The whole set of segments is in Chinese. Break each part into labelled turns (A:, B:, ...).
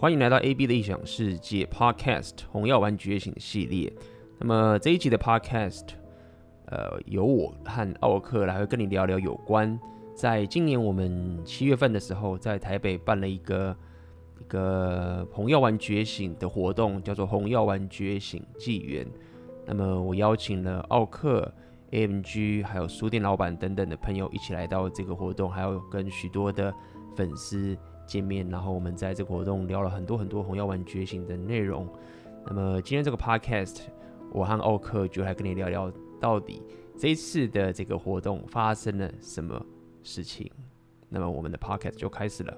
A: 欢迎来到 AB 的异想世界 Podcast《红药丸觉醒》系列。那么这一集的 Podcast，呃，由我和奥克来跟你聊聊有关，在今年我们七月份的时候，在台北办了一个一个红药丸觉醒的活动，叫做红药丸觉醒纪元。那么我邀请了奥克、AMG，还有书店老板等等的朋友一起来到这个活动，还有跟许多的粉丝。见面，然后我们在这个活动聊了很多很多红药丸觉醒的内容。那么今天这个 podcast，我和奥克就来跟你聊聊，到底这一次的这个活动发生了什么事情。那么我们的 podcast 就开始了。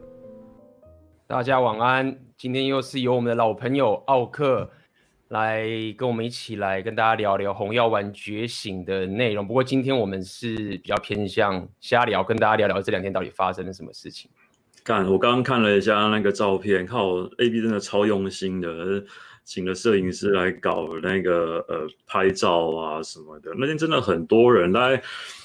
A: 大家晚安，今天又是由我们的老朋友奥克来跟我们一起来跟大家聊聊红药丸觉醒的内容。不过今天我们是比较偏向瞎聊，跟大家聊聊这两天到底发生了什么事情。
B: 看，我刚刚看了一下那个照片，看我，AB 真的超用心的，请了摄影师来搞那个呃拍照啊什么的。那天真的很多人大概，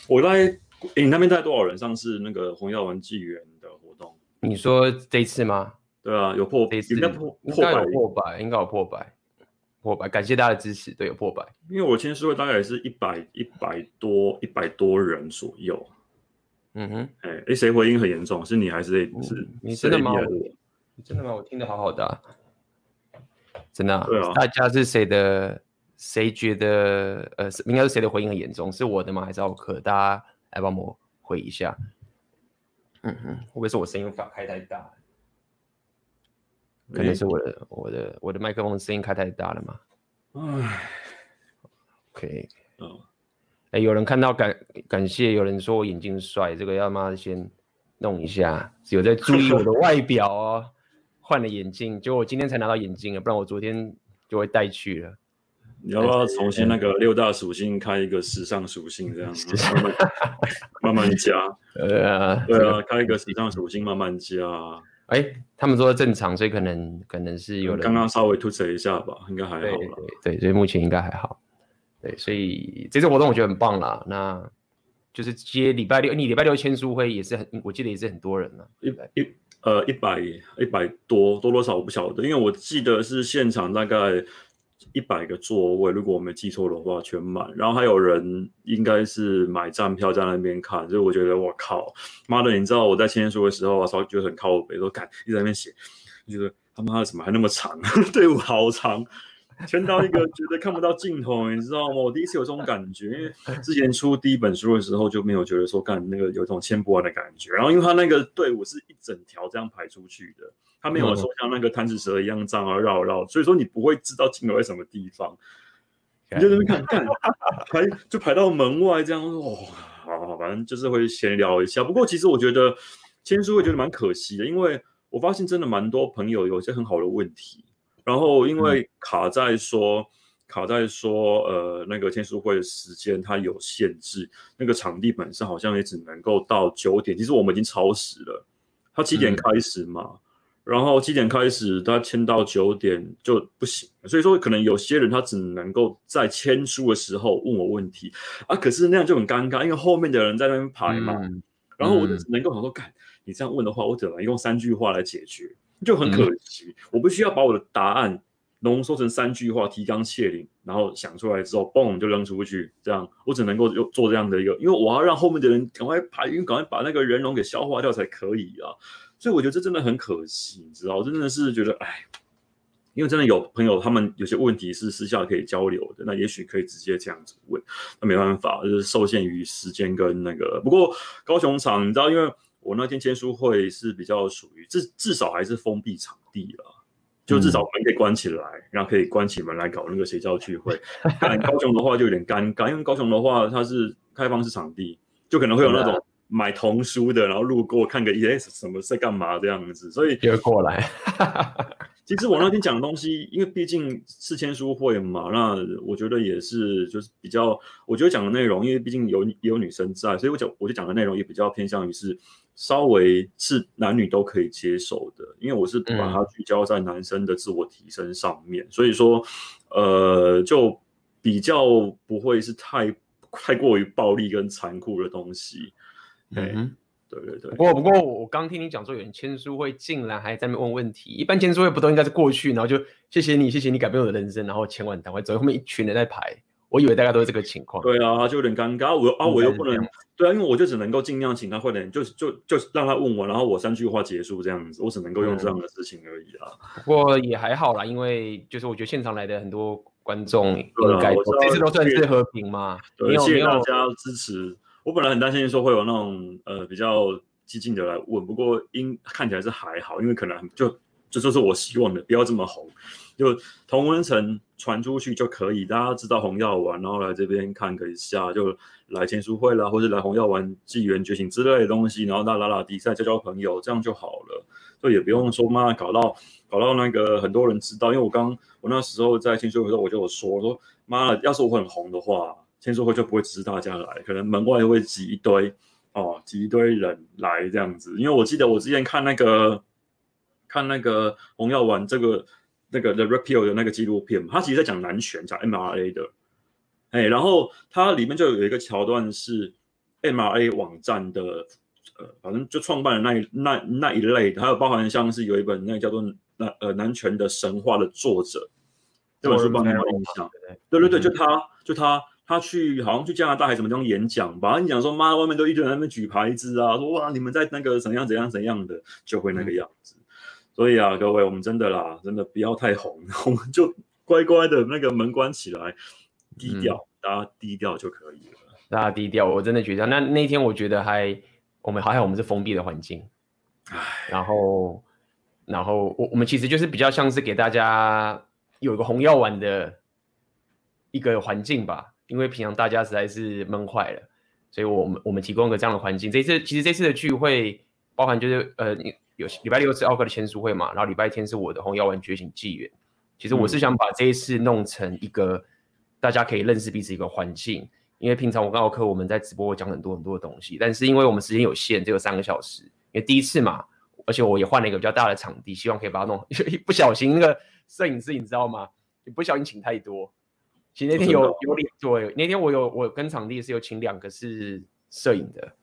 B: 我来，欸、你那边带多少人？上次那个红药丸纪元的活动，
A: 你说这次吗？
B: 对啊，有破，应该破破百，
A: 有破百，应该有破百，破百。感谢大家的支持，对，有破百。
B: 因为我签书会大概也是一百一百多一百多人左右。
A: 嗯哼，
B: 哎、欸，哎，谁回音很严重？是你还是是？
A: 你真的吗？你真的吗？我听得好好的、啊，真的、啊。
B: 对啊。
A: 大家是谁的？谁觉得呃，应该是谁的回音很严重？是我的吗？还是奥克？大家来帮我回一下。嗯哼，会不会是我声音法开太大？可能是我的、欸、我的我的麦克风声音开太大了嘛？
B: 唉
A: ，OK，
B: 嗯。
A: 哎，有人看到感感谢，有人说我眼镜帅，这个要妈先弄一下。有在注意我的外表哦，换了眼镜，就我今天才拿到眼镜啊，不然我昨天就会带去了。
B: 你要不要重新那个六大属性开一个时尚属性这样 慢慢慢慢加？
A: 呃，
B: 对啊，开一个时尚属性慢慢加。
A: 哎，他们说正常，所以可能可能是有人
B: 刚刚稍微突扯一下吧，应该还好吧？
A: 对，所以目前应该还好。对，所以这次活动我觉得很棒啦。那就是接礼拜六，你礼拜六签书会也是很，我记得也是很多人呢。
B: 一百一呃一百一百多多多少我不晓得，因为我记得是现场大概一百个座位，如果我没记错的话全满。然后还有人应该是买站票在那边看，所以我觉得我靠妈的，你知道我在签书的时候啊，稍微觉得很靠北，都看一直在那边写，觉得他妈的怎么还那么长，队伍好长。签到一个觉得看不到尽头，你知道吗？我第一次有这种感觉，因为之前出第一本书的时候就没有觉得说干那个有一种签不完的感觉。然后因为他那个队伍是一整条这样排出去的，他没有说像那个贪吃蛇一样这样绕绕，所以说你不会知道尽头在什么地方。你就在那边看看排就排到门外这样，哦，好好，反正就是会闲聊一下。不过其实我觉得签书会觉得蛮可惜的，因为我发现真的蛮多朋友有一些很好的问题。然后因为卡在说，嗯、卡在说，呃，那个签书会的时间它有限制，那个场地本身好像也只能够到九点。其实我们已经超时了，他七点开始嘛，嗯、然后七点开始，他签到九点就不行。所以说，可能有些人他只能够在签书的时候问我问题啊，可是那样就很尴尬，因为后面的人在那边排嘛。嗯、然后我就只能够想说，干、嗯，你这样问的话，我只能用三句话来解决。就很可惜，嗯、我不需要把我的答案浓缩成三句话，提纲挈领，然后想出来之后，嘣就扔出去。这样我只能够做这样的一个，因为我要让后面的人赶快排，因为赶快把那个人龙给消化掉才可以啊。所以我觉得这真的很可惜，你知道，我真的是觉得哎，因为真的有朋友他们有些问题是私下可以交流的，那也许可以直接这样子问。那没办法，就是受限于时间跟那个。不过高雄场，你知道，因为。我那天签书会是比较属于至至少还是封闭场地了，就至少门可以关起来，嗯、然后可以关起门来搞那个邪教聚会。但高雄的话就有点尴尬，因为高雄的话它是开放式场地，就可能会有那种买童书的，然后路过看个 ES 什么在干嘛这样子，所以
A: 就过来。
B: 其实我那天讲的东西，因为毕竟是签书会嘛，那我觉得也是就是比较，我觉得讲的内容，因为毕竟有也有女生在，所以我讲我就讲的内容也比较偏向于是稍微是男女都可以接受的，因为我是把它聚焦在男生的自我提升上面，嗯、所以说呃就比较不会是太太过于暴力跟残酷的东西，对。嗯对对对。
A: 不过不过我我刚听你讲说有人签书会进来还在那边问问题，一般签书会不都应该是过去，然后就谢谢你谢谢你改变我的人生，然后签完赶快走，后面一群人在排。我以为大家都是这个情况。
B: 对啊，就有点尴尬。我啊，我又不能对啊，因为我就只能够尽量请他快点，就就就让他问我，然后我三句话结束这样子，我只能够用这样的事情而已啊。
A: 嗯、不过也还好啦，因为就是我觉得现场来的很多观众应该这次都算是和平嘛。
B: 对，谢谢大家支持。我本来很担心说会有那种呃比较激进的来问，不过因看起来是还好，因为可能就这就是我希望的，不要这么红。就同温层传出去就可以，大家知道红药丸，然后来这边看个一下，就来签书会啦，或者来红药丸纪元觉醒之类的东西，然后大家打打比赛，交交朋友，这样就好了。就也不用说妈搞到搞到那个很多人知道，因为我刚我那时候在签书会的时候，我就有说我说妈，要是我很红的话，签书会就不会只是大家来，可能门外会挤一堆哦，挤一堆人来这样子。因为我记得我之前看那个看那个红药丸这个。那个 The Red Pill 的那个纪录片，他其实在讲男权，讲 MRA 的，哎，然后它里面就有一个桥段是 MRA 网站的，呃，反正就创办的那一那那一类的，还有包含像是有一本那个叫做男呃男权的神话的作者，这本书帮你有印象？对对对，就他就他他去好像去加拿大还是什么地方演讲吧，你讲说妈，外面都一堆人在那边举牌子啊，说哇你们在那个怎样怎样怎样的，就会那个样子。嗯所以啊，各位，我们真的啦，真的不要太红，我们就乖乖的那个门关起来，低调，嗯、大家低调就可以了。
A: 大家低调，我真的觉得，那那天我觉得还，我们还好，我们是封闭的环境，唉，然后，然后我我们其实就是比较像是给大家有一个红药丸的一个环境吧，因为平常大家实在是闷坏了，所以我们我们提供一个这样的环境。这次其实这次的聚会包含就是呃你。有礼拜六是奥克的签书会嘛，然后礼拜天是我的红药丸觉醒纪元。其实我是想把这一次弄成一个大家可以认识彼此一个环境，因为平常我跟奥克我们在直播会讲很多很多的东西，但是因为我们时间有限，只有三个小时，因为第一次嘛，而且我也换了一个比较大的场地，希望可以把它弄。不小心那个摄影师你知道吗？你不小心请太多。其实那天有有两对，那天我有我跟场地是有请两个是摄影的，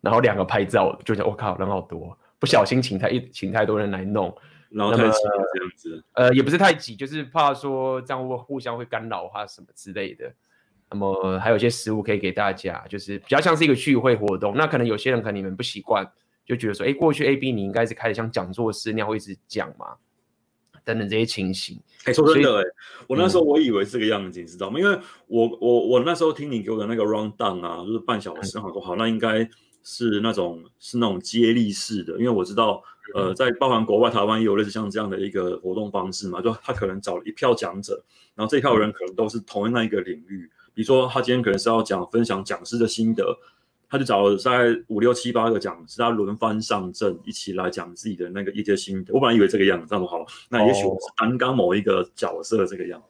A: 然后两个拍照，就觉得我靠人好多。不小心请太一请太多人来弄，
B: 然后太挤这样子。
A: 呃，也不是太挤，就是怕说这样会互相会干扰啊什么之类的。那么还有一些食物可以给大家，就是比较像是一个聚会活动。那可能有些人可能你们不习惯，就觉得说，哎，过去 A B 你应该是开始像讲座师那样会一直讲嘛，等等这些情形。
B: 哎，说真的，哎，我那时候我以为是这个样子，嗯、你知道吗？因为我我我那时候听你给我的那个 round down 啊，就是半小时，好说好，那应该。是那种是那种接力式的，因为我知道，呃，在包含国外、台湾也有类似像这样的一个活动方式嘛，就他可能找了一票讲者，然后这一票人可能都是同样那一个领域，比如说他今天可能是要讲分享讲师的心得，他就找了大概五六七八个讲师，他轮番上阵，一起来讲自己的那个一些心得。我本来以为这个样子，这样说好，那也许我是担纲某一个角色这个样子。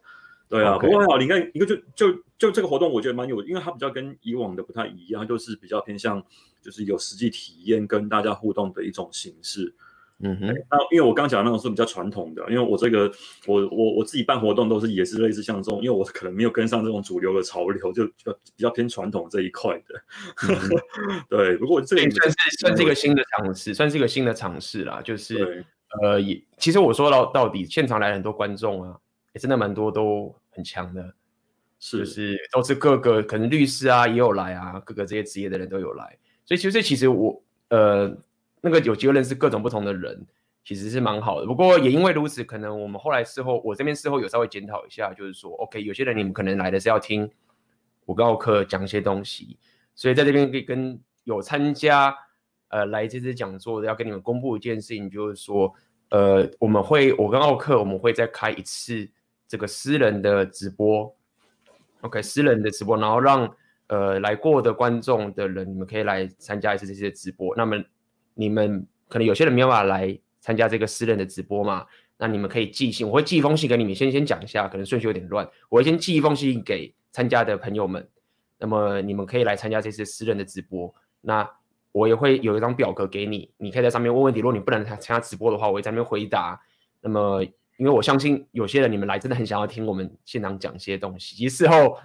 B: 对啊，不过还好，你看一个就就就这个活动，我觉得蛮有，因为它比较跟以往的不太一样，就是比较偏向就是有实际体验跟大家互动的一种形式。嗯哼，那因为我刚讲的那种是比较传统的，因为我这个我我我自己办活动都是也是类似像这种，因为我可能没有跟上这种主流的潮流，就比较比较偏传统这一块的。嗯、对，不过这个也
A: 算是算是一个新的尝试，算是一个新的尝试啦。就是呃，也其实我说到到底，现场来很多观众啊。真的蛮多都很强的，是就是都是各个可能律师啊也有来啊，各个这些职业的人都有来，所以其实其实我呃那个有机会认识各种不同的人，其实是蛮好的。不过也因为如此，可能我们后来事后我这边事后有稍微检讨一下，就是说，OK，有些人你们可能来的是要听我跟奥克讲一些东西，所以在这边可以跟有参加呃来这次讲座的要跟你们公布一件事情，就是说呃我们会我跟奥克我们会再开一次。这个私人的直播，OK，私人的直播，然后让呃来过的观众的人，你们可以来参加一次这些直播。那么你们可能有些人没有办法来参加这个私人的直播嘛？那你们可以寄信，我会寄一封信给你们。先先讲一下，可能顺序有点乱，我会先寄一封信给参加的朋友们。那么你们可以来参加这次私人的直播。那我也会有一张表格给你，你可以在上面问问题。如果你不能参加直播的话，我会在那边回答。那么。因为我相信有些人你们来真的很想要听我们现场讲一些东西。其实事后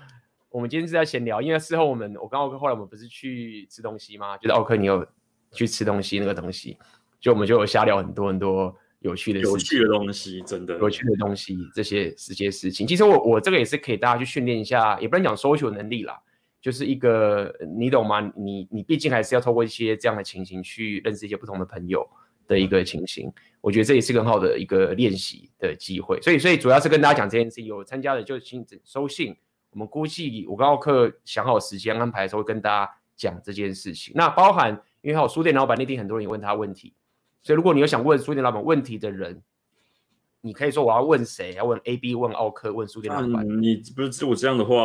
A: 我们今天是在闲聊，因为事后我们我跟奥克后来我们不是去吃东西吗？就是奥克你有去吃东西那个东西，就我们就有瞎聊很多很多有趣的事情，
B: 有趣的东西，真的
A: 有趣的东西，这些这些事情，其实我我这个也是可以大家去训练一下，也不能讲 social 能力啦，就是一个你懂吗？你你毕竟还是要透过一些这样的情形去认识一些不同的朋友的一个情形，我觉得这也是很好的一个练习的机会，所以所以主要是跟大家讲这件事情，有参加的就请收信。我们估计我跟奥克想好时间安排的时候，会跟大家讲这件事情。那包含，因为还有书店老板那天很多人也问他问题，所以如果你有想问书店老板问题的人，你可以说我要问谁？要问 A、B，问奥克，问书店老板。
B: 你不是我这样的话，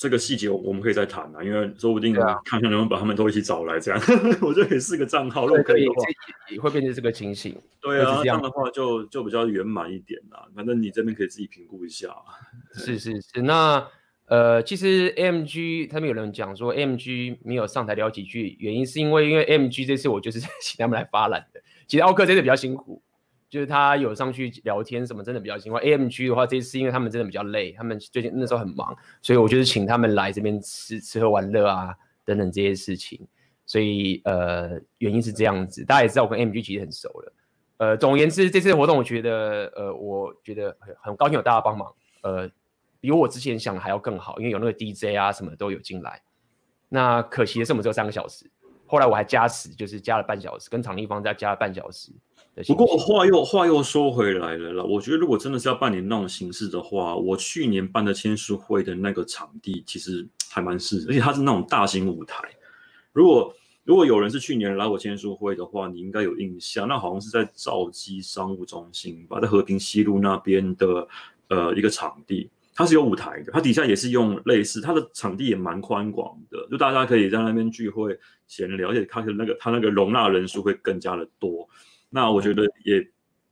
B: 这个细节我们可以再谈啊，因为说不定看看能不能把他们都一起找来，这样、啊、我觉得可以四个账号，如果可以的话，
A: 也会变成这个情形。
B: 对啊，这样的话就就比较圆满一点啦。反正你这边可以自己评估一下。
A: 是是是，那。呃，其实 AMG 他们有人讲说 AMG 没有上台聊几句，原因是因为因为 AMG 这次我就是 请他们来发懒的。其实奥克真的比较辛苦，就是他有上去聊天什么，真的比较辛苦。AMG 的话，这次因为他们真的比较累，他们最近那时候很忙，所以我就是请他们来这边吃吃喝玩乐啊等等这些事情。所以呃，原因是这样子，大家也知道我跟 AMG 其实很熟了。呃，总而言之，这次的活动我觉得呃，我觉得很很高兴有大家帮忙。呃。比我之前想的还要更好，因为有那个 DJ 啊，什么都有进来。那可惜的是，我们只有三个小时。后来我还加时，就是加了半小时，跟场地方再加了半小时。
B: 不过话又话又说回来了啦，我觉得如果真的是要办你那种形式的话，我去年办的签书会的那个场地其实还蛮适合，而且它是那种大型舞台。如果如果有人是去年来我签书会的话，你应该有印象，那好像是在兆基商务中心吧，在和平西路那边的呃一个场地。它是有舞台的，它底下也是用类似，它的场地也蛮宽广的，就大家可以在那边聚会闲聊，而且它的那个它那个容纳人数会更加的多。那我觉得也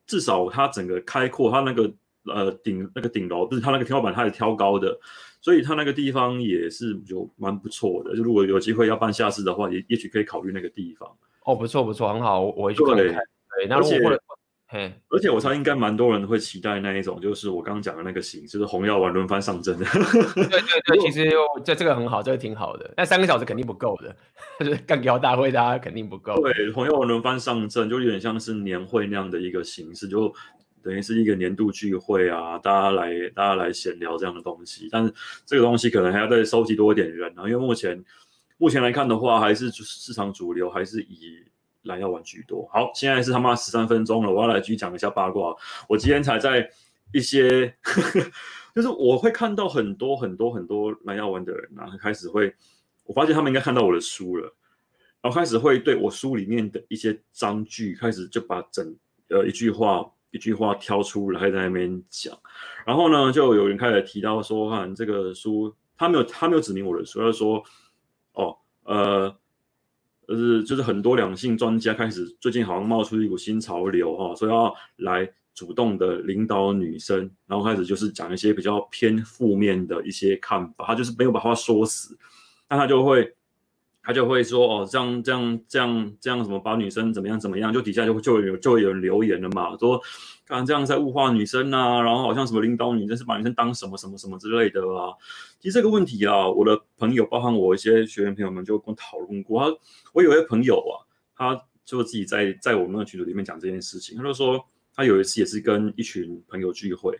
B: 至少它整个开阔，它那个呃顶那个顶楼，就是它那个天花板，它是挑高的，所以它那个地方也是就蛮不错的。就如果有机会要办下次的话，也也许可以考虑那个地方。
A: 哦，不错不错，很好，我会去看看。对，那如果
B: 嘿，而且我猜应该蛮多人会期待那一种，就是我刚刚讲的那个型，就是红药丸轮番上阵的。
A: 对 对对，其实这这个很好，这个挺好的。但三个小时肯定不够的，就是干掉大会，大家肯定不够。
B: 对，红药丸轮番上阵，就有点像是年会那样的一个形式，就等于是一个年度聚会啊，大家来大家来闲聊这样的东西。但是这个东西可能还要再收集多一点人啊，因为目前目前来看的话，还是市场主流还是以。蓝药丸居多。好，现在是他妈十三分钟了，我要来继续讲一下八卦。我今天才在一些，就是我会看到很多很多很多蓝药丸的人啊，开始会，我发现他们应该看到我的书了，然后开始会对我书里面的一些章句，开始就把整呃一句话一句话挑出来在那边讲，然后呢，就有人开始提到说，看这个书，他没有他没有指明我的书，他说，哦，呃。就是就是很多两性专家开始最近好像冒出一股新潮流哈，说要来主动的领导女生，然后开始就是讲一些比较偏负面的一些看法，他就是没有把话说死，那他就会他就会说哦，这样这样这样这样什么把女生怎么样怎么样，就底下就会就有就有人留言了嘛，说。看这样在物化女生啊，然后好像什么领导女生是把女生当什么什么什么之类的啊。其实这个问题啊，我的朋友，包含我一些学员朋友们，就跟我讨论过。他，我有一位朋友啊，他就自己在在我们的群组里面讲这件事情。他就说，他有一次也是跟一群朋友聚会，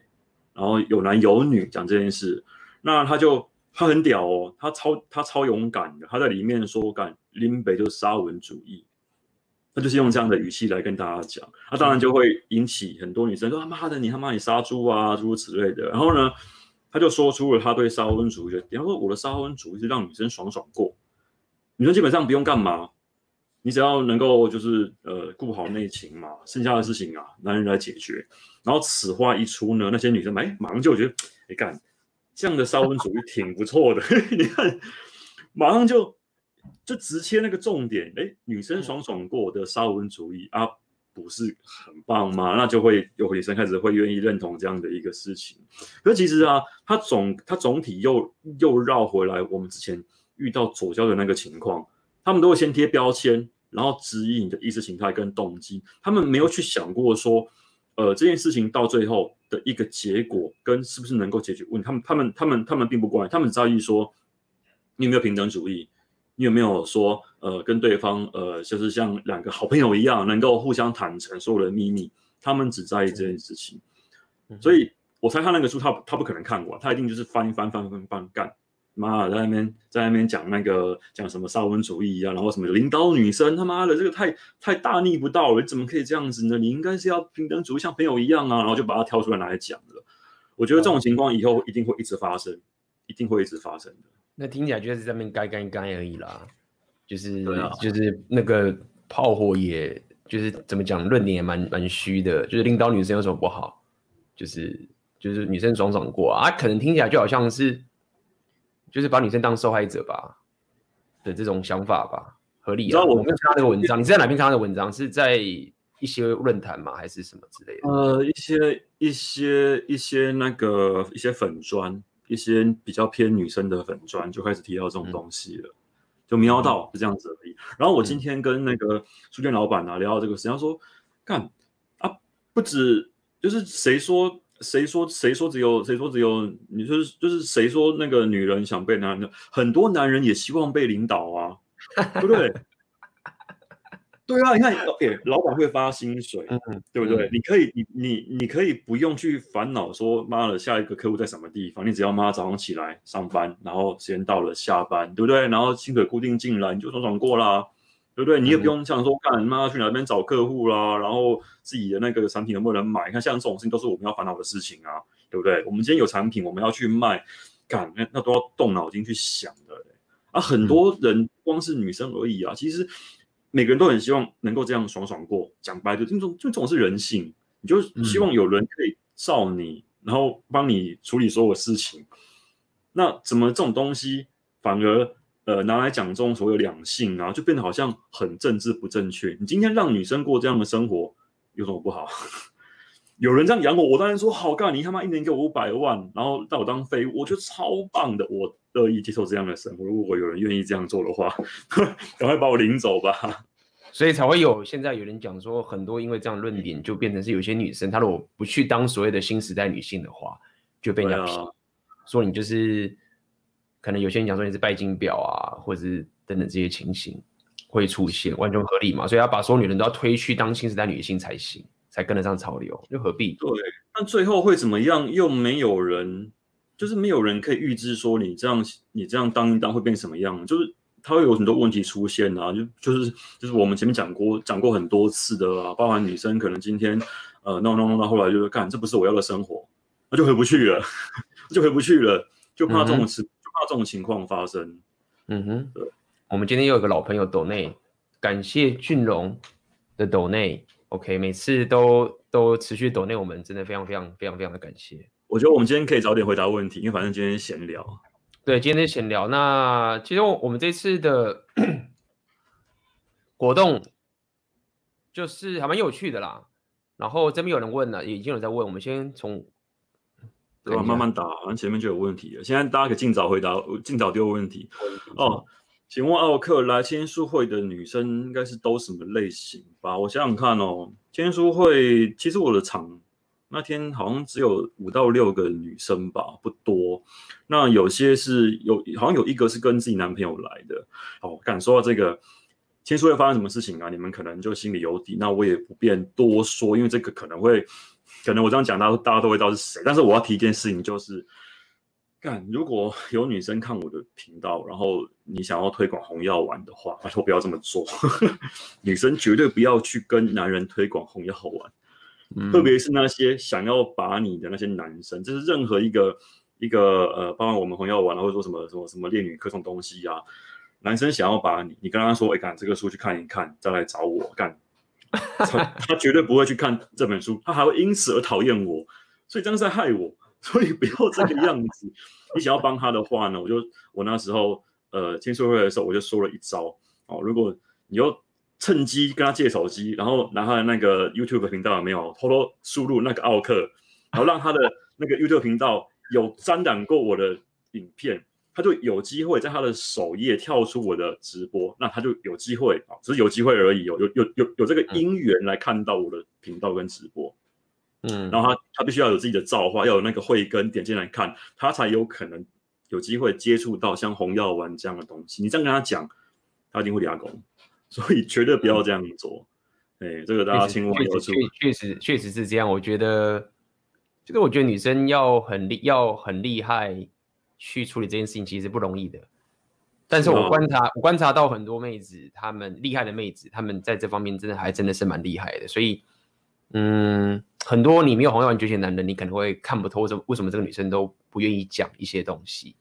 B: 然后有男有女讲这件事。那他就他很屌哦，他超他超勇敢的，他在里面说干林北就是沙文主义。他就是用这样的语气来跟大家讲，那当然就会引起很多女生说：“他妈的，你他妈你杀猪啊，诸如此类的。”然后呢，他就说出了他对沙文主义的，然后说：“我的沙文主义是让女生爽爽过，女生基本上不用干嘛，你只要能够就是呃顾好内情嘛，剩下的事情啊，男人来解决。”然后此话一出呢，那些女生哎马上就觉得哎干这样的沙文主义挺不错的，你看马上就。就直切那个重点，哎，女生爽爽过的沙文主义啊，不是很棒吗？那就会有女生开始会愿意认同这样的一个事情。可其实啊，它总它总体又又绕回来，我们之前遇到左胶的那个情况，他们都会先贴标签，然后指引你的意识形态跟动机，他们没有去想过说，呃，这件事情到最后的一个结果跟是不是能够解决问题，他们他们他们他们并不关，他们只在意说你有没有平等主义。你有没有说呃跟对方呃就是像两个好朋友一样，能够互相坦诚所有的秘密？他们只在意这件事情，嗯、所以我猜他那个书他他不可能看过，他一定就是翻翻翻翻翻干。妈的，在那边在那边讲那个讲什么沙文主义啊，然后什么领导女生，他妈的这个太太大逆不道了，你怎么可以这样子呢？你应该是要平等主义，像朋友一样啊，然后就把它挑出来拿来讲了。我觉得这种情况以后一定会一直发生，一定会一直发生的。
A: 那听起来就是在那边该干干而已啦，就是、
B: 啊、
A: 就是那个炮火也，也就是怎么讲，论点也蛮蛮虚的，就是领导女生有什么不好？就是就是女生爽爽过啊，可能听起来就好像是。就是把女生当受害者吧的这种想法吧，合理啊。你知道我没有看到那个文章，你是在哪边看到的文章？是在一些论坛吗？还是什么之类的？
B: 呃，一些一些一些那个一些粉砖，一些比较偏女生的粉砖就开始提到这种东西了，嗯、就瞄到是这样子而已。然后我今天跟那个书店老板啊聊到这个事，他说：“干啊，不止就是谁说。”谁说谁说只有谁说只有你说就是谁说那个女人想被男人，很多男人也希望被领导啊，对不对？对啊，你看，哎，老板会发薪水，对不对？嗯、你可以，你你你可以不用去烦恼说，妈的，下一个客户在什么地方？你只要妈早上起来上班，然后时间到了下班，对不对？然后薪水固定进来，你就爽爽过啦。对不对？你也不用想说，干妈去哪边找客户啦，然后自己的那个产品能不能买？你看，像这种事情都是我们要烦恼的事情啊，对不对？我们今天有产品，我们要去卖，干那那都要动脑筋去想的。啊，很多人光是女生而已啊，其实每个人都很希望能够这样爽爽过。讲白就这种，就这种是人性，你就希望有人可以罩你，然后帮你处理所有事情。那怎么这种东西反而？呃，拿来讲中所有两性啊，就变得好像很政治不正确。你今天让女生过这样的生活，有什么不好？有人这样养我，我当然说好干。你他妈一年给我五百万，然后让我当废物，我觉得超棒的，我乐意接受这样的生活。如果有人愿意这样做的话，赶快把我领走吧。
A: 所以才会有现在有人讲说，很多因为这样论点，就变成是有些女生，她如果不去当所谓的新时代女性的话，就被人家批说你就是。可能有些人讲说你是拜金婊啊，或者是等等这些情形会出现，完全合理嘛？所以要把所有女人都要推去当新时代女性才行，才跟得上潮流，又何必？
B: 对，但最后会怎么样？又没有人，就是没有人可以预知说你这样你这样当一当会变什么样，就是它会有很多问题出现啊，就就是就是我们前面讲过讲过很多次的啊，包含女生可能今天呃弄弄弄到后来就是干，这不是我要的生活，那就回不去了，就回不去了，就怕这种吃。嗯怕这种情况发生，
A: 嗯哼，对，我们今天又有个老朋友抖内，感谢俊荣的抖内，OK，每次都都持续抖内，我们真的非常非常非常非常的感谢。
B: 我觉得我们今天可以早点回答问题，因为反正今天闲聊，
A: 对，今天闲聊。那其实我们这次的 活动就是还蛮有趣的啦。然后这边有人问了，已经有人在问，我们先从。
B: 对吧？慢慢打，好像前面就有问题了。现在大家可以尽早回答，尽早丢问题。哦，请问奥克来签书会的女生应该是都什么类型吧？我想想看哦，签书会其实我的场那天好像只有五到六个女生吧，不多。那有些是有，好像有一个是跟自己男朋友来的。哦，敢说到这个签书会发生什么事情啊？你们可能就心里有底。那我也不便多说，因为这个可能会。可能我这样讲，大家大家都会知道是谁。但是我要提一件事情，就是，干如果有女生看我的频道，然后你想要推广红药丸的话，拜托不要这么做。女生绝对不要去跟男人推广红药丸，嗯、特别是那些想要把你的那些男生，就是任何一个一个呃，包括我们红药丸，或者说什么什么什么恋女课这种东西啊，男生想要把你，你跟他说，哎，干这个书去看一看，再来找我干。他他绝对不会去看这本书，他还会因此而讨厌我，所以这样是在害我，所以不要这个样子。你想要帮他的话呢，我就我那时候呃签书会的时候，我就说了一招哦，如果你又趁机跟他借手机，然后拿他的那个 YouTube 频道有没有偷偷输入那个奥克，然后让他的那个 YouTube 频道有沾染过我的影片。他就有机会在他的首页跳出我的直播，那他就有机会啊，只是有机会而已，有有有有有这个因缘来看到我的频道跟直播，嗯，然后他他必须要有自己的造化，要有那个慧根点进来看，他才有可能有机会接触到像红药丸这样的东西。你这样跟他讲，他一定会抓狂，所以绝对不要这样做。哎、嗯，这个大家千万要注意。
A: 确实确实是这样，我觉得，就是我觉得女生要很厉要很厉害去处理这件事情，其实不容易的。但是我观察，我观察到很多妹子，她们厉害的妹子，她们在这方面真的还真的是蛮厉害的。所以，嗯，很多你没有红药丸觉醒的男人，你可能会看不透为什么为什么这个女生都不愿意讲一些东西。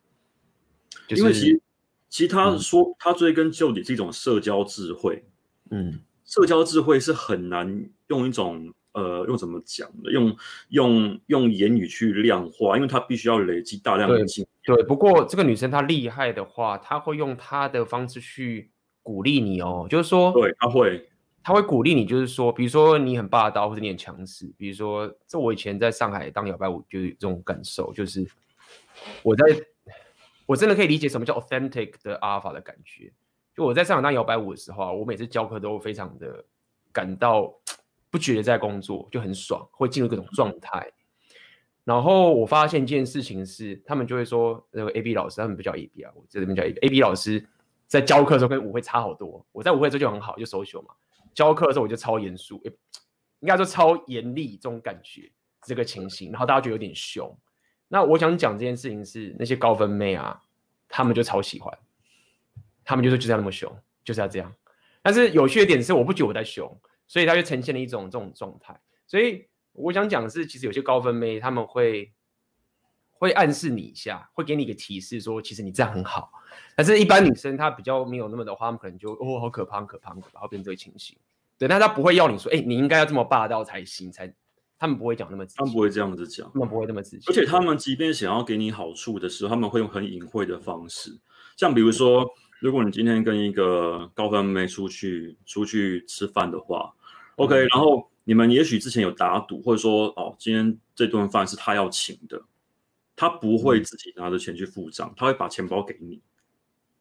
A: 就是、
B: 因为其实，其实他说、嗯、他追根究底是一种社交智慧。
A: 嗯，
B: 社交智慧是很难用一种呃用怎么讲呢，用用用言语去量化，因为他必须要累积大量的经验。
A: 对，不过这个女生她厉害的话，她会用她的方式去鼓励你哦，就是说，
B: 对，她会，
A: 她会鼓励你，就是说，比如说你很霸道或者你很强势，比如说，这我以前在上海当摇摆舞就有这种感受，就是我在，我真的可以理解什么叫 authentic 的 alpha 的感觉。就我在上海当摇摆舞的时候啊，我每次教课都非常的感到不觉得在工作，就很爽，会进入各种状态。然后我发现一件事情是，他们就会说那个 A B 老师，他们不叫 A B 啊，我这边叫 A B。A B 老师在教课的时候跟舞会差好多。我在舞会的时候就很好，就 social 嘛。教课的时候我就超严肃，应该说超严厉这种感觉，这个情形。然后大家觉得有点凶。那我想讲这件事情是那些高分妹啊，他们就超喜欢，他们就说就是要那么凶，就是要这样。但是有趣的点是，我不觉得我在凶，所以他就呈现了一种这种状态，所以。我想讲的是，其实有些高分妹他们会会暗示你一下，会给你一个提示，说其实你这样很好。但是，一般女生她比较没有那么的话，她们可能就哦，好可怕，可怕，很可怕，会变成这个情形。对，但她不会要你说，哎、欸，你应该要这么霸道才行，才他们不会讲那么
B: 他们不会这样子讲，
A: 他们不会那么直接。
B: 而且，他们即便想要给你好处的时候，他们会用很隐晦的方式，像比如说，如果你今天跟一个高分妹出去出去吃饭的话，OK，、嗯、然后。你们也许之前有打赌，或者说哦，今天这顿饭是他要请的，他不会自己拿着钱去付账，他会把钱包给你，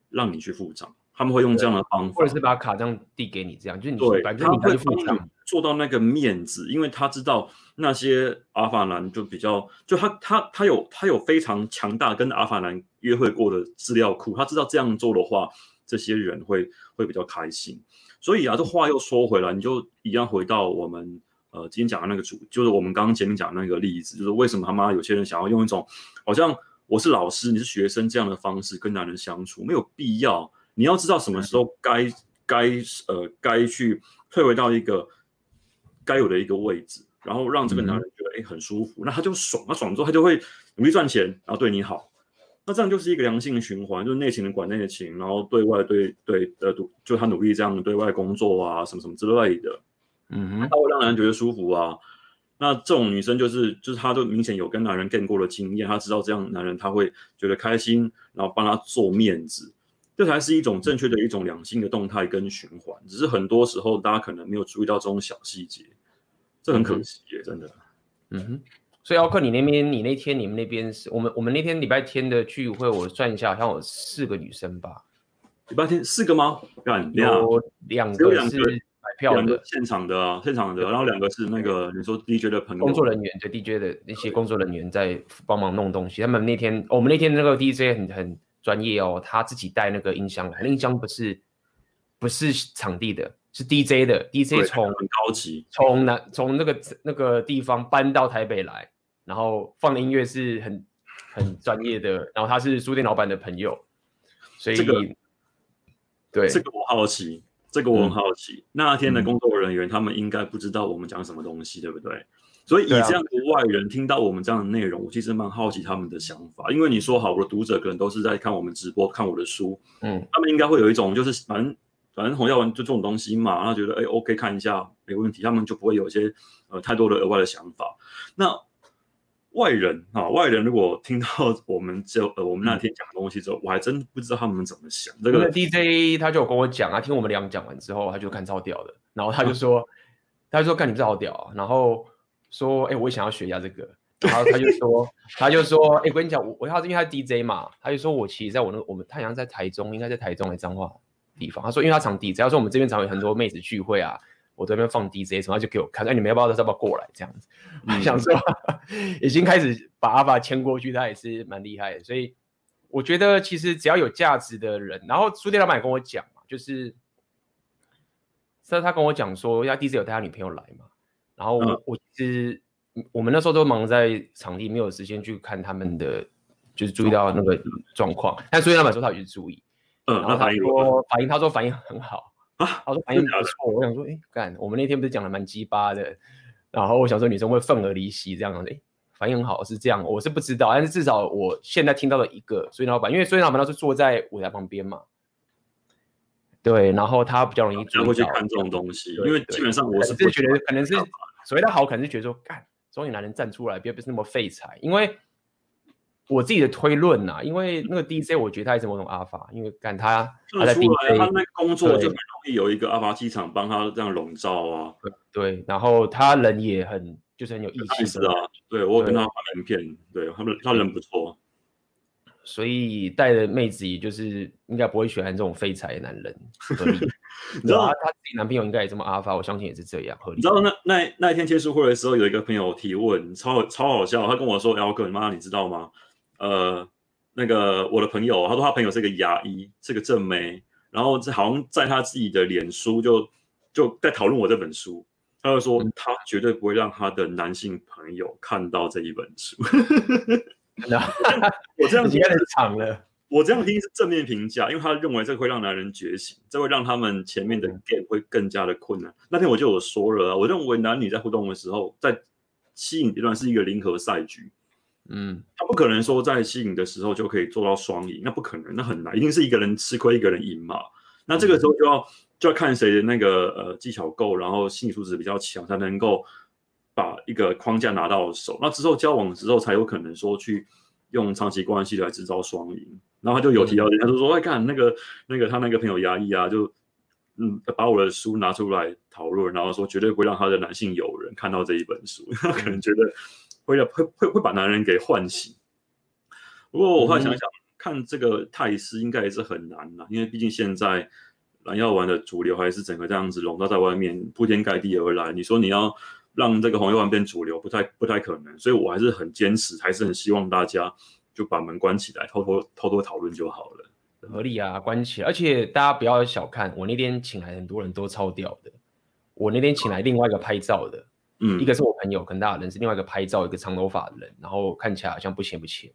B: 让你去付账。他们会用这样的方法，
A: 或者是把卡这样递给你，这样就是你
B: 对，
A: 反正你可以付账，
B: 做到那个面子，因为他知道那些阿尔法男就比较，就他他他有他有非常强大跟阿尔法男约会过的资料库，他知道这样做的话，这些人会会比较开心。所以啊，这话又说回来，你就一样回到我们呃今天讲的那个主，就是我们刚刚前面讲的那个例子，就是为什么他妈有些人想要用一种好像我是老师，你是学生这样的方式跟男人相处，没有必要。你要知道什么时候该该呃该去退回到一个该有的一个位置，然后让这个男人觉得哎、嗯欸、很舒服，那他就爽，他爽之后他就会努力赚钱，然后对你好。那这样就是一个良性循环，就是内勤的管内勤，然后对外对对呃，就他努力这样对外工作啊，什么什么之类的，
A: 嗯哼，
B: 他会让男人觉得舒服啊。那这种女生就是就是她就明显有跟男人 gain 过的经验，她知道这样男人他会觉得开心，然后帮他做面子，这才是一种正确的一种良性的动态跟循环。只是很多时候大家可能没有注意到这种小细节，这很可惜耶，真的，
A: 嗯哼。所以奥克，你那边，你那天你们那边是我们我们那天礼拜天的聚会，我算一下，好像有四个女生吧。
B: 礼拜天四个吗？
A: 有两个是买票的，
B: 现场的啊，现场的，然后两个是那个你说 DJ 的朋友，
A: 工作人员，对 DJ 的那些工作人员在帮忙弄东西。他们那天，我们那天那个 DJ 很很专业哦，他自己带那个音箱来，那音箱不是不是场地的。是 DJ 的，DJ 从
B: 很高级，
A: 从南从那个那个地方搬到台北来。然后放的音乐是很很专业的，然后他是书店老板的朋友，所以、这个、对
B: 这个我好奇，这个我很好奇。嗯、那天的工作人员他们应该不知道我们讲什么东西，嗯、对不对？所以以这样的外人听到我们这样的内容，我其实蛮好奇他们的想法。因为你说好，我的读者可能都是在看我们直播、看我的书，
A: 嗯，
B: 他们应该会有一种就是反正反正红药丸就这种东西嘛，然后觉得哎 OK 看一下没问题，他们就不会有一些呃太多的额外的想法。那外人啊，外人如果听到我们就呃我们那天讲的东西之后，嗯、我还真不知道他们怎么想。这个
A: DJ 他就有跟我讲啊，听我们俩讲完之后，他就看超屌的，然后他就说，嗯、他就说看你这好屌啊，然后说哎、欸，我也想要学一下这个，然后他就说，他就说哎、欸，我跟你讲，我我他是因为他 DJ 嘛，他就说我其实在我那个我们他好像在台中，应该在台中的彰化地方，他说因为他常 DJ，他说我们这边常有很多妹子聚会啊。我这边放 DJ 什么，他就给我看，哎，你们要不要要不要过来这样子？嗯、想说 已经开始把阿爸牵过去，他也是蛮厉害的。所以我觉得其实只要有价值的人，然后书店老板也跟我讲嘛，就是，在他跟我讲说，要第一次有带他女朋友来嘛，然后我、嗯、我其实我们那时候都忙在场地，没有时间去看他们的，就是注意到那个状况。但书店老板说他有去注意，嗯，然后他说反应，他说反应很好啊，他说反应不错。我想说，哎，干，我们那天不是讲的蛮鸡巴的，然后我想说女生会愤而离席这样子，哎。反应很好是这样，我是不知道，但是至少我现在听到了一个所以老板，因为所以老板他是坐在舞台旁边嘛，对，然后他比较容易
B: 就会去看这种东西，因为基本上我是
A: 是觉得可能是所谓的好，可能是觉得说，干，终于男人站出来，别不是那么废柴，因为我自己的推论呐、啊，因为那个 DJ 我觉得他也是某种阿法，因为干他他在 DJ
B: 他那工作就很容易有一个阿法机场帮他这样笼罩啊，
A: 对，然后他人也很。就是很有义气，
B: 是啊，对我跟他发名片，对他们他人不错，
A: 所以带的妹子也就是应该不会喜欢这种废柴的男人，合理。你知道他他自己男朋友应该也这么阿发，我相信也是这样合理。
B: 你知道那那那一天签书会的时候，有一个朋友提问，超超好笑，他跟我说：“Elker，妈，你知道吗？呃，那个我的朋友，他说他朋友是个牙医，是个正妹，然后这好像在他自己的脸书就就在讨论我这本书。”他就说，他绝对不会让他的男性朋友看到这一本书。我这样听
A: 太长了。
B: 我这样听是正面评价，因为他认为这会让男人觉醒，这会让他们前面的 game 会更加的困难。那天我就有说了，我认为男女在互动的时候，在吸引阶段是一个零和赛局。嗯，他不可能说在吸引的时候就可以做到双赢，那不可能，那很难，一定是一个人吃亏，一个人赢嘛。那这个时候就要。就要看谁的那个呃技巧够，然后心理素质比较强，才能够把一个框架拿到手。那之后交往之后，才有可能说去用长期关系来制造双赢。然后他就有提到，他就说：“哎，看那个那个他那个朋友压抑啊，就嗯把我的书拿出来讨论，然后说绝对不会让他的男性友人看到这一本书，他可能觉得会会会会把男人给唤醒。不过我后来想想，看这个态势应该也是很难了，因为毕竟现在。蓝药丸的主流还是整个这样子笼罩在外面，铺天盖地而来。你说你要让这个红药丸变主流，不太不太可能。所以我还是很坚持，还是很希望大家就把门关起来，偷偷偷偷讨论就好了。
A: 合理啊，关起来。而且大家不要小看我那天请来很多人都超屌的。我那天请来另外一个拍照的，嗯，一个是我朋友，跟大家认识，另外一个拍照一个长头发的人，然后看起来好像不浅不浅，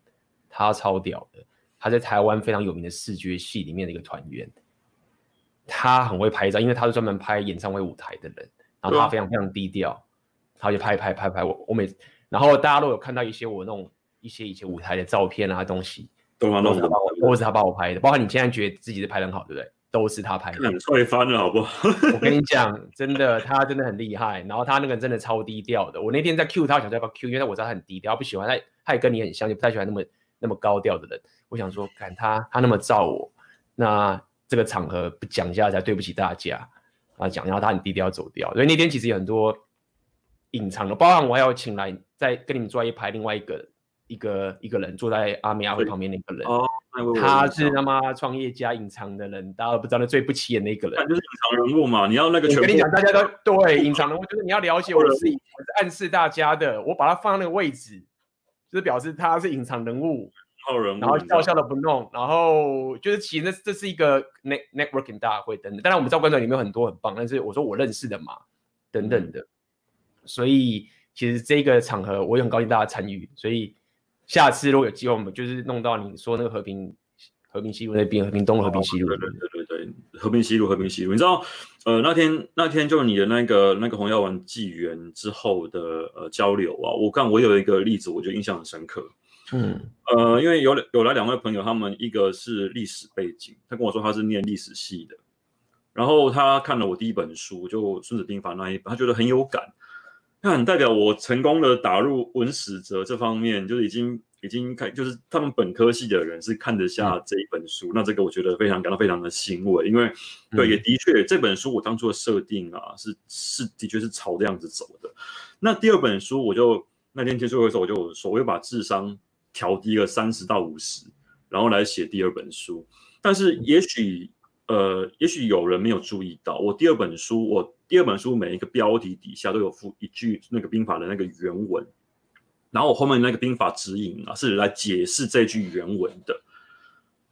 A: 他超屌的，他在台湾非常有名的视觉系里面的一个团员。他很会拍照，因为他是专门拍演唱会舞台的人，然后他非常非常低调，他就拍拍拍拍我我每，然后大家都有看到一些我那种一些以前舞台的照片啊东西，都是他帮我，都是他帮我拍的，包括你现在觉得自己是拍的很好，对不对？都是他拍的，
B: 很帅翻了，好不好？
A: 我跟你讲，真的，他真的很厉害，然后他那个人真的超低调的。我那天在 Q 他，想要不要 Q，因为我知道他很低调，不喜欢他，他也跟你很像，就不太喜欢那么那么高调的人。我想说，看他他那么照我，那。这个场合不讲一下才对不起大家啊！讲，然后他很低调走掉，所以那天其实有很多隐藏的，包含我还要请来再跟你们坐一排另外一个一个一个人坐在阿美阿辉旁边那个人，哦，他是他妈创业家隐藏的人，大家都不知道那最不起眼的一个人，
B: 就是隐藏人物嘛。你要那个，我
A: 跟你讲，大家都对隐藏人物，就是你要了解 我的事情，我是暗示大家的，我把他放在那个位置，就是表示他是隐藏人物。然后笑笑的不弄，然后就是其实这这是一个 net networking 大会等等，当然我们知道观众里面有很多很棒，但是我说我认识的嘛，等等的，嗯、所以其实这个场合我也很高兴大家参与，所以下次如果有机会，我们就是弄到你说那个和平和平西路那边，和平东路和平西路，对对对对对，
B: 和平西路和平西路，你知道呃那天那天就你的那个那个红药丸纪元之后的呃交流啊，我看我有一个例子，我觉得印象很深刻。嗯，呃，因为有有来两位朋友，他们一个是历史背景，他跟我说他是念历史系的，然后他看了我第一本书，就《孙子兵法》那一本，他觉得很有感，那很代表我成功的打入文史哲这方面，就是已经已经看，就是他们本科系的人是看得下这一本书，嗯、那这个我觉得非常感到非常的欣慰，因为对，也的确这本书我当初的设定啊，是是的确是朝这样子走的。那第二本书，我就那天签书会的时候，我就说，我就把智商。调低了三十到五十，然后来写第二本书。但是也许，呃，也许有人没有注意到，我第二本书，我第二本书每一个标题底下都有附一句那个兵法的那个原文，然后我后面那个兵法指引啊，是来解释这句原文的。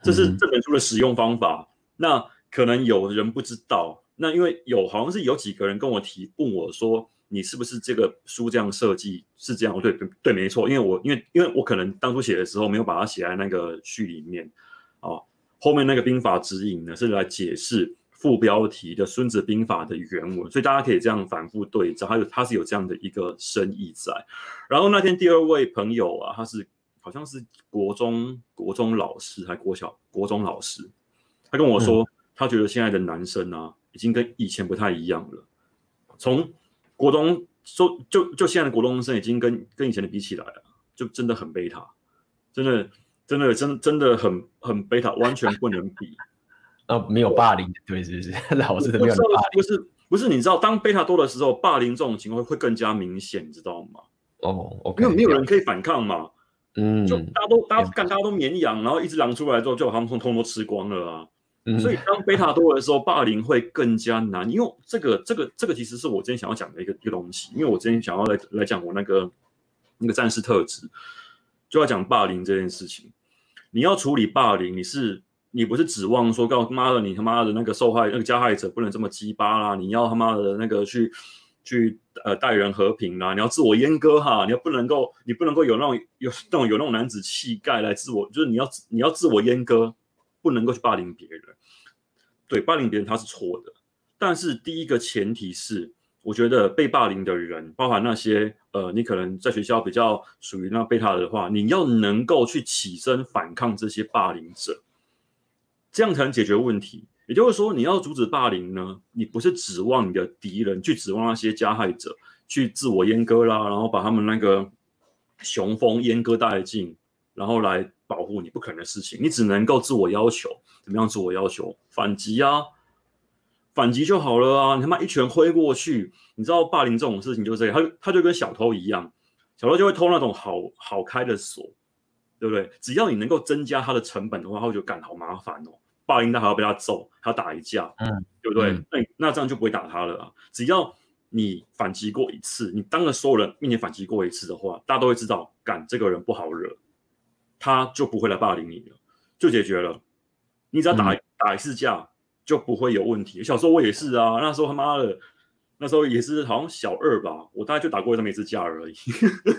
B: 这是这本书的使用方法。那可能有人不知道。那因为有好像是有几个人跟我提问我说，你是不是这个书这样设计是这样？对对对，没错。因为我因为因为我可能当初写的时候没有把它写在那个序里面哦，后面那个兵法指引呢是来解释副标题的《孙子兵法》的原文，所以大家可以这样反复对照，还有它是有这样的一个深意在。然后那天第二位朋友啊，他是好像是国中国中老师还国小国中老师，他跟我说，他觉得现在的男生啊，已经跟以前不太一样了。从国中说就就现在的国中生已经跟跟以前的比起来了，就真的很贝塔，真的真的真真的很很贝塔，完全不能比。
A: 呃，没有霸凌，对，是不是？老师都没有霸凌，
B: 不是不是，你知道，当贝塔多的时候，霸凌这种情况会更加明显，你知道吗？
A: 哦
B: 因为没有人可以反抗嘛，
A: 嗯，
B: 就大家都大家干，大家都绵羊，然后一只狼出来之后，就把他们通通都吃光了啊。嗯、所以当贝塔多的时候，霸凌会更加难，因为这个这个这个其实是我今天想要讲的一个一个东西，因为我今天想要来来讲我那个那个战士特质，就要讲霸凌这件事情。你要处理霸凌，你是。你不是指望说，告妈的，你他妈的那个受害那个加害者不能这么鸡巴啦，你要他妈的那个去去呃待人和平啦，你要自我阉割哈，你要不能够，你不能够有那种有那种有那种男子气概来自我，就是你要你要自我阉割，不能够去霸凌别人。对，霸凌别人他是错的，但是第一个前提是，我觉得被霸凌的人，包含那些呃，你可能在学校比较属于那贝塔的话，你要能够去起身反抗这些霸凌者。这样才能解决问题。也就是说，你要阻止霸凌呢，你不是指望你的敌人去指望那些加害者去自我阉割啦，然后把他们那个雄风阉割殆尽，然后来保护你，不可能的事情。你只能够自我要求，怎么样自我要求？反击啊，反击就好了啊！你他妈一拳挥过去，你知道霸凌这种事情就是这样，他他就跟小偷一样，小偷就会偷那种好好开的锁。对不对？只要你能够增加他的成本的话，他会觉得干好麻烦哦。霸凌他还要被他揍，还要打一架，嗯，对不对？嗯、那那这样就不会打他了啊。只要你反击过一次，你当着所有人面前反击过一次的话，大家都会知道，干这个人不好惹，他就不会来霸凌你了，就解决了。你只要打、嗯、打一次架，就不会有问题。小时候我也是啊，那时候他妈的，那时候也是好像小二吧，我大概就打过这么一次架而已。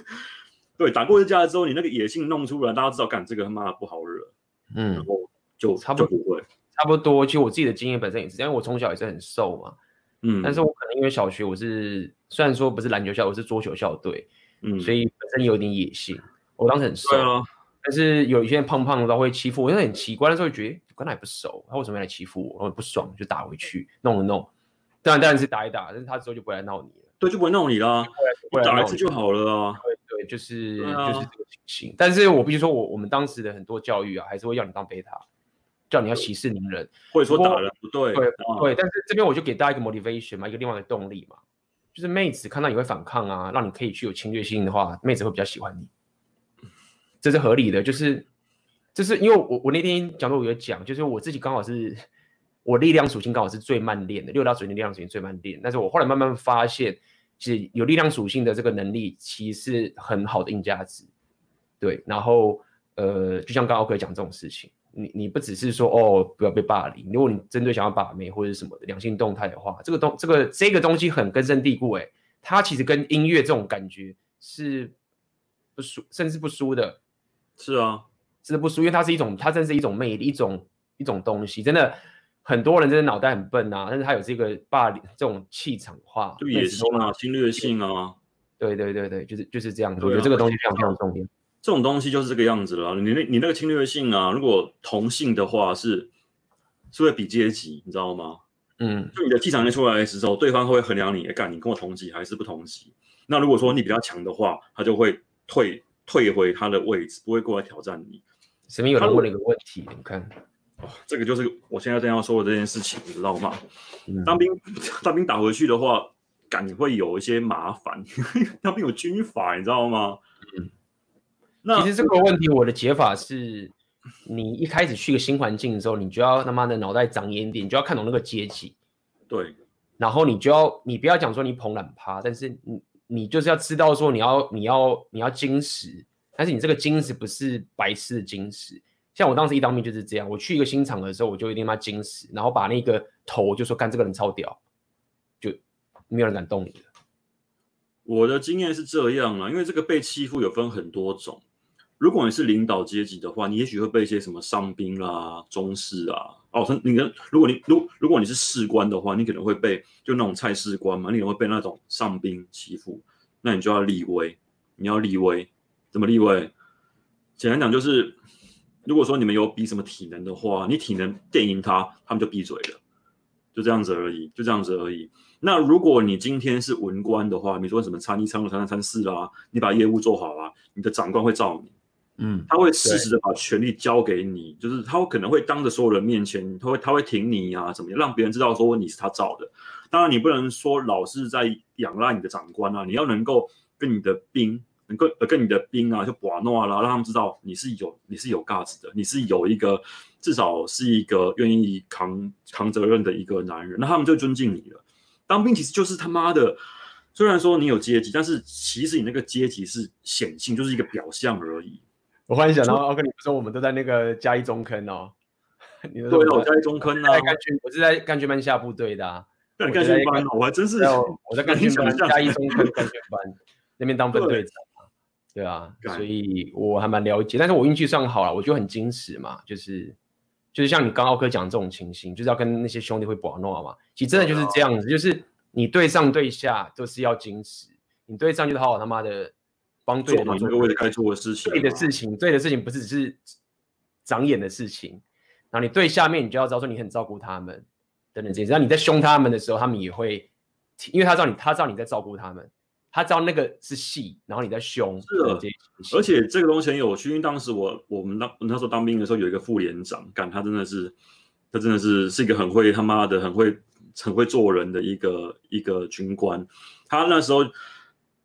B: 对，打过一次架之后，你那个野性弄出来，大家知道，干这个他妈的不好惹，嗯，然后就差不多不会，
A: 差不多。其实我自己的经验本身也是，因为我从小也是很瘦嘛，嗯，但是我可能因为小学我是虽然说不是篮球校，我是桌球校队，嗯，所以本身有点野性。我当时很瘦，啊、但是有一些人胖胖的都会欺负我，因为很奇怪，那时候觉得跟他也不熟，他为什么要来欺负我？我不爽就打回去，弄了弄。当然当然是打一打，但是他之后就不会来闹你了，
B: 对，就不会闹你了，打一次就好了啊。
A: 就是、啊、就是这个情形，但是我必须说我，我我们当时的很多教育啊，还是会要你当贝塔，叫你要息事宁人，
B: 或者说打人不对，
A: 对对。但是这边我就给大家一个 motivation 嘛，一个另外的动力嘛，就是妹子看到你会反抗啊，让你可以去有侵略性的话，妹子会比较喜欢你，这是合理的。就是就是因为我我那天讲座我有讲，就是我自己刚好是我力量属性刚好是最慢练的，六大属性力量属性最慢练，但是我后来慢慢发现。其实有力量属性的这个能力，其实是很好的硬价值，对。然后，呃，就像刚刚可以讲这种事情，你你不只是说哦，不要被霸凌，如果你针对想要把妹或者什么的两性动态的话，这个东这个这个东西很根深蒂固，哎，它其实跟音乐这种感觉是不输，甚至不输的。
B: 是啊，
A: 真的不输，因为它是一种，它真是一种魅力，一种一种东西，真的。很多人真的脑袋很笨啊，但是他有这个霸凌这种气场化，
B: 就野心啊，侵略性啊，
A: 对对对对，就是就是这样子。啊、我觉得这个东西非常非常重要。
B: 这种东西就是这个样子了。你那你那个侵略性啊，如果同性的话是是会比阶级，你知道吗？嗯，就你的气场一出来的时候，对方会衡量你，哎，干你跟我同级还是不同级？那如果说你比较强的话，他就会退退回他的位置，不会过来挑战你。
A: 前面有人问了一个问题，你看。
B: 哦，这个就是我现在正要说的这件事情，你知道吗？嗯、当兵 当兵打回去的话，感会有一些麻烦。当兵有军法，你知道吗？嗯，
A: 那其实这个问题我的解法是，你一开始去个新环境的时候，你就要他妈的脑袋长眼点，你就要看懂那个阶级。
B: 对，
A: 然后你就要你不要讲说你捧懒趴，但是你你就是要知道说你要你要你要矜持，但是你这个矜持不是白痴的矜持。像我当时一当兵就是这样，我去一个新厂的时候，我就一定要金石，然后把那个头就说干这个人超屌，就没有人敢动你了。
B: 我的经验是这样啊，因为这个被欺负有分很多种。如果你是领导阶级的话，你也许会被一些什么上宾啦、中士啊，哦，你跟如果你如如果你是士官的话，你可能会被就那种菜士官嘛，你可能会被那种上宾欺负，那你就要立威，你要立威，怎么立威？简单讲就是，如果说你们有比什么体能的话，你体能电赢他，他们就闭嘴了，就这样子而已，就这样子而已。那如果你今天是文官的话，你说什么参一、参二、参三、参四啦，你把业务做好啦，你的长官会罩你，嗯，他会适时的把权力交给你，就是他可能会当着所有人面前，他会他会挺你啊，怎么样，让别人知道说你是他造的。当然，你不能说老是在仰赖你的长官啊，你要能够跟你的兵，能够呃跟你的兵啊，就把诺啦，让他们知道你是有你是有价值的，你是有一个至少是一个愿意扛扛责任的一个男人，那他们就尊敬你了。当兵其实就是他妈的，虽然说你有阶级，但是其实你那个阶级是显性，就是一个表象而已。
A: 我忽然想到，奥克，你不说我们都在那个嘉义中坑哦？
B: 你对，我嘉义中坑啊。
A: 我是在干军班下部队的啊。
B: 干军班，我还真是
A: 我在干军班嘉义中坑干军班那边当分队长。对啊，所以我还蛮了解，但是我运气算好了，我就很矜持嘛，就是。就是像你刚奥克讲这种情形，就是要跟那些兄弟会玩闹嘛。其实真的就是这样子，就是你对上对下都是要矜持，你对上就是好好他妈的帮对的做
B: 各位该做的事情，
A: 对的事情，对的事情不是只是长眼的事情。然后你对下面，你就要知道说你很照顾他们等等这些。然后你在凶他们的时候，他们也会，因为他知道你，他知道你在照顾他们。他知道那个是戏，然后你在凶。
B: 是的，而且这个东西很有趣，因为当时我我们当那时候当兵的时候，有一个副连长，干他真的是，他真的是是一个很会他妈的很会很会做人的一个一个军官。他那时候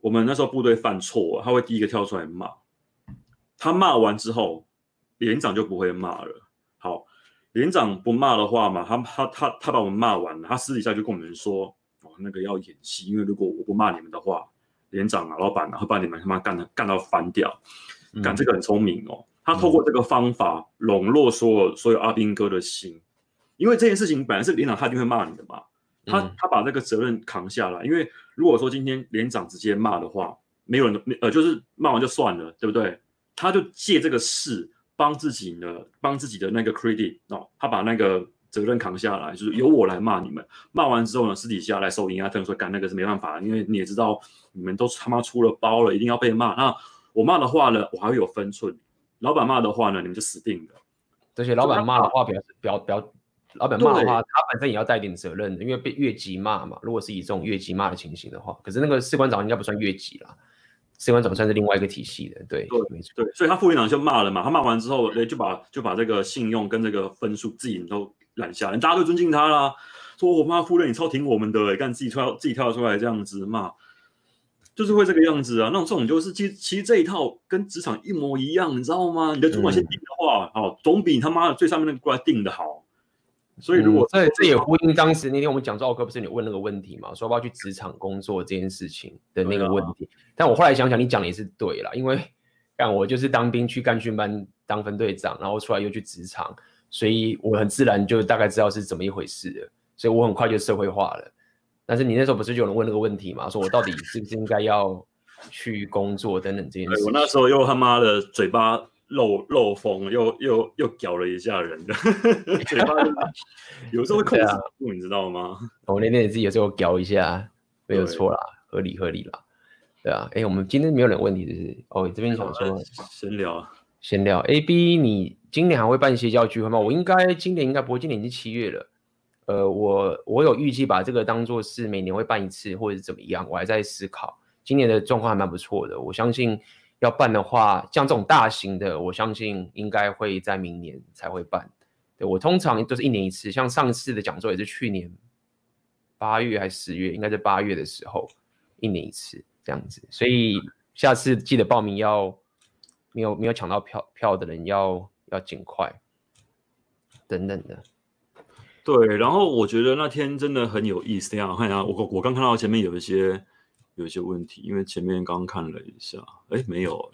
B: 我们那时候部队犯错，他会第一个跳出来骂。他骂完之后，连长就不会骂了。好，连长不骂的话嘛，他他他他把我们骂完了，他私底下就跟我们说，哦，那个要演戏，因为如果我不骂你们的话。连长啊，老板啊，会把你们他妈干的干到翻掉。干、嗯、这个很聪明哦，他透过这个方法笼络所有所有阿兵哥的心，因为这件事情本来是连长他一定会骂你的嘛，他他把这个责任扛下来。因为如果说今天连长直接骂的话，没有人呃，就是骂完就算了，对不对？他就借这个事帮自己呢，帮自己的那个 credit 哦，他把那个。责任扛下来，就是由我来骂你们。骂完之后呢，私底下来收银啊，他们说干那个是没办法，因为你也知道，你们都他妈出了包了，一定要被骂。那我骂的话呢，我还会有分寸。老板骂的话呢，你们就死定了。
A: 而且老板骂的话表示表表，老板骂的话，他本身也要带点责任的，因为被越级骂嘛。如果是以这种越级骂的情形的话，可是那个士官长应该不算越级啦，士官长算是另外一个体系的。对
B: 对，没错。对，所以他副连长就骂了嘛。他骂完之后，哎，就把就把这个信用跟这个分数自己都。揽下来，大家都尊敬他啦。说我妈夫人，你超挺我们的，哎，干自己跳自己跳出来这样子骂，就是会这个样子啊。那种这种就是，其实其实这一套跟职场一模一样，你知道吗？你的主管先定的话，哦、嗯，总比他妈的最上面那个过来定的好。所以如果、
A: 嗯、这这也呼应当时那天我们讲说，奥克不是你问那个问题嘛，说要不要去职场工作这件事情的那个问题。啊、但我后来想想，你讲的也是对了，因为干我就是当兵去干训班当分队长，然后出来又去职场。所以我很自然就大概知道是怎么一回事了，所以我很快就社会化了。但是你那时候不是就有人问那个问题嘛？说我到底是不是应该要去工作等等这件事。
B: 我那时候又他妈的嘴巴漏漏风，又又又屌了一下人的，嘴巴 有时候会控制不住，你知道吗？
A: 我那天也自己有时候屌一下，没有错啦，合理合理啦。对啊，哎，我们今天没有人问题，就是哦，这边想说
B: 闲聊。
A: 闲聊，A B，你今年还会办邪教聚会吗？我应该今年应该不会，今年已经七月了。呃，我我有预计把这个当做是每年会办一次，或者是怎么样，我还在思考。今年的状况还蛮不错的，我相信要办的话，像这种大型的，我相信应该会在明年才会办。对，我通常都是一年一次，像上次的讲座也是去年八月还是十月，应该在八月的时候，一年一次这样子。所以下次记得报名要。没有没有抢到票票的人要要尽快，等等的。
B: 对，然后我觉得那天真的很有意思。这样看一下，我我刚看到前面有一些有一些问题，因为前面刚看了一下，哎，没有，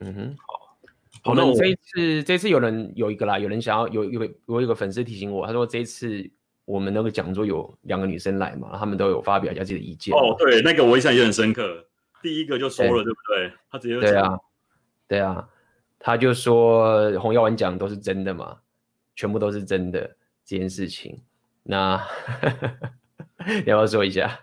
B: 嗯哼，好，
A: 我们这一次这次有人有一个啦，有人想要有有我有一个粉丝提醒我，他说这一次我们那个讲座有两个女生来嘛，他们都有发表一下自己的意见。
B: 哦，对，那个我印象也很深刻。第一个就说了，对，对不对？他直接就讲。
A: 对啊，对啊，他就说红药丸讲都是真的嘛，全部都是真的这件事情。那 你要不要说一下？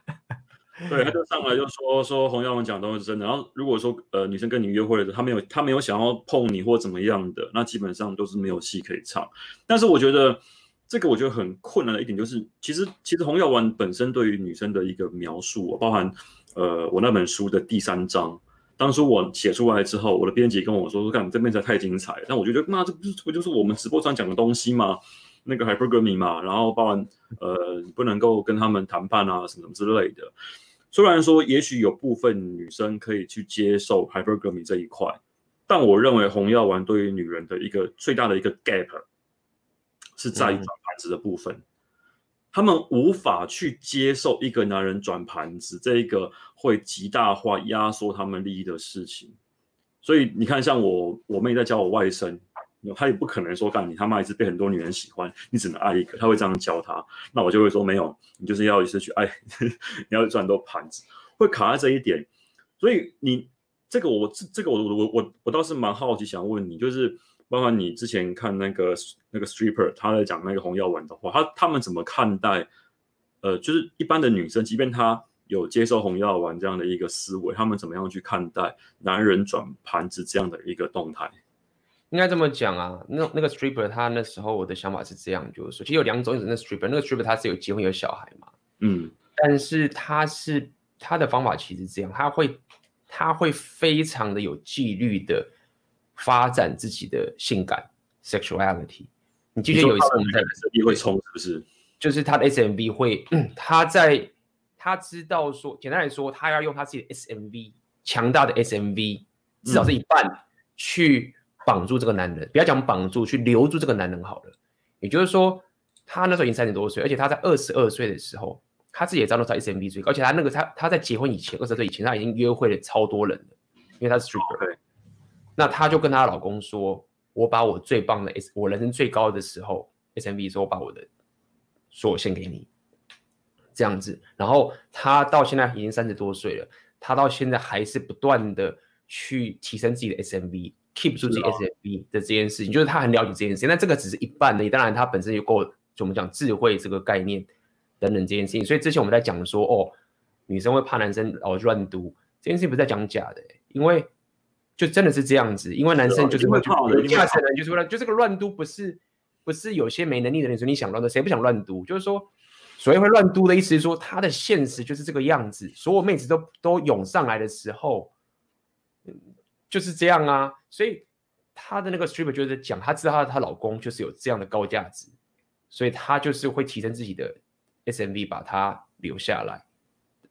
B: 对，他就上来就说说红药丸讲都是真的。然后如果说呃女生跟你约会的时候，他没有他没有想要碰你或怎么样的，那基本上都是没有戏可以唱。但是我觉得这个我觉得很困难的一点就是，其实其实红药丸本身对于女生的一个描述，包含呃我那本书的第三章，当初我写出来之后，我的编辑跟我说说看，这边才太精彩。但我觉得那这不是不就是我们直播上讲的东西吗？那个 hypergamy 嘛，然后包含呃不能够跟他们谈判啊什么什么之类的。虽然说，也许有部分女生可以去接受 hypergamy 这一块，但我认为红药丸对于女人的一个最大的一个 gap 是在于转盘子的部分，他们无法去接受一个男人转盘子这一个会极大化压缩他们利益的事情。所以你看，像我我妹在教我外甥。他也不可能说，干你他妈一直被很多女人喜欢，你只能爱一个，他会这样教他。那我就会说，没有，你就是要一直去爱，你要赚多盘子，会卡在这一点。所以你这个我这这个我我我我倒是蛮好奇，想问你，就是包括你之前看那个那个 stripper 他在讲那个红药丸的话，他他们怎么看待？呃，就是一般的女生，即便她有接受红药丸这样的一个思维，他们怎么样去看待男人转盘子这样的一个动态？
A: 应该这么讲啊，那那个 stripper 他那时候我的想法是这样，就是说，其实有两种，一种那 stripper，那个 stripper 他是有结婚有小孩嘛，
B: 嗯，
A: 但是他是他的方法其实是这样，他会他会非常的有纪律的发展自己的性感 sexuality。你记得有一次我们在
B: SMV 会冲是不是？
A: 就是他的 SMV 会，嗯、他在他知道说，简单来说，他要用他自己的 SMV 强大的 SMV，至少是一半、嗯、去。绑住这个男人，不要讲绑住，去留住这个男人好了。也就是说，他那时候已经三十多岁，而且他在二十二岁的时候，他自己也知道他 SMB 最高，而且他那个他他在结婚以前，二十岁以前，他已经约会了超多人了，因为他是 stripper。那他就跟他老公说：“我把我最棒的 S，我人生最高的时候 SMB 说，我把我的所有献给你，这样子。”然后他到现在已经三十多岁了，他到现在还是不断的去提升自己的 SMV。Keep 住自己 SMB 的这件事情，就是他很了解这件事情，那这个只是一半的，当然他本身有够，就我们讲智慧这个概念等等这件事情。所以之前我们在讲说，哦，女生会怕男生哦乱读，这件事情不是在讲假的，因为就真的是这样子，因为男生就是会怕，有驾驶人就是会乱，就这个乱读不是不是有些没能力的人说你想乱读，谁不想乱读？就是说，所谓会乱嘟的意思是说，他的现实就是这个样子，所有妹子都都涌上来的时候。就是这样啊，所以她的那个 stripper 就是讲，她知道她她老公就是有这样的高价值，所以她就是会提升自己的 SMV，把她留下来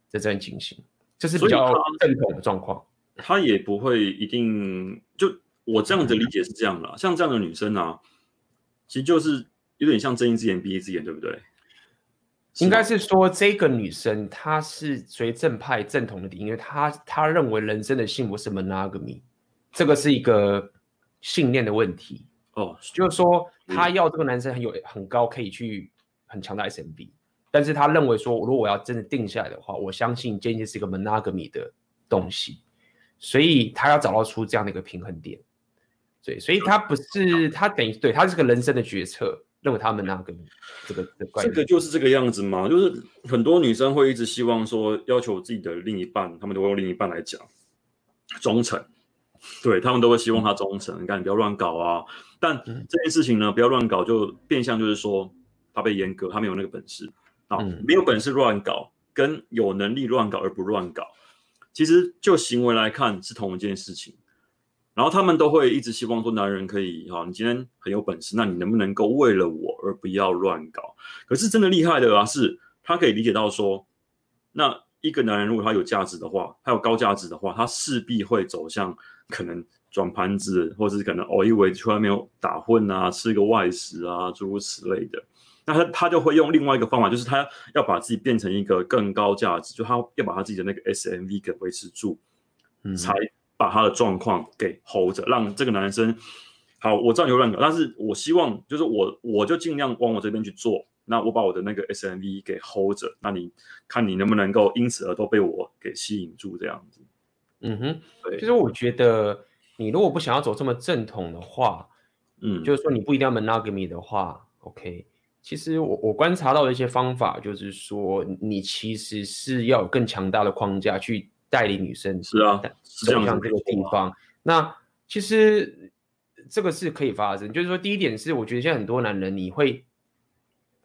A: 在这样情形，这是比较正统的状况。
B: 她也不会一定就我这样的理解是这样的，像这样的女生啊，其实就是有点像睁一只眼闭一只眼，对不对？
A: 应该是说，这个女生她是随正派正统的，因为她她认为人生的幸福是 monogamy。这个是一个信念的问题。哦，就是说他要这个男生很有很高，可以去很强大 SMB，但是他认为说，如果我要真的定下来的话，我相信这件是一个 monogamy 的东西，所以他要找到出这样的一个平衡点，对，所以他不是他等于对他是个人生的决策，认为他 monogamy 这个这个
B: 这个就是这个样子嘛，就是很多女生会一直希望说，要求自己的另一半，他们都会用另一半来讲忠诚。对，他们都会希望他忠诚，你看你不要乱搞啊。但这件事情呢，不要乱搞，就变相就是说他被阉割，他没有那个本事啊，没有本事乱搞，跟有能力乱搞而不乱搞，其实就行为来看是同一件事情。然后他们都会一直希望说，男人可以哈，你今天很有本事，那你能不能够为了我而不要乱搞？可是真的厉害的啊，是他可以理解到说，那一个男人如果他有价值的话，他有高价值的话，他势必会走向。可能转盘子，或者是可能偶一为出来没有打混啊，吃个外食啊，诸如此类的。那他他就会用另外一个方法，就是他要把自己变成一个更高价值，就他要把他自己的那个 SMV 给维持住，嗯、才把他的状况给 hold 着，让这个男生好，我知道你会乱搞，但是我希望就是我我就尽量往我这边去做，那我把我的那个 SMV 给 hold 着，那你看你能不能够因此而都被我给吸引住这样子。
A: 嗯哼，对，就是我觉得你如果不想要走这么正统的话，嗯，就是说你不一定要 monogamy 的话，OK。其实我我观察到的一些方法，就是说你其实是要有更强大的框架去带领女生，
B: 是啊，
A: 走向这个地方。那其实这个是可以发生，就是说第一点是，我觉得现在很多男人你会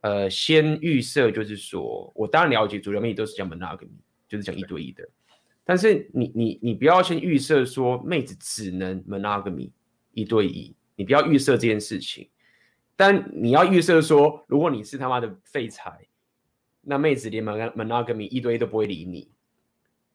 A: 呃先预设，就是说我当然了解主流媒体都是讲 monogamy，就是讲一对一的，但是你你你不要先预设说妹子只能 monogamy 一对一，你不要预设这件事情。但你要预设说，如果你是他妈的废柴，那妹子连 monogamy 一堆都不会理你。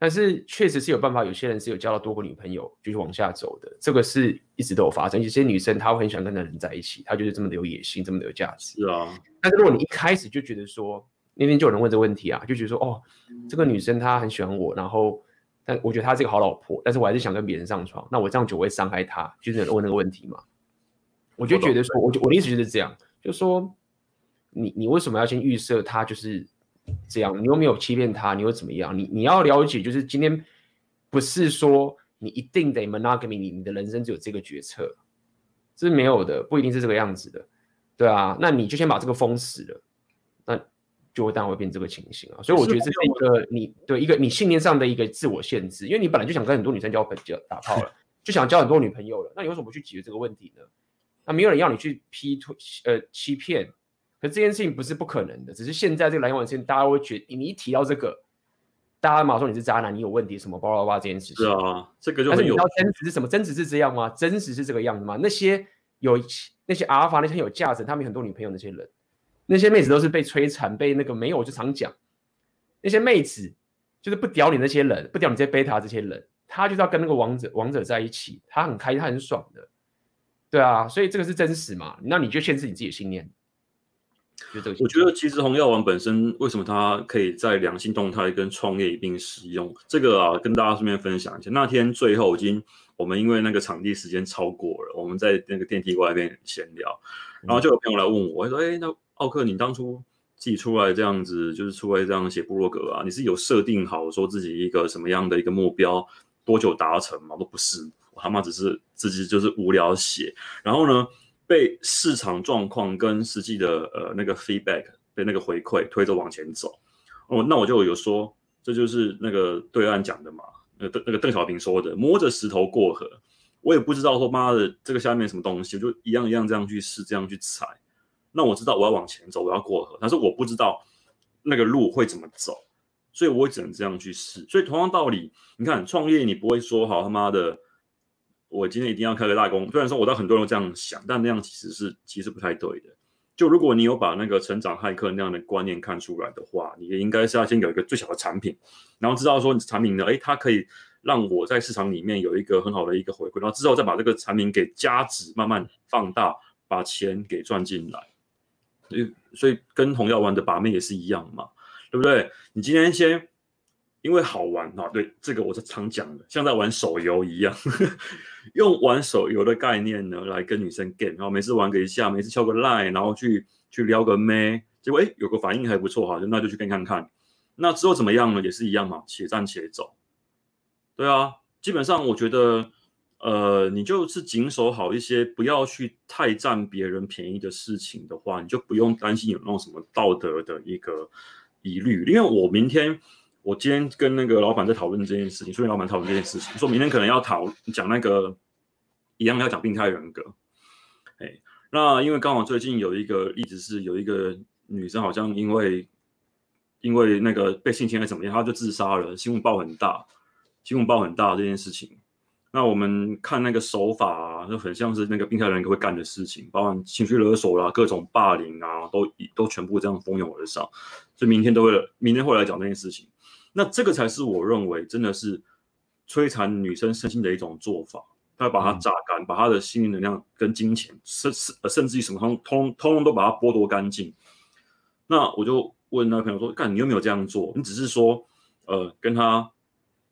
A: 但是确实是有办法，有些人是有交到多个女朋友就是往下走的，这个是一直都有发生。有些女生她会很喜欢跟男人在一起，她就是这么的有野心，这么的有价值。
B: 是啊。
A: 但是如果你一开始就觉得说，那天就有人问这个问题啊，就觉得说，哦，这个女生她很喜欢我，然后但我觉得她是个好老婆，但是我还是想跟别人上床，那我这样就会伤害她，就是问那个问题嘛。我就觉得说，我就我的意思就是这样，就是说，你你为什么要先预设他就是这样？你又没有欺骗他，你又怎么样？你你要了解，就是今天不是说你一定得 monogamy，你你的人生只有这个决策，这是没有的，不一定是这个样子的，对啊。那你就先把这个封死了，那就会当然会变这个情形啊。所以我觉得这是一个你对一个你信念上的一个自我限制，因为你本来就想跟很多女生交朋友打炮了，就想交很多女朋友了，那你为什么不去解决这个问题呢？那没有人要你去劈腿，呃，欺骗，可这件事情不是不可能的，只是现在这个蓝网线，大家会觉得你一提到这个，大家马上说你是渣男，你有问题什么，巴拉巴拉这件事情。
B: 是啊，这个就
A: 但是你知道真实是什么？真实是这样吗？真实是这个样子吗？那些有那些阿尔法那些有价值，他们很多女朋友那些人，那些妹子都是被摧残，被那个没有，我就常讲，那些妹子就是不屌你那些人，不屌你这些贝塔这些人，他就是要跟那个王者王者在一起，他很开心，他很爽的。对啊，所以这个是真实嘛？那你就限制你自己的信念。
B: 就这个，我觉得其实红药丸本身为什么它可以在良性动态跟创业一并使用？这个啊，跟大家顺便分享一下。那天最后已经，我们因为那个场地时间超过了，我们在那个电梯外面闲聊，然后就有朋友来问我，说：“哎，那奥克，你当初自己出来这样子，就是出来这样写部落格啊？你是有设定好说自己一个什么样的一个目标，多久达成吗？都不是。”我他妈只是自己就是无聊写，然后呢，被市场状况跟实际的呃那个 feedback 被那个回馈推着往前走。哦，那我就有说，这就是那个对岸讲的嘛，那个那个邓小平说的，摸着石头过河。我也不知道说妈的这个下面什么东西，我就一样一样这样去试，这样去踩。那我知道我要往前走，我要过河，但是我不知道那个路会怎么走，所以我只能这样去试。所以同样道理，你看创业，你不会说好他妈的。我今天一定要开个大工，虽然说我知道很多人都这样想，但那样其实是其实不太对的。就如果你有把那个成长骇客那样的观念看出来的话，你也应该是要先有一个最小的产品，然后知道说你产品呢，诶，它可以让我在市场里面有一个很好的一个回馈，然后之后再把这个产品给加值，慢慢放大，把钱给赚进来。所以，所以跟红药丸的把妹也是一样嘛，对不对？你今天先。因为好玩啊，对，这个我是常讲的，像在玩手游一样，用玩手游的概念呢来跟女生 game，然后每次玩个一下，每次敲个 line，然后去去撩个妹，结果哎有个反应还不错哈，就那就去跟看看，那之后怎么样呢？也是一样嘛，且战且走。对啊，基本上我觉得，呃，你就是谨守好一些，不要去太占别人便宜的事情的话，你就不用担心有那种什么道德的一个疑虑，因为我明天。我今天跟那个老板在讨论这件事情，所以老板讨论这件事情，说明天可能要讨讲那个一样要讲病态人格。哎，那因为刚好最近有一个例子是，有一个女生好像因为因为那个被性侵还是怎么样，她就自杀了，新闻报很大，新闻报很大这件事情。那我们看那个手法啊，就很像是那个病态人格会干的事情，包含情绪勒索啦、各种霸凌啊，都都全部这样蜂拥而上。所以明天都会，明天会来讲这件事情。那这个才是我认为真的是摧残女生身心的一种做法，他要把她榨干，把她的心灵能量跟金钱，甚甚甚至于什么通通通通都把它剥夺干净。那我就问那个朋友说：“干，你有没有这样做？你只是说，呃，跟他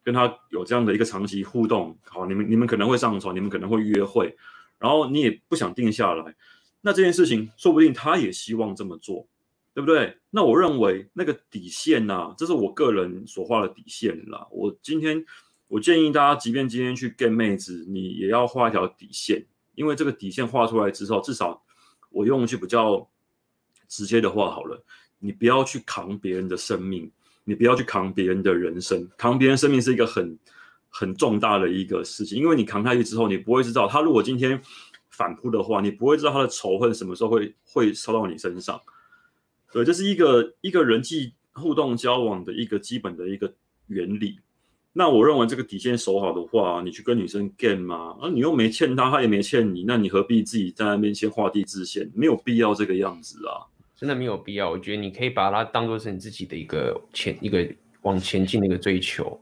B: 跟他有这样的一个长期互动，好，你们你们可能会上床，你们可能会约会，然后你也不想定下来，那这件事情说不定他也希望这么做，对不对？那我认为那个底线呐、啊，这是我个人所画的底线啦。我今天我建议大家，即便今天去 get 妹子，你也要画一条底线，因为这个底线画出来之后，至少我用一句比较直接的话好了，你不要去扛别人的生命。你不要去扛别人的人生，扛别人生命是一个很很重大的一个事情，因为你扛下去之后，你不会知道他如果今天反扑的话，你不会知道他的仇恨什么时候会会烧到你身上。对，这是一个一个人际互动交往的一个基本的一个原理。那我认为这个底线守好的话，你去跟女生 game 嘛，啊，你又没欠她，她也没欠你，那你何必自己在那边先画地自限？没有必要这个样子啊。
A: 真的没有必要，我觉得你可以把它当做是你自己的一个前一个往前进的一个追求，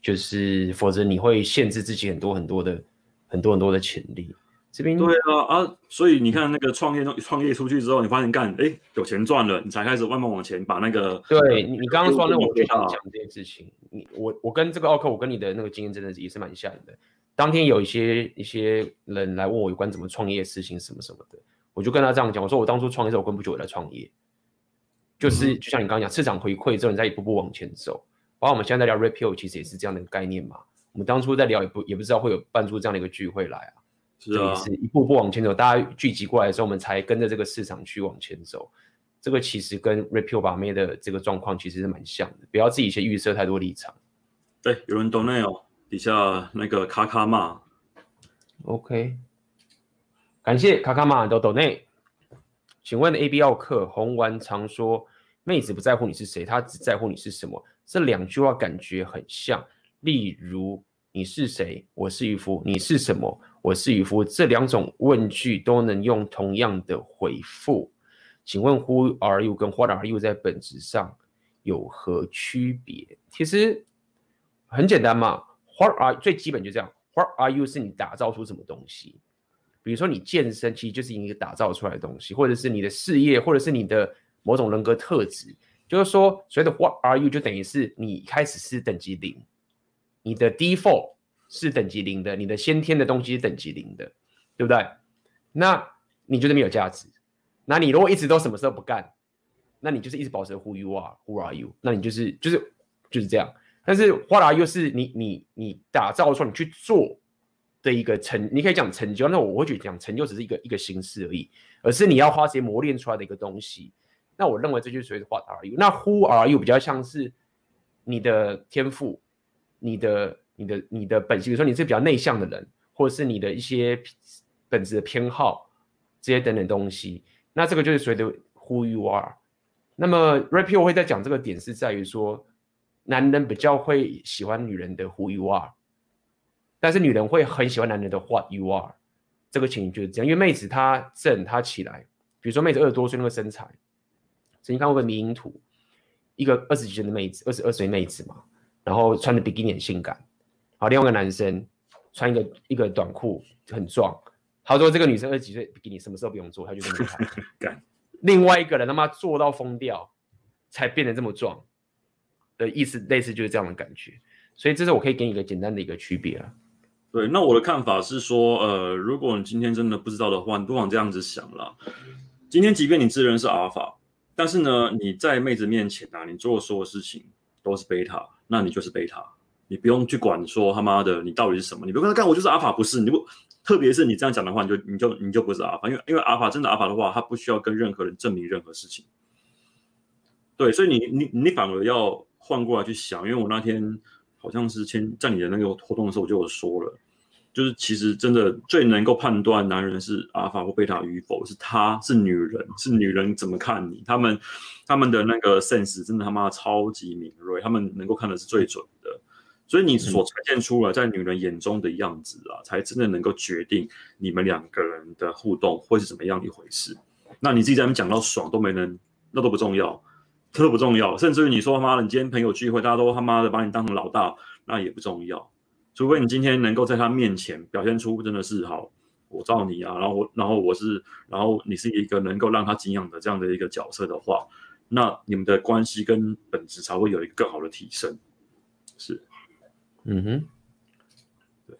A: 就是否则你会限制自己很多很多的很多很多的潜力。这边
B: 对啊啊，所以你看那个创业创业出去之后，你发现干哎有钱赚了，你才开始慢慢往前把那个。
A: 对你你刚刚说那我就想讲这件事情，你我我跟这个奥克，我跟你的那个经验真的是也是蛮像的。当天有一些一些人来问我有关怎么创业的事情什么什么的。我就跟他这样讲，我说我当初创业的时候，我根本不久我来创业，就是就像你刚刚讲，市场回馈之后，你再一步步往前走。包括我们现在在聊 repeal，其实也是这样的一个概念嘛。我们当初在聊，也不也不知道会有办出这样的一个聚会来啊。是啊，是一步步往前走，大家聚集过来的时候，我们才跟着这个市场去往前走。这个其实跟 Rapio 把妹的这个状况其实是蛮像的，不要自己先预设太多立场。
B: 对，有人 donate 哦，底下那个卡卡骂。
A: OK。感谢卡卡玛的豆内，请问 A B 奥克红丸常说妹子不在乎你是谁，她只在乎你是什么。这两句话感觉很像，例如你是谁，我是渔夫，你是什么，我是渔夫，这两种问句都能用同样的回复。请问 Who are you 跟 What are you 在本质上有何区别？其实很简单嘛，What are 最基本就这样，What are you 是你打造出什么东西。比如说你健身，其实就是一个打造出来的东西，或者是你的事业，或者是你的某种人格特质。就是说，所谓的 What are you 就等于是你开始是等级零，你的 default 是等级零的，你的先天的东西是等级零的，对不对？那你觉得没有价值？那你如果一直都什么事都不干，那你就是一直保持 Who you are，Who are you？那你就是就是就是这样。但是 What are you 是你你你打造出来，你去做。的一个成，你可以讲成就，那我会觉得讲成就只是一个一个形式而已，而是你要花时间磨练出来的一个东西。那我认为这就是属于 What are you？那 Who are you 比较像是你的天赋、你的、你的、你的本性，比如说你是比较内向的人，或者是你的一些本质的偏好这些等等东西。那这个就是属于的 Who you are。那么 Rapio 会在讲这个点是在于说，男人比较会喜欢女人的 Who you are。但是女人会很喜欢男人的 What you are，这个情形就是这样，因为妹子她正她起来，比如说妹子二十多岁那个身材，曾经看过个迷因图，一个二十几岁的妹子，二十二岁妹子嘛，然后穿的比基尼很性感，好，另外一个男生穿一个一个短裤很壮，他说这个女生二十几岁比基尼什么时候不用做，她就这么看，另外一个人他妈做到疯掉，才变得这么壮的意思，类似就是这样的感觉，所以这是我可以给你一个简单的一个区别啊。
B: 对，那我的看法是说，呃，如果你今天真的不知道的话，你不妨这样子想啦。今天即便你自认是阿尔法，但是呢，你在妹子面前啊，你做的所有事情都是贝塔，那你就是贝塔，你不用去管说他妈的你到底是什么，你不用跟他干，我就是阿尔法，不是你不，特别是你这样讲的话，你就你就你就不是阿尔法，因为因为阿尔法真的阿尔法的话，他不需要跟任何人证明任何事情。对，所以你你你反而要换过来去想，因为我那天。好像是前在你的那个活动的时候，我就有说了，就是其实真的最能够判断男人是阿尔法或贝塔与否，是他是女人，是女人怎么看你，他们他们的那个 sense 真的他妈超级敏锐，他们能够看的是最准的，所以你所呈现出来在女人眼中的样子啊，才真的能够决定你们两个人的互动会是怎么样一回事。那你自己在那边讲到爽都没人，那都不重要。特不重要，甚至于你说他妈的，你今天朋友聚会，大家都他妈的把你当成老大，那也不重要。除非你今天能够在他面前表现出真的是好，我罩你啊，然后我，然后我是，然后你是一个能够让他敬仰的这样的一个角色的话，那你们的关系跟本质才会有一个更好的提升。是
A: 嗯哼，对。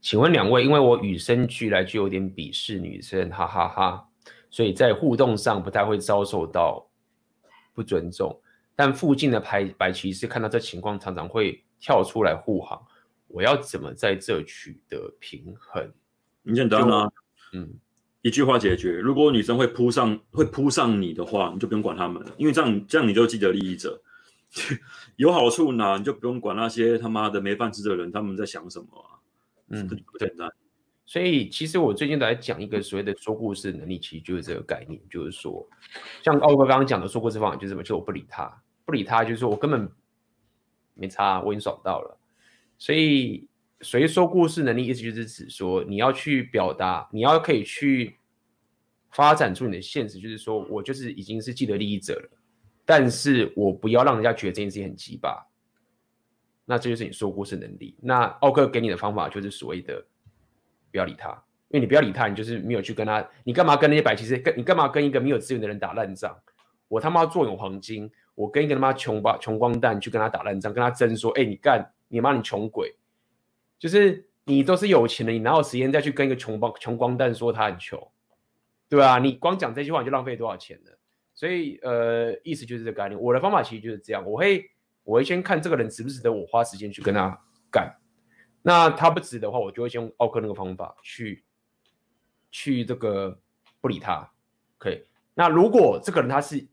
A: 请问两位，因为我与生俱来就有点鄙视女生，哈哈哈哈，所以在互动上不太会遭受到不尊重。但附近的白白骑士看到这情况，常常会跳出来护航。我要怎么在这取得平衡？
B: 很简单啊，嗯，一句话解决。如果女生会扑上会扑上你的话，你就不用管他们了，因为这样这样你就既得利益者。有好处拿，你就不用管那些他妈的没饭吃的人，他们在想什么啊？嗯，对，不简单。
A: 所以其实我最近都在讲一个所谓的说故事能力，其实就是这个概念，就是说，像奥哥刚刚讲的说故事方法就是什么？就我不理他，不理他，就是说我根本没差，我已经爽到了。所以，所以说故事能力意思就是指说，你要去表达，你要可以去发展出你的现实，就是说我就是已经是既得利益者了。但是我不要让人家觉得这件事情很鸡巴，那这就是你说故事能力。那奥克给你的方法就是所谓的不要理他，因为你不要理他，你就是没有去跟他，你干嘛跟那些白骑士，跟你干嘛跟一个没有资源的人打烂仗？我他妈坐拥黄金，我跟一个他妈穷吧穷光蛋去跟他打烂仗，跟他争说，哎，你干你妈你穷鬼，就是你都是有钱的，你哪有时间再去跟一个穷光穷光蛋说他很穷，对啊？你光讲这句话你就浪费多少钱了？所以，呃，意思就是这个概念。我的方法其实就是这样，我会，我会先看这个人值不值得我花时间去跟他干。那他不值的话，我就会先用奥克那个方法去，去这个不理他。可以。那如果这个人他是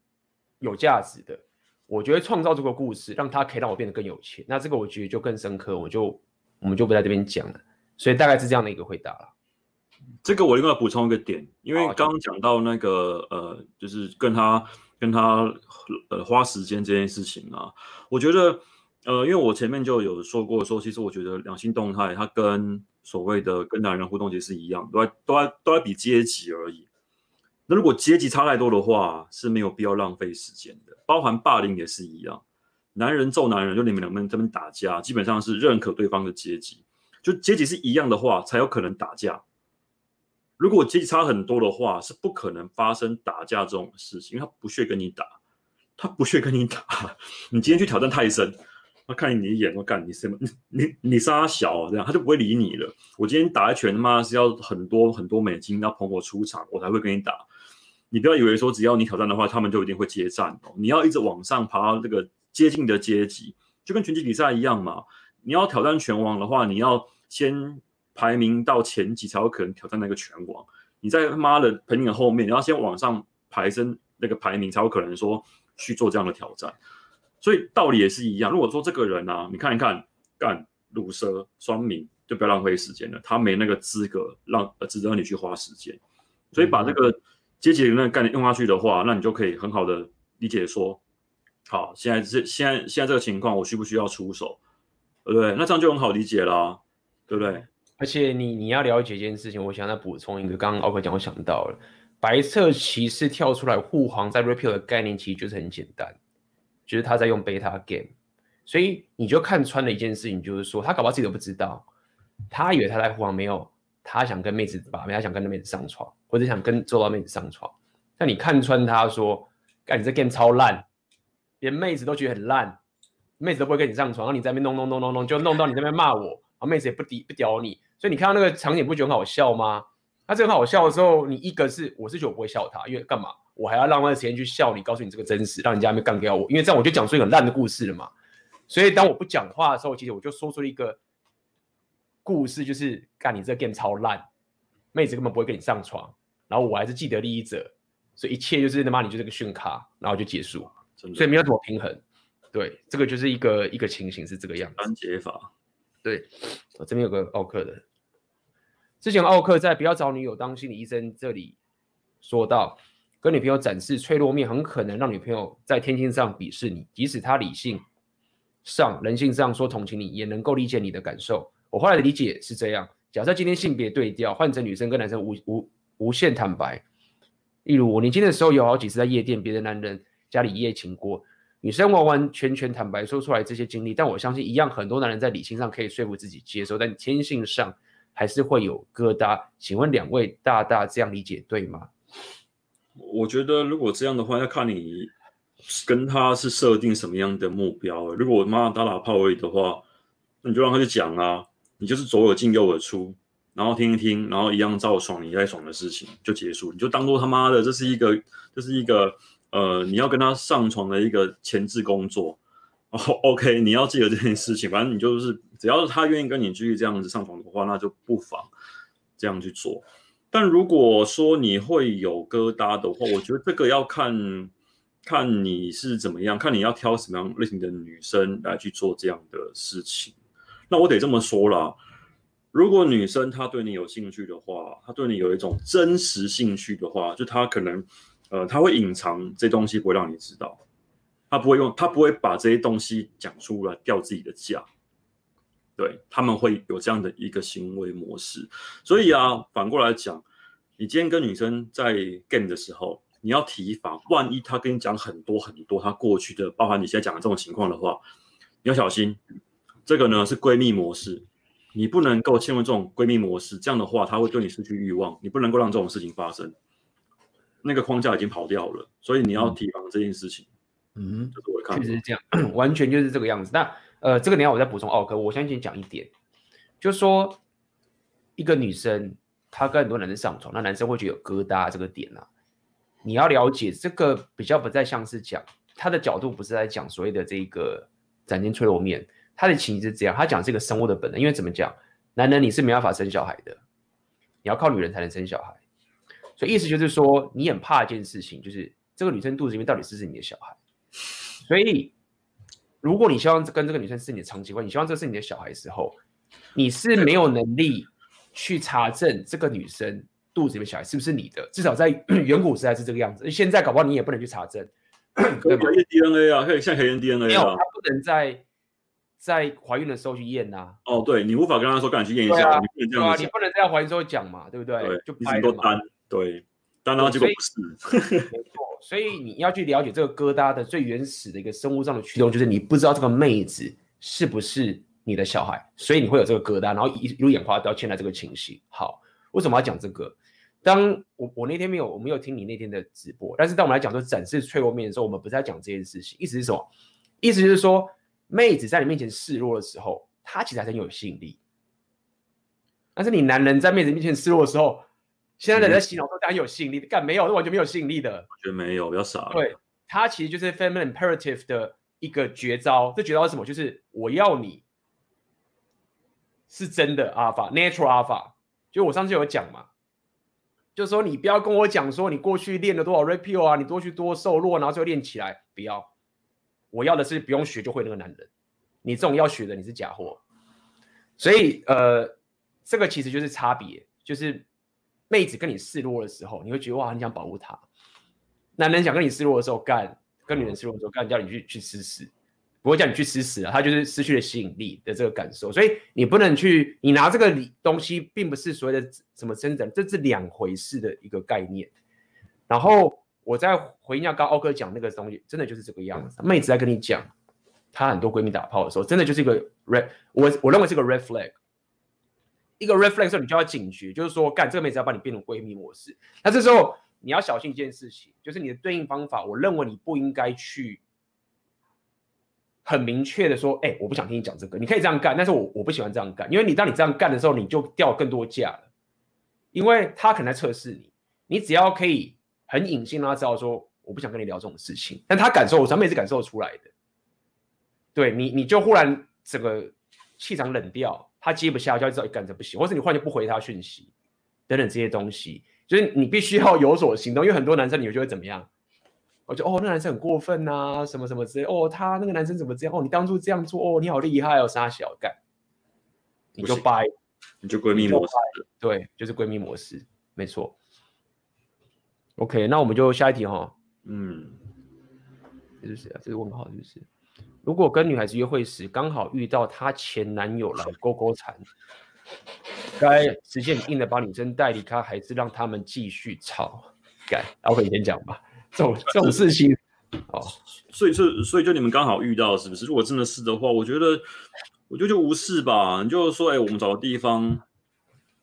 A: 有价值的，我觉得创造这个故事，让他可以让我变得更有钱。那这个我觉得就更深刻，我就我们就不在这边讲了。所以大概是这样的一个回答了。
B: 这个我另外补充一个点，因为刚刚讲到那个呃，就是跟他跟他呃花时间这件事情啊，我觉得呃，因为我前面就有说过说，其实我觉得两性动态它跟所谓的跟男人互动其实是一样，都在都在都在比阶级而已。那如果阶级差太多的话，是没有必要浪费时间的，包含霸凌也是一样，男人揍男人，就你们两个人这边打架，基本上是认可对方的阶级，就阶级是一样的话，才有可能打架。如果阶级差很多的话，是不可能发生打架这种事情，因为他不屑跟你打，他不屑跟你打。你今天去挑战泰森，他看你一眼，我干你什么？你你你杀小、啊、这样，他就不会理你了。我今天打一拳，他妈是要很多很多美金，要捧我出场，我才会跟你打。你不要以为说只要你挑战的话，他们就一定会接战哦。你要一直往上爬到这个接近的阶级，就跟拳击比赛一样嘛。你要挑战拳王的话，你要先。排名到前几才有可能挑战那个拳王。你在他妈的排名后面，你要先往上排升那个排名，才有可能说去做这样的挑战。所以道理也是一样。如果说这个人啊，你看一看，干鲁蛇双明，就不要浪费时间了。他没那个资格让值得你去花时间。所以把这个阶级的那个概念用下去的话，那你就可以很好的理解说，好，现在这现在现在这个情况，我需不需要出手？对不对？那这样就很好理解啦，对不对？
A: 而且你你要了解一件事情，我想再补充一个，刚刚奥克讲，我想到了白色骑士跳出来护航，在 repeal 的概念其实就是很简单，就是他在用 beta game，所以你就看穿了一件事情，就是说他搞不好自己都不知道，他以为他在护航，没有，他想跟妹子把妹，他想跟那妹子上床，或者想跟周到妹子上床，但你看穿他说，干你这 game 超烂，连妹子都觉得很烂，妹子都不会跟你上床，然后你在那边弄弄弄弄弄，就弄到你那边骂我，然后妹子也不敌不屌你。所以你看到那个场景不觉得很好笑吗？他这很好笑的时候，你一个是我是觉得我不会笑他，因为干嘛？我还要浪费时间去笑你，告诉你这个真实，让人家没干掉我，因为这样我就讲出一个很烂的故事了嘛。所以当我不讲话的时候，其实我就说出了一个故事，就是干你这个 game 超烂，妹子根本不会跟你上床，然后我还是既得利益者，所以一切就是他妈你就是个逊咖，然后就结束。所以没有怎么平衡。对，这个就是一个一个情形是这个样子。
B: 单解法。
A: 对，我这边有个奥克的。之前奥克在不要找女友当心理医生这里说到，跟女朋友展示脆弱面，很可能让女朋友在天性上鄙视你，即使她理性上、人性上说同情你，也能够理解你的感受。我后来的理解是这样：假设今天性别对调，换成女生跟男生无无无限坦白，例如我年轻的时候有好几次在夜店，别的男人家里一夜情过。女生完完全全坦白说出来这些经历，但我相信一样，很多男人在理性上可以说服自己接受，但天性上还是会有疙瘩。请问两位大大这样理解对吗？
B: 我觉得如果这样的话，要看你跟他是设定什么样的目标。如果我妈打打炮而已的话，那你就让他去讲啊，你就是左耳进右耳出，然后听一听，然后一样照爽你在爽的事情就结束，你就当做他妈的这是一个这是一个呃你要跟他上床的一个前置工作。哦，OK，你要记得这件事情，反正你就是只要是他愿意跟你继续这样子上床的话，那就不妨这样去做。但如果说你会有疙瘩的话，我觉得这个要看看你是怎么样，看你要挑什么样类型的女生来去做这样的事情。那我得这么说啦，如果女生她对你有兴趣的话，她对你有一种真实兴趣的话，就她可能呃，她会隐藏这东西，不会让你知道。她不会用，她不会把这些东西讲出来掉自己的价，对，他们会有这样的一个行为模式。所以啊，反过来讲，你今天跟女生在 game 的时候，你要提防，万一她跟你讲很多很多她过去的，包含你现在讲的这种情况的话，你要小心。这个呢是闺蜜模式，你不能够陷入这种闺蜜模式，这样的话她会对你失去欲望，你不能够让这种事情发生。那个框架已经跑掉了，所以你要提防这件事情。
A: 嗯，确实是这样，完全就是这个样子。那呃，这个你要我再补充奥克，我相信讲一点，就是说一个女生她跟很多男生上床，那男生会觉得有疙瘩这个点啊，你要了解这个比较不再像是讲他的角度，不是在讲所谓的这个展现脆弱面，他的情绪是这样，他讲这个生物的本能，因为怎么讲，男人你是没办法生小孩的，你要靠女人才能生小孩，所以意思就是说你很怕一件事情，就是这个女生肚子里面到底是不是你的小孩。所以，如果你希望跟这个女生是你的长期关系，你希望这是你的小孩的时候，你是没有能力去查证这个女生肚子里面小孩是不是你的。至少在 远古时代是这个样子，现在搞不好你也不能去查证。
B: 可以验 DNA 啊，可以现在可以验 DNA 啊。没有，他
A: 不能在在怀孕的时候去验呐、啊。
B: 哦，对，你无法跟他说，赶紧去验一下。
A: 你不能这样对啊，你不能在怀孕时候讲嘛，对不对？
B: 对，
A: 就
B: 拍了嘛。对。当然，结果不是。
A: 没错，所以你要去了解这个疙瘩的最原始的一个生物上的驱动，就是你不知道这个妹子是不是你的小孩，所以你会有这个疙瘩，然后一路演化到现在这个情形。好，为什么要讲这个？当我我那天没有我没有听你那天的直播，但是当我们来讲说展示脆弱面的时候，我们不是在讲这件事情。意思是什么？意思就是说，妹子在你面前示弱的时候，她其实还很有吸引力。但是你男人在妹子面前示弱的时候，现在的人在洗脑说，当然有吸引力，干没有，那完全没有吸引力的。
B: 我觉得没有，比较傻。
A: 对，它其实就是 feminine imperative 的一个绝招。这绝招是什么？就是我要你是真的 alpha，natural alpha。就我上次有讲嘛，就是说你不要跟我讲说你过去练了多少 repeal 啊，你多去多瘦弱，然后就练起来。不要，我要的是不用学就会那个男人。你这种要学的，你是假货。所以呃，这个其实就是差别，就是。妹子跟你示弱的时候，你会觉得哇，你想保护她；男人想跟你示弱的时候，干跟女人示弱的时候，干叫你去去吃屎，不会叫你去吃屎啊，他就是失去了吸引力的这个感受。所以你不能去，你拿这个东西，并不是所谓的什么真的，这是两回事的一个概念。然后我再回应一下刚奥哥讲那个东西，真的就是这个样子。妹子在跟你讲她很多闺蜜打炮的时候，真的就是一个 red，我我认为是个 red flag。一个 reflex，你就要警觉，就是说，干这个妹子要把你变成闺蜜模式。那这时候你要小心一件事情，就是你的对应方法。我认为你不应该去很明确的说，哎、我不想听你讲这个。你可以这样干，但是我我不喜欢这样干，因为你当你这样干的时候，你就掉更多价了。因为他可能在测试你，你只要可以很隐性让他知道说，我不想跟你聊这种事情，但他感受，我妹子感受出来的。对你，你就忽然整个气场冷掉。他接不下，就要知道干这不行，或是你忽然就不回他讯息，等等这些东西，就是你必须要有所行动。因为很多男生，你就会怎么样？我就哦，那男生很过分啊，什么什么之类。哦，他那个男生怎么这样？哦，你当初这样做，哦，你好厉害哦，傻小干，你就掰，
B: 你就闺蜜模式，
A: 对，就是闺蜜模式，没错。OK，那我们就下一题哈。嗯，这是谁啊？这是问号，是不是？如果跟女孩子约会时刚好遇到她前男友来勾勾缠，该直接硬的把女生带离开，还是让他们继续吵？该，我你先讲吧。这种这种事情，哦，
B: 所以是所以就你们刚好遇到是不是？如果真的是的话，我觉得我觉得就无视吧。你就说，哎、欸，我们找个地方，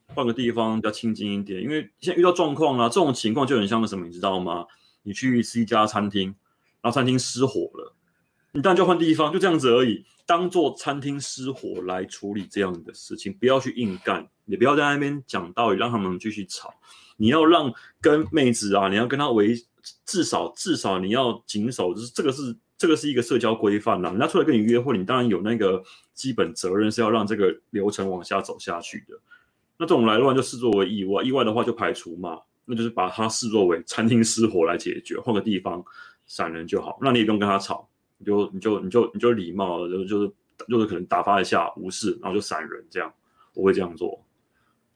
B: 换个地方比较亲近一点。因为现在遇到状况啊，这种情况就很像什么，你知道吗？你去吃一家餐厅，然后餐厅失火了。你当然就换地方，就这样子而已。当做餐厅失火来处理这样的事情，不要去硬干，也不要在那边讲道理，让他们继续吵。你要让跟妹子啊，你要跟他维，至少至少你要谨守，就是这个是这个是一个社交规范啦。人家出来跟你约会，你当然有那个基本责任是要让这个流程往下走下去的。那这种来乱就视作为意外，意外的话就排除嘛，那就是把它视作为餐厅失火来解决，换个地方闪人就好。那你也不用跟他吵，你就你就你就你就礼貌，就就是就是可能打发一下无视，然后就闪人这样，我会这样做。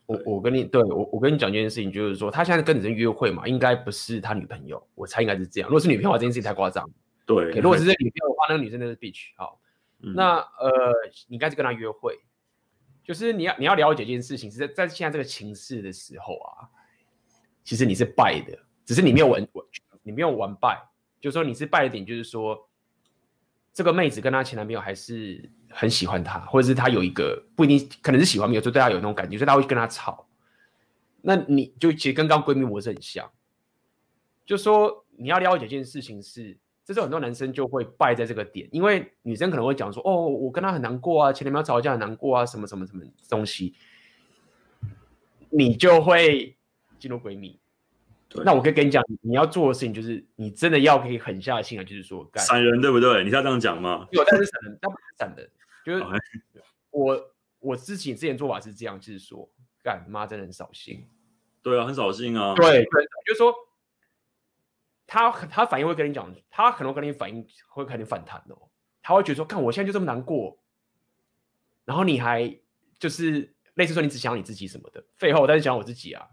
A: 我我跟你对我我跟你讲一件事情，就是说他现在跟女生约会嘛，应该不是他女朋友，我猜应该是这样。如果是女朋友，这件事情太夸张。
B: 对，okay,
A: 如果是这女朋友的话，那个女生那是 bitch 好。嗯、那呃，你应该是跟他约会。就是你要你要了解一件事情，是在在现在这个情势的时候啊，其实你是败的，只是你没有玩你没有玩败，就是说你是败的点，就是说这个妹子跟她前男朋友还是很喜欢她，或者是她有一个不一定可能是喜欢，没有说对她有那种感觉，所以她会跟她吵。那你就其实跟刚闺蜜模式很像，就说你要了解一件事情是。这时候很多男生就会败在这个点，因为女生可能会讲说：“哦，我跟他很难过啊，前男朋友吵架很难过啊，什么什么什么东西。”你就会进入闺蜜。对那我可以跟你讲，你要做的事情就是，你真的要可以狠下心来，就是说干
B: 闪人，对不对？你是要这样讲吗？
A: 有，但是闪人，但不是闪人，就是 我我自己之前做法是这样，就是说干妈真的很扫兴。
B: 对啊，很扫兴啊。
A: 对对，就是说。他他反应会跟你讲，他可能会跟你反应会跟你反弹哦，他会觉得说，看我现在就这么难过，然后你还就是类似说你只想要你自己什么的，废话，我但是想要我自己啊。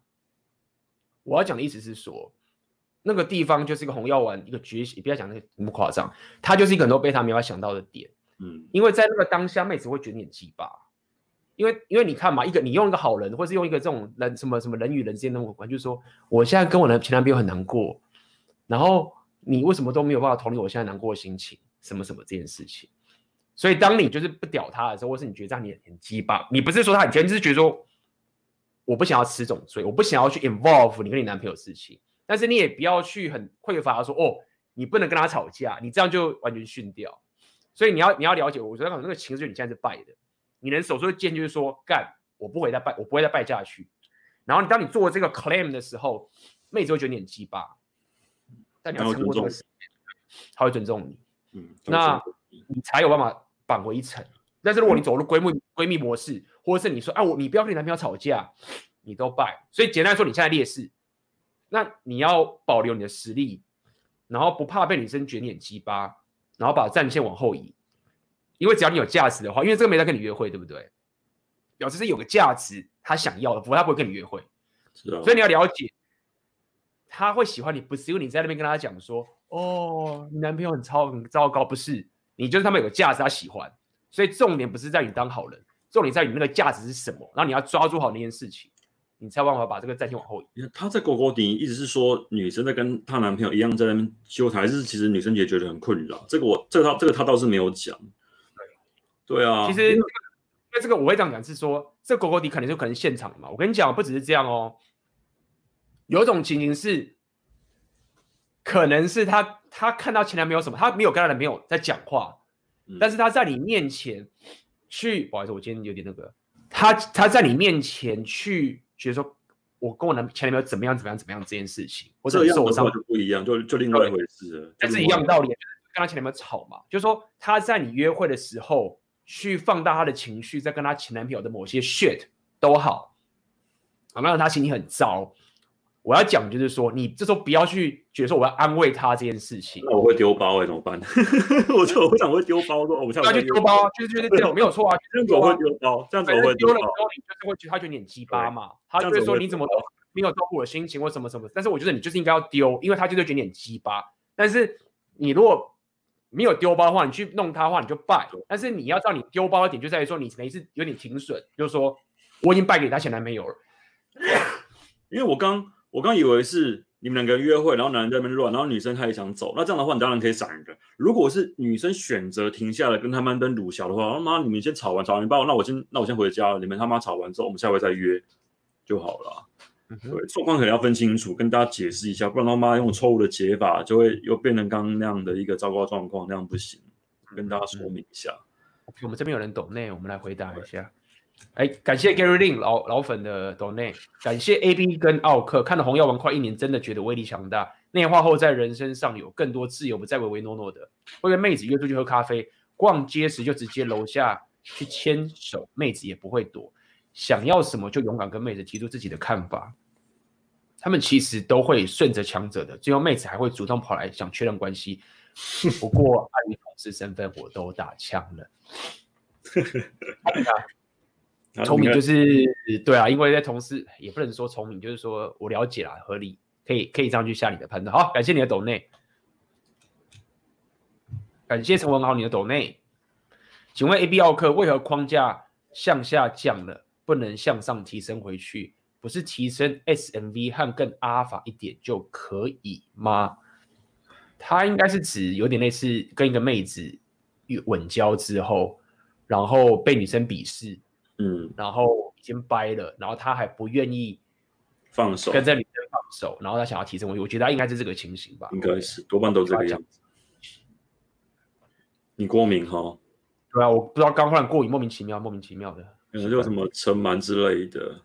A: 我要讲的意思是说，那个地方就是一个红药丸，一个觉醒，不要讲那个那么夸张，它就是一个很多被他没法想到的点，嗯，因为在那个当下，妹子会觉得你很鸡巴，因为因为你看嘛，一个你用一个好人，或是用一个这种人什么什么人与人之间的关，就是说我现在跟我的前男朋友很难过。然后你为什么都没有办法同理我现在难过的心情，什么什么这件事情？所以当你就是不屌他的时候，或是你觉得这样你很鸡巴，你不是说他很贱，就是觉得说我不想要吃这种罪，我不想要去 involve 你跟你男朋友的事情。但是你也不要去很匮乏说哦，你不能跟他吵架，你这样就完全训掉。所以你要你要了解，我觉得那个情绪你现在是败的，你能守住的剑就是说干，我不会再败，我不会再败下去。然后你当你做这个 claim 的时候，妹子会觉得你很鸡巴。但你要这个他会尊重你，嗯，那你才有办法扳回一城。但是如果你走入闺蜜闺蜜模式，或者是你说啊，我你不要跟你男朋友吵架，你都败。所以简单来说，你现在劣势，那你要保留你的实力，然后不怕被女生觉得你很鸡巴，然后把战线往后移。因为只要你有价值的话，因为这个没在跟你约会，对不对？表示是有个价值，他想要的，不过他不会跟你约会。是啊，所以你要了解。他会喜欢你，不是因为你在那边跟他讲说，哦，你男朋友很超很糟糕，不是，你就是他们有个价值，他喜欢，所以重点不是在你当好人，重点在你那个价值是什么，然后你要抓住好那件事情，你才有办法把这个战线往后移。
B: 他在狗狗底一直是说，女生在跟她男朋友一样在那边纠缠，还是其实女生也觉得很困扰？这个我，这个他，这个他倒是没有讲。对，对啊，
A: 其实因为这个我会这样讲，是说这狗狗底可能就可能现场的嘛。我跟你讲，不只是这样哦。有一种情形是，可能是他他看到前男朋友什么，他没有跟他男朋友在讲话，嗯、但是他在你面前去，不好意思，我今天有点那个，他他在你面前去觉得说，我跟我男前男朋友怎么样怎么样怎么样这件事情，或者受伤
B: 就不一样，就就另外一回事了。
A: 但是一样的道理，跟他前男朋友吵嘛，就是说他在你约会的时候去放大他的情绪，在跟他前男朋友的某些 shit 都好，啊，让他心情很糟。我要讲就是说，你这时候不要去觉得说我要安慰他这件事情。
B: 那我会丢包哎、欸，怎么办？我就我想会丢包说，我们下
A: 去丢包，就是觉得这种没有错啊。
B: 这样子我会丢包，这样子我会丢了之后，你就是会觉得他觉得你很鸡巴嘛，他就会说你怎么都没有照顾我的心情或什么什么。但是我觉得你就是应该要丢，因为他就是觉得你很鸡巴。但是你如果没有丢包的话，你去弄他的话，你就败。但是你要知道，你丢包的点就在于说，你每一次有点停损，就是说我已经败给他前男朋友了。因为我刚。我刚以为是你们两个约会，然后男人在那边乱，然后女生她也想走，那这样的话你当然可以闪一个。如果是女生选择停下来跟他们登鲁小的话，他妈你们先吵完吵完，你帮我，那我先那我先回家了。你们他妈吵完之后，我们下回再约就好了。嗯、对，状况可能要分清楚，跟大家解释一下，不然他妈用错误的解法，就会又变成刚刚那样的一个糟糕状况，那样不行。跟大家说明一下。
A: 嗯、我们这边有人懂内，我们来回答一下。哎，感谢 Gary Lin 老老粉的 Donate，，感谢 AB 跟奥克，看了红药丸快一年，真的觉得威力强大。内化后，在人生上有更多自由，不再唯唯诺诺的。会跟妹子约出去喝咖啡、逛街时，就直接楼下去牵手，妹子也不会躲。想要什么就勇敢跟妹子提出自己的看法。他们其实都会顺着强者的，最后妹子还会主动跑来想确认关系。不过碍于同事身份，我都打枪了。聪明就是对啊，因为在同事也不能说聪明，就是说我了解啦，合理，可以可以这样去下你的判断。好，感谢你的抖内，感谢陈文豪你的抖内。请问 A B 奥克为何框架向下降了，不能向上提升回去？不是提升 S M V 和更阿尔法一点就可以吗？他应该是指有点类似跟一个妹子稳交之后，然后被女生鄙视。嗯，然后已经掰了，然后他还不愿意
B: 放手，
A: 跟这女生放手，然后他想要提升我，我觉得他应该是这个情形吧，
B: 应该是多半都这个样子。你过敏哈？
A: 对啊，我不知道刚忽然过敏，莫名其妙，莫名其妙的，
B: 嗯，就什么尘螨之类的。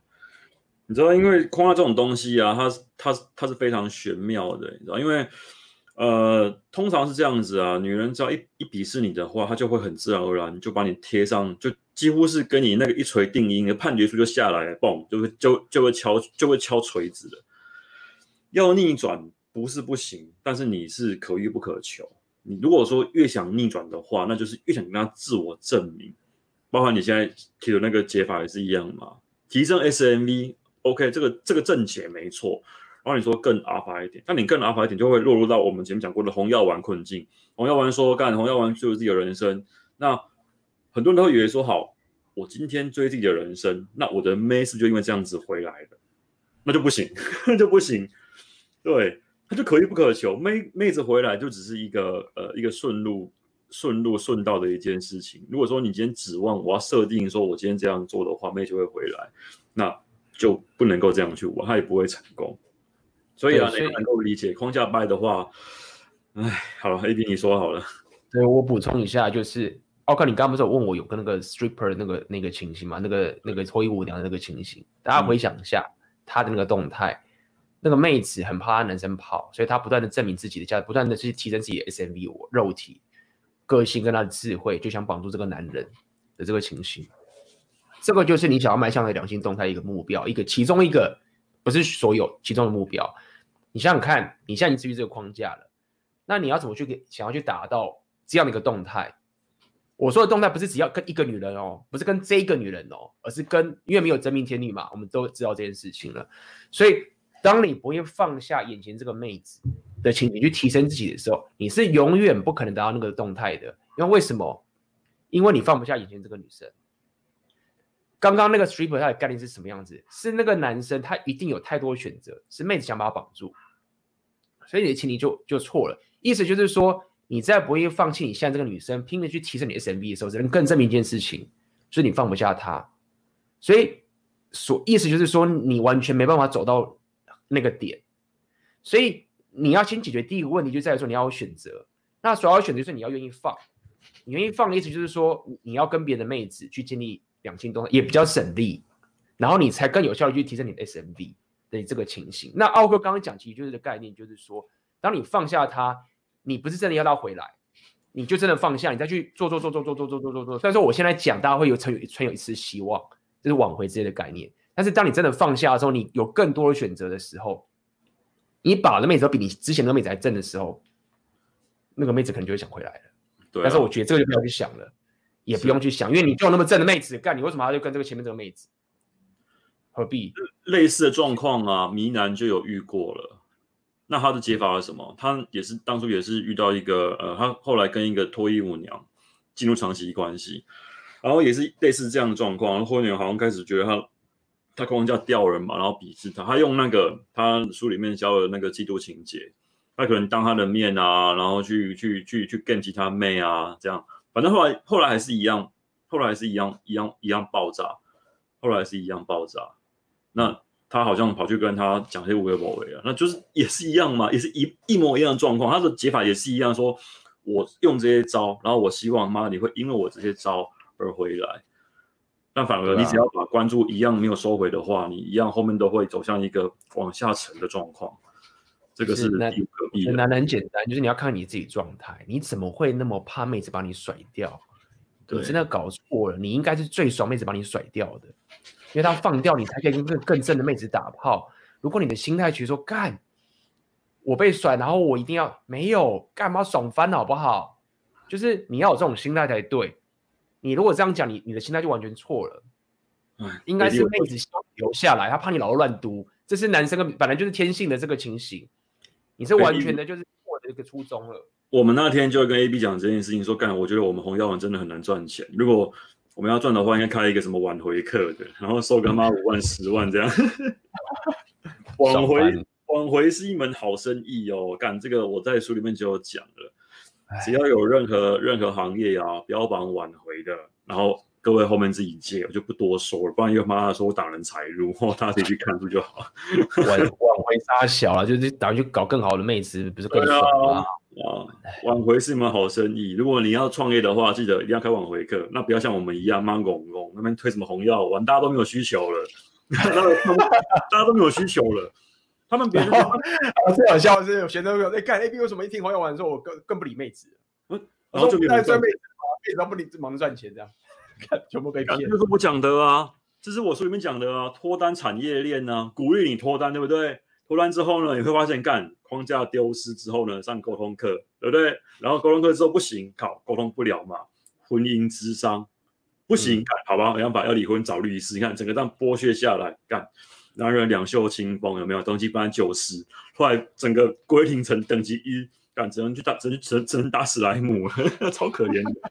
B: 你知道，因为框架这种东西啊，它它它是非常玄妙的，你知道，因为。呃，通常是这样子啊，女人只要一一鄙视你的话，她就会很自然而然就把你贴上，就几乎是跟你那个一锤定音的判决书就下来，嘣，就会就就会敲就会敲锤子的。要逆转不是不行，但是你是可遇不可求。你如果说越想逆转的话，那就是越想跟他自我证明。包括你现在提的那个解法也是一样嘛，提升 SMV，OK，这个这个正解没错。然后你说更阿法一点，那你更阿法一点，就会落入到我们前面讲过的红药丸困境。红药丸说干，红药丸就是自己的人生。那很多人都会以为说，好，我今天追自己的人生，那我的妹是就因为这样子回来的，那就不行，那就不行。对，他就可遇不可求，妹妹子回来就只是一个呃一个顺路顺路顺道的一件事情。如果说你今天指望我要设定说我今天这样做的话，妹就会回来，那就不能够这样去玩，他也不会成功。所以啊，你能够理解框架卖的话，哎，好了，AB 你说好了。
A: 对，我补充一下，就是奥克，你刚刚不是有问我有跟那个 stripper 那个那个情形嘛？那个那个脱衣舞娘的那个情形，大家回想一下他的那个动态，嗯、那个妹子很怕他男生跑，所以她不断的证明自己的价值，不断的去提升自己的 SMV 我肉体、个性跟她的智慧，就想绑住这个男人的这个情形。这个就是你想要迈向的两性动态一个目标，一个其中一个不是所有其中的目标。你想想看，你现在已经至于这个框架了，那你要怎么去给想要去达到这样的一个动态？我说的动态不是只要跟一个女人哦，不是跟这个女人哦，而是跟因为没有真命天女嘛，我们都知道这件事情了。所以，当你不愿放下眼前这个妹子的情景去提升自己的时候，你是永远不可能达到那个动态的。因为为什么？因为你放不下眼前这个女生。刚刚那个 stripper 他的概念是什么样子？是那个男生他一定有太多选择，是妹子想把他绑住，所以你的前提就就错了。意思就是说，你在不愿意放弃你现在这个女生，拼命去提升你 SMV 的时候，只能更证明一件事情，就是你放不下她。所以所意思就是说，你完全没办法走到那个点。所以你要先解决第一个问题，就在于说你要有选择。那首要选择是你要愿意放，你愿意放的意思就是说，你要跟别的妹子去建立。两性动态也比较省力，然后你才更有效的去提升你的 SMV 的这个情形。那奥哥刚刚讲，其实就是这个概念，就是说，当你放下他，你不是真的要他回来，你就真的放下，你再去做做做做做做做做做做。虽然说我现在讲，大家会有存有存有一丝希望，就是挽回之类的概念。但是当你真的放下的时候，你有更多的选择的时候，你把的妹子都比你之前的妹子还正的时候，那个妹子可能就会想回来了。对啊。但是我觉得这个就不要去想了。也不用去想，因为你就有那么正的妹子干，你为什么还要跟这个前面这个妹子？何必？
B: 类似的状况啊，迷男就有遇过了。那他的解法是什么？他也是当初也是遇到一个呃，他后来跟一个脱衣舞娘进入长期关系，然后也是类似这样的状况。然后脱衣舞娘好像开始觉得他他框架吊人嘛，然后鄙视他。他用那个他书里面教的那个嫉妒情节，他可能当他的面啊，然后去去去去跟其他妹啊这样。反正后来后来还是一样，后来还是一样一样一样爆炸，后来还是一样爆炸。那他好像跑去跟他讲些无谓无谓啊，那就是也是一样嘛，也是一一模一样的状况。他的解法也是一样说，我用这些招，然后我希望妈你会因为我这些招而回来。但反而你只要把关注一样没有收回的话，啊、你一样后面都会走向一个往下沉的状况。这个是。
A: 很难很简单，就是你要看你自己状态，你怎么会那么怕妹子把你甩掉？你真的搞错了，你应该是最爽妹子把你甩掉的，因为他放掉你才可以跟更更正的妹子打炮。如果你的心态其实说干，我被甩，然后我一定要没有干嘛爽翻好不好？就是你要有这种心态才对。你如果这样讲，你你的心态就完全错了。
B: 嗯
A: 应该是妹子留下来，她怕你老乱嘟，这是男生的本来就是天性的这个情形。你是完全的就是我的一个初衷了。
B: 我们那天就跟 A B 讲这件事情，说干，我觉得我们红药丸真的很难赚钱。如果我们要赚的话，应该开一个什么挽回课的，然后收个他妈五万、十万这样。挽回挽回是一门好生意哦，干这个我在书里面就有讲了。只要有任何任何行业啊标榜挽回的，然后各位后面自己借，我就不多说了，不然又妈的说我挡人财路，大家自己去看书就好。
A: 挽挽回杀小了，就是打算去搞更好的妹子，不是更爽吗？
B: 啊，挽回是一门好生意。如果你要创业的话，记得一定要开挽回课，那不要像我们一样妈拱拱那边推什么红药丸，大家都没有需求了，大家都没有需求了。他们别人
A: 最好 笑的是，有学生说：“哎，干 A B 为什么一听黄药丸说，我更更不理妹子？”
B: 嗯，然后就没在
A: 追妹子，妹子都不理，忙着赚钱这样，看全部被骗。
B: 这是我讲的啊，这是我书里面讲的啊，脱单产业链呢、啊，鼓励你脱单，对不对？脱单之后呢，你会发现干框架丢失之后呢，上沟通课，对不对？然后沟通课之后不行，靠，沟通不了嘛，婚姻之商不行，干、嗯、好吧，没办法要离婚找律师，你看整个这样剥削下来，干。男人两袖清风有没有？等级班九十，后来整个归零成等级一，干只能去打，只能只能只能打史莱姆，超可怜的。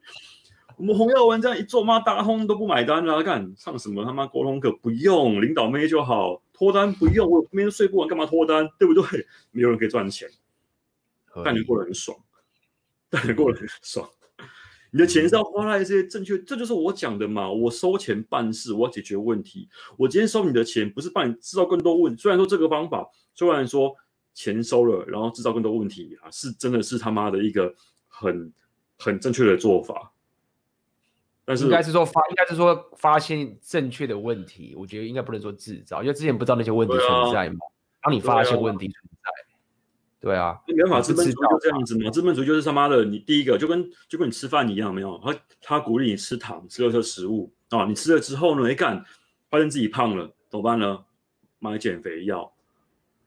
B: 我们洪耀文这样一做，妈大通都不买单了，干上什么他妈沟通课不用，领导妹就好，脱单不用，我明天睡不完干嘛脱单？对不对？没有人可以赚钱，但你过得很爽，但你过得很爽。你的钱是要花在这些正确，这就是我讲的嘛。我收钱办事，我要解决问题。我今天收你的钱，不是帮你制造更多问题。虽然说这个方法，虽然说钱收了，然后制造更多问题啊，是真的是他妈的一个很很正确的做法。但是应该是说发，应该是说发现正确的问题。我觉得应该不能说制造，因为之前不知道那些问题存在嘛。当你发现问题存在。对啊，原法资本主义就这样子嘛，资本主义就是他妈的，你第一个就跟就跟你吃饭一样，没有？他他鼓励你吃糖，吃垃圾食物啊，你吃了之后呢，一干发现自己胖了，怎么办呢？买减肥药，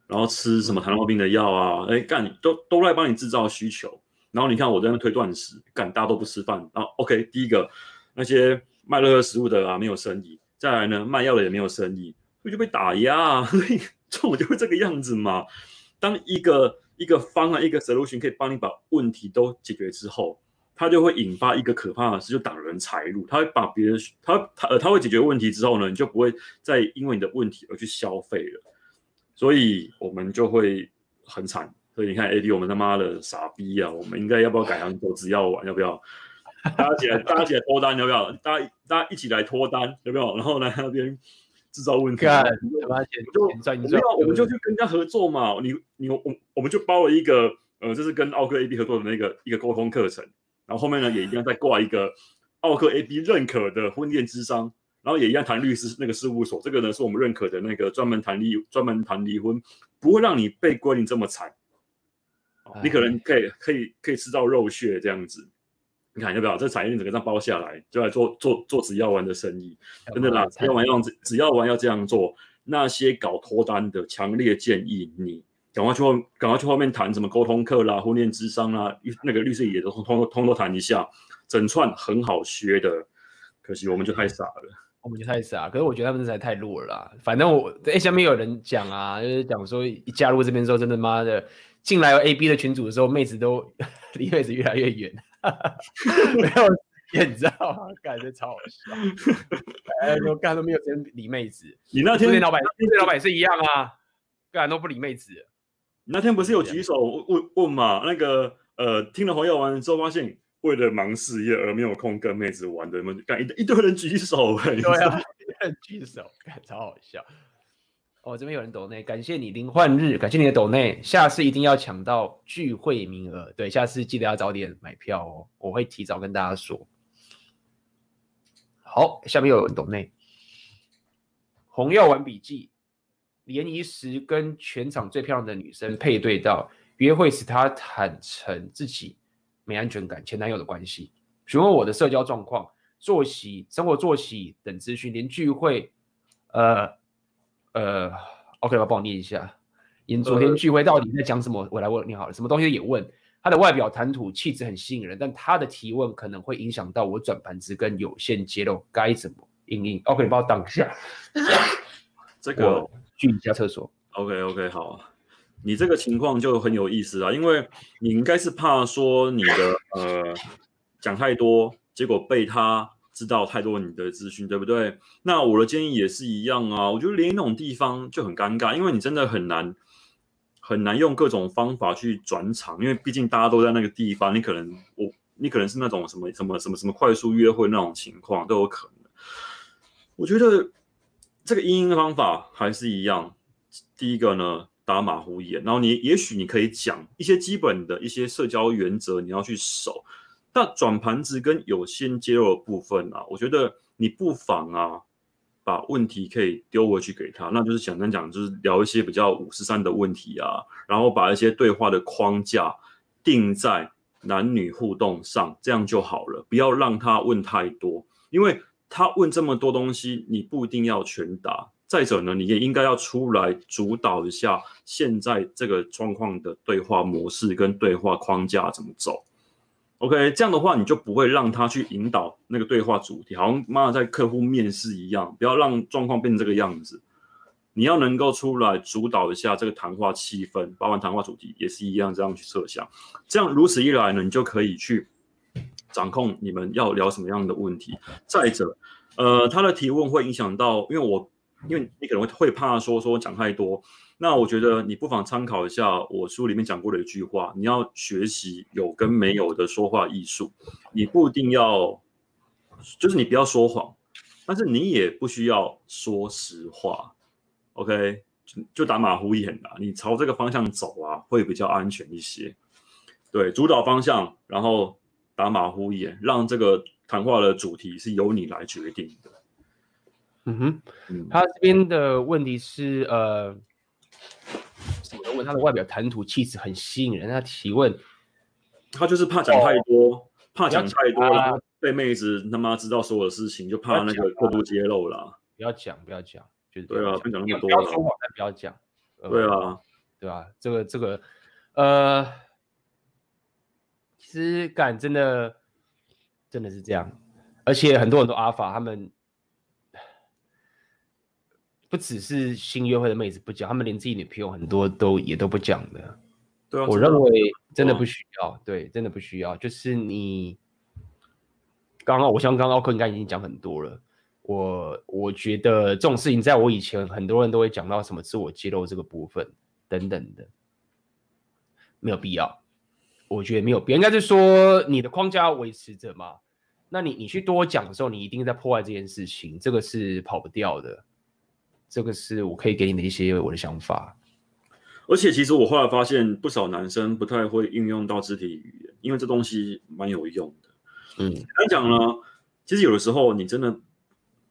B: 然后吃什么糖尿病的药啊？哎，干都都来帮你制造需求，然后你看我在那推断食，干大家都不吃饭，然后 OK，第一个那些卖垃圾食物的啊没有生意，再来呢卖药的也没有生意，所以就被打压，所以这种就会这个样子嘛。当一个一个方案，一个 solution 可以帮你把问题都解决之后，它就会引发一个可怕的事，就挡人财路。它会把别人，它它呃，它会解决问题之后呢，你就不会再因为你的问题而去消费了。所以我们就会很惨。所以你看，AD 我们他妈的傻逼啊！我们应该要不要改行做只要玩？要不要？大家起来，大家起来脱单要不要？大家大家一起来脱单要不要？然后来那边。制造问题，就没有，我们就去跟人家合作嘛。你你我我们就包了一个，呃，这是跟奥克 A B 合作的那个一个沟通课程。然后后面呢，也一样再挂一个奥克 A B 认可的婚恋咨商，然后也一样谈律师那个事务所。这个呢，是我们认可的那个专门谈离专门谈离婚，不会让你被归零这么惨。你可能可以可以可以吃到肉血这样子。你看要不要？这产业链整个这样包下来，就来做做做只要玩的生意，真的啦！只要玩要只要玩要这样做。那些搞脱单的，强烈建议你赶快去后赶快去后面谈什么沟通课啦、婚恋智商啦，那个律师也都通通通都谈一下，整串很好学的。可惜我们就太傻了，我们就太傻。可是我觉得他们实在太弱了啦。反正我哎，下面有人讲啊，就是讲说一加入这边之后，真的妈的进来有 A B 的群组的时候，妹子都 离妹子越来越远。没有，你知道吗？感觉超好笑。哎，我干都没有时间理妹子。你那天老板，那老板也是一样啊，干都不理妹子。你那天不是有举手问问嘛？那个呃，听了黄药丸之后，发现为了忙事业而没有空跟妹子玩的，有没有干一一堆人举手？对啊，一堆人举手，干超好笑。
A: 哦，这边有人抖内，感谢你林焕日，感谢你的抖内，下次一定要抢到聚会名额。对，下次记得要早点买票哦，我会提早跟大家说。好，下面有人抖内，红药丸笔记，联谊时跟全场最漂亮的女生配对到约会时，她坦诚自己没安全感，前男友的关系，询问我的社交状况、作息、生活作息等资讯，连聚会，呃。呃，OK 吧，帮我念一下。您昨天聚会到底在讲什么？呃、我来问你好了，什么东西也问。他的外表谈吐气质很吸引人，但他的提问可能会影响到我转盘子跟有限揭露，该怎么应应？OK，你帮我挡一下。
B: 这个
A: 去一下厕所。
B: OK OK，好。你这个情况就很有意思啊，因为你应该是怕说你的呃讲太多，结果被他。知道太多你的资讯，对不对？那我的建议也是一样啊。我觉得连那种地方就很尴尬，因为你真的很难很难用各种方法去转场，因为毕竟大家都在那个地方，你可能我你可能是那种什么什么什么什么快速约会那种情况都有可能。我觉得这个因应的方法还是一样。第一个呢，打马虎眼，然后你也许你可以讲一些基本的一些社交原则，你要去守。那转盘子跟有限揭露的部分啊，我觉得你不妨啊，把问题可以丢回去给他，那就是简单讲，就是聊一些比较五十三的问题啊，然后把一些对话的框架定在男女互动上，这样就好了，不要让他问太多，因为他问这么多东西，你不一定要全答。再者呢，你也应该要出来主导一下现在这个状况的对话模式跟对话框架怎么走。OK，这样的话你就不会让他去引导那个对话主题，好像妈在客户面试一样，不要让状况变成这个样子。你要能够出来主导一下这个谈话气氛，包含谈话主题也是一样，这样去设想。这样如此一来呢，你就可以去掌控你们要聊什么样的问题。再者，呃，他的提问会影响到，因为我因为你可能会怕说说讲太多。那我觉得你不妨参考一下我书里面讲过的一句话：你要学习有跟没有的说话艺术。你不一定要，就是你不要说谎，但是你也不需要说实话。OK，就，就打马虎眼啦，你朝这个方向走啊，会比较安全一些。对，主导方向，然后打马虎眼，让这个谈话的主题是由你来决定的。
A: 嗯哼，嗯，他这边的问题是呃。我的问他的外表谈吐气质很吸引人，他提问，
B: 他就是怕讲太多，哦、怕讲太多了，被妹子他妈知道所有的事情，就怕那个过度揭露了。
A: 不要讲，不要讲，就是
B: 对啊，不讲那么多，
A: 不要说谎，但不要讲。
B: 对啊，
A: 对吧？这个这个，呃，其实感真的真的是这样，而且很多人都阿法他们。不只是新约会的妹子不讲，他们连自己女朋友很多都也都不讲的。
B: 对啊，
A: 我认为真的不需要，对，真的不需要。就是你刚刚，我像刚刚奥克应该已经讲很多了。我我觉得这种事情，在我以前很多人都会讲到什么自我揭露这个部分等等的，没有必要。我觉得没有必要，应该是说你的框架要维持着嘛。那你你去多讲的时候，你一定在破坏这件事情，这个是跑不掉的。这个是我可以给你的一些我的想法，
B: 而且其实我后来发现不少男生不太会运用到肢体语言，因为这东西蛮有用的。嗯，来讲呢，其实有的时候你真的，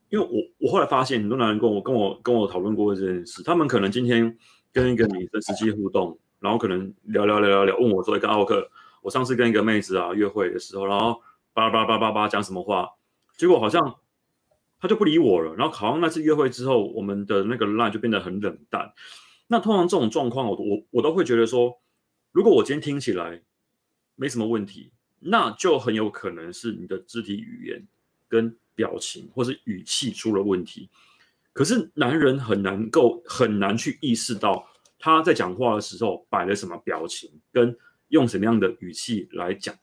B: 因为我我后来发现很多男人跟我跟我跟我讨论过这件事，他们可能今天跟一个女生实际互动，然后可能聊聊聊聊聊，问我说：“跟奥克，我上次跟一个妹子啊约会的时候，然后叭叭叭叭叭讲什么话，结果好像。”他就不理我了，然后好像那次约会之后，我们的那个 line 就变得很冷淡。那通常这种状况，我我我都会觉得说，如果我今天听起来没什么问题，那就很有可能是你的肢体语言跟表情或是语气出了问题。可是男人很难够很难去意识到他在讲话的时候摆了什么表情，跟用什么样的语气来讲。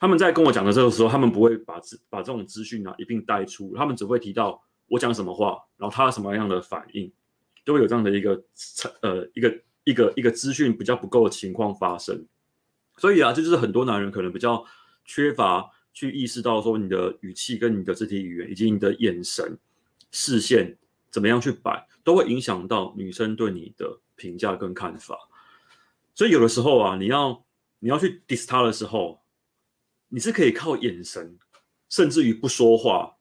B: 他们在跟我讲的这个时候，他们不会把资把这种资讯啊一并带出，他们只会提到我讲什么话，然后他什么样的反应，都会有这样的一个呃一个一个一个资讯比较不够的情况发生。所以啊，这就是很多男人可能比较缺乏去意识到说你的语气跟你的肢体语言以及你的眼神、视线怎么样去摆，都会影响到女生对你的评价跟看法。所以有的时候啊，你要你要去 diss 他的时候，你是可以靠眼神，甚至于不说话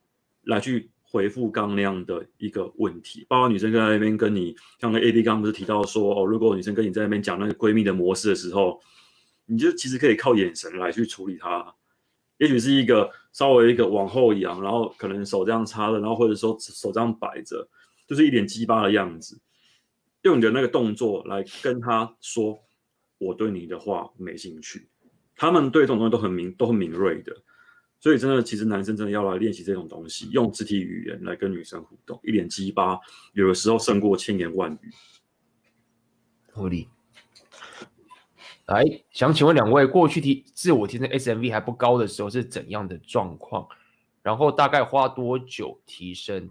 B: 来去回复刚那样的一个问题。包括女生在那边跟你，像个 AB 刚不是提到说哦，如果女生跟你在那边讲那个闺蜜的模式的时候，你就其实可以靠眼神来去处理她。也许是一个稍微一个往后仰，然后可能手这样插着，然后或者说手这样摆着，就是一脸鸡巴的样子，用你的那个动作来跟他说：“我对你的话没兴趣。”他们对这种东西都很敏都很敏锐的，所以真的，其实男生真的要来练习这种东西，用肢体语言来跟女生互动，一脸鸡巴，有的时候胜过千言万语。
A: 合理。来，想请问两位，过去提自我提升 SMV 还不高的时候是怎样的状况？然后大概花多久提升？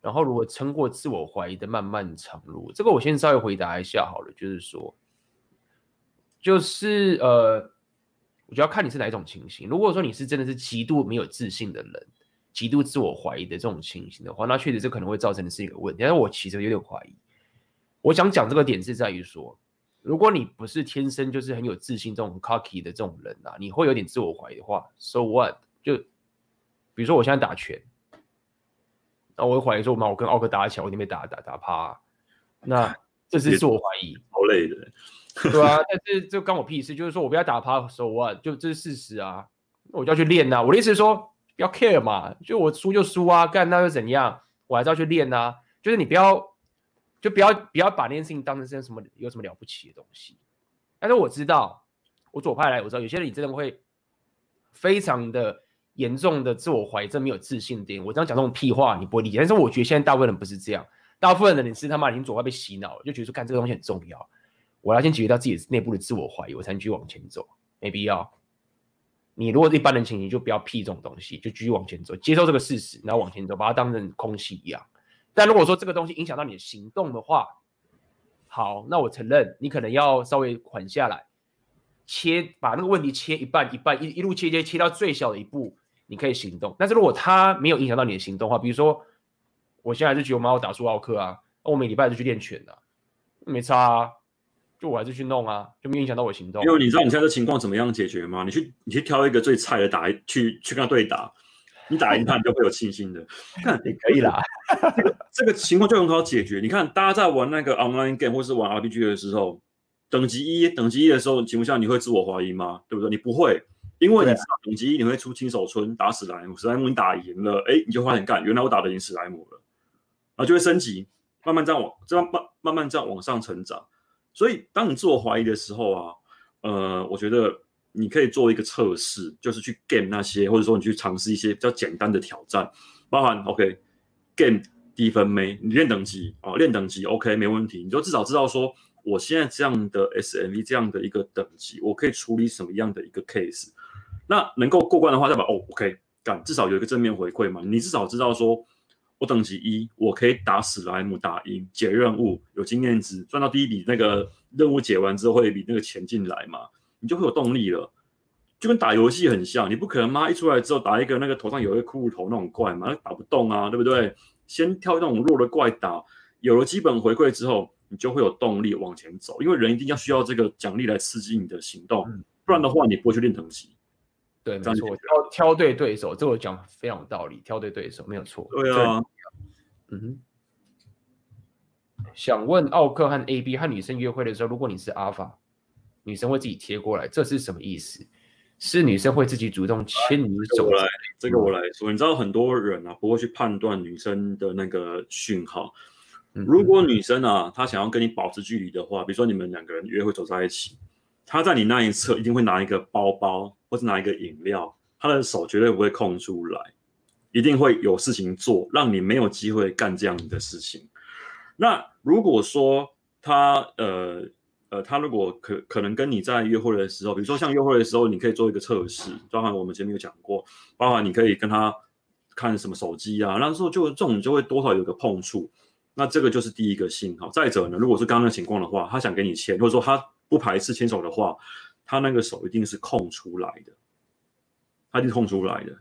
A: 然后如果撑过自我怀疑的漫漫长路，这个我先稍微回答一下好了，就是说，就是呃，我就要看你是哪一种情形。如果说你是真的是极度没有自信的人，极度自我怀疑的这种情形的话，那确实这可能会造成的是一个问题。但是我其实有点怀疑。我想讲这个点是在于说。如果你不是天生就是很有自信这种 cocky 的这种人啊，你会有点自我怀疑的话，so what？就比如说我现在打拳，那我会怀疑说，我妈我跟奥克打起来，我一定被打打打趴啊，那 这是自我怀疑，
B: 好累的，
A: 对啊，但是这关我屁事，就是说我不要打趴手腕就这是事实啊，我就要去练呐。我的意思是说，不要 care 嘛，就我输就输啊，干那又怎样？我还是要去练呐，就是你不要。就不要不要把那件事情当成是什么有什么了不起的东西，但是我知道，我左派来，我知道有些人你真的会非常的严重的自我怀疑，真没有自信点。我这样讲这种屁话你不会理解，但是我觉得现在大部分人不是这样，大部分人你是他妈已经左派被洗脑了，就觉得说干这个东西很重要，我要先解决掉自己内部的自我怀疑，我才能继续往前走，没必要。你如果一般人情，你就不要屁这种东西，就继续往前走，接受这个事实，然后往前走，把它当成空气一样。但如果说这个东西影响到你的行动的话，好，那我承认你可能要稍微缓下来，切把那个问题切一半一半一一路切切切到最小的一步，你可以行动。但是如果它没有影响到你的行动的话，比如说我现在就觉得我妈要打输奥克啊，那我每礼拜就去练拳啊，没差啊，就我还是去弄啊，就没影响到我行动。
B: 因为你知道你现在这情况怎么样解决吗？你去你去挑一个最菜的打，去去跟他对打。你打赢他，你就会有信心的。看，
A: 也可以啦。
B: 这个这个情况就很好解决。你看，大家在玩那个 online game 或是玩 RPG 的时候，等级一，等级一的时候，情况下你会自我怀疑吗？对不对？你不会，因为你知道等级一你会出新手村打史莱姆，史莱姆你打赢了，哎，你就发现干，原来我打得赢史莱姆了，然后就会升级，慢慢这样往这样慢慢慢这样往上成长。所以，当你自我怀疑的时候啊，呃，我觉得。你可以做一个测试，就是去 game 那些，或者说你去尝试一些比较简单的挑战，包含 OK game 低分没？你练等级啊，练等级 OK 没问题，你就至少知道说，我现在这样的 SMV 这样的一个等级，我可以处理什么样的一个 case。那能够过关的话，代表哦 OK，干至少有一个正面回馈嘛，你至少知道说我等级一，我可以打史莱姆打赢解任务，有经验值，赚到第一笔那个任务解完之后会有一笔那个钱进来嘛。你就会有动力了，就跟打游戏很像，你不可能妈一出来之后打一个那个头上有一个骷髅头那种怪嘛，那打不动啊，对不对？先挑那种弱的怪打，有了基本回馈之后，你就会有动力往前走，因为人一定要需要这个奖励来刺激你的行动，嗯、不然的话你不会去练等级。
A: 对，没错，挑挑对对手，这我讲非常有道理，挑对对手没有错。
B: 对啊，
A: 嗯哼。想问奥克和 AB 和女生约会的时候，如果你是阿法。女生会自己贴过来，这是什么意思？是女生会自己主动牵你走来？
B: 这个我来说，你知道很多人啊不会去判断女生的那个讯号。如果女生啊她想要跟你保持距离的话，比如说你们两个人约会走在一起，他在你那一侧一定会拿一个包包或是拿一个饮料，他的手绝对不会空出来，一定会有事情做，让你没有机会干这样的事情。那如果说他呃。呃，他如果可可能跟你在约会的时候，比如说像约会的时候，你可以做一个测试，包含我们前面有讲过，包含你可以跟他看什么手机啊，那时候就这种就会多少有个碰触，那这个就是第一个信号。再者呢，如果是刚刚的情况的话，他想给你钱，或者说他不排斥牵手的话，他那个手一定是空出来的，他一定空出来的。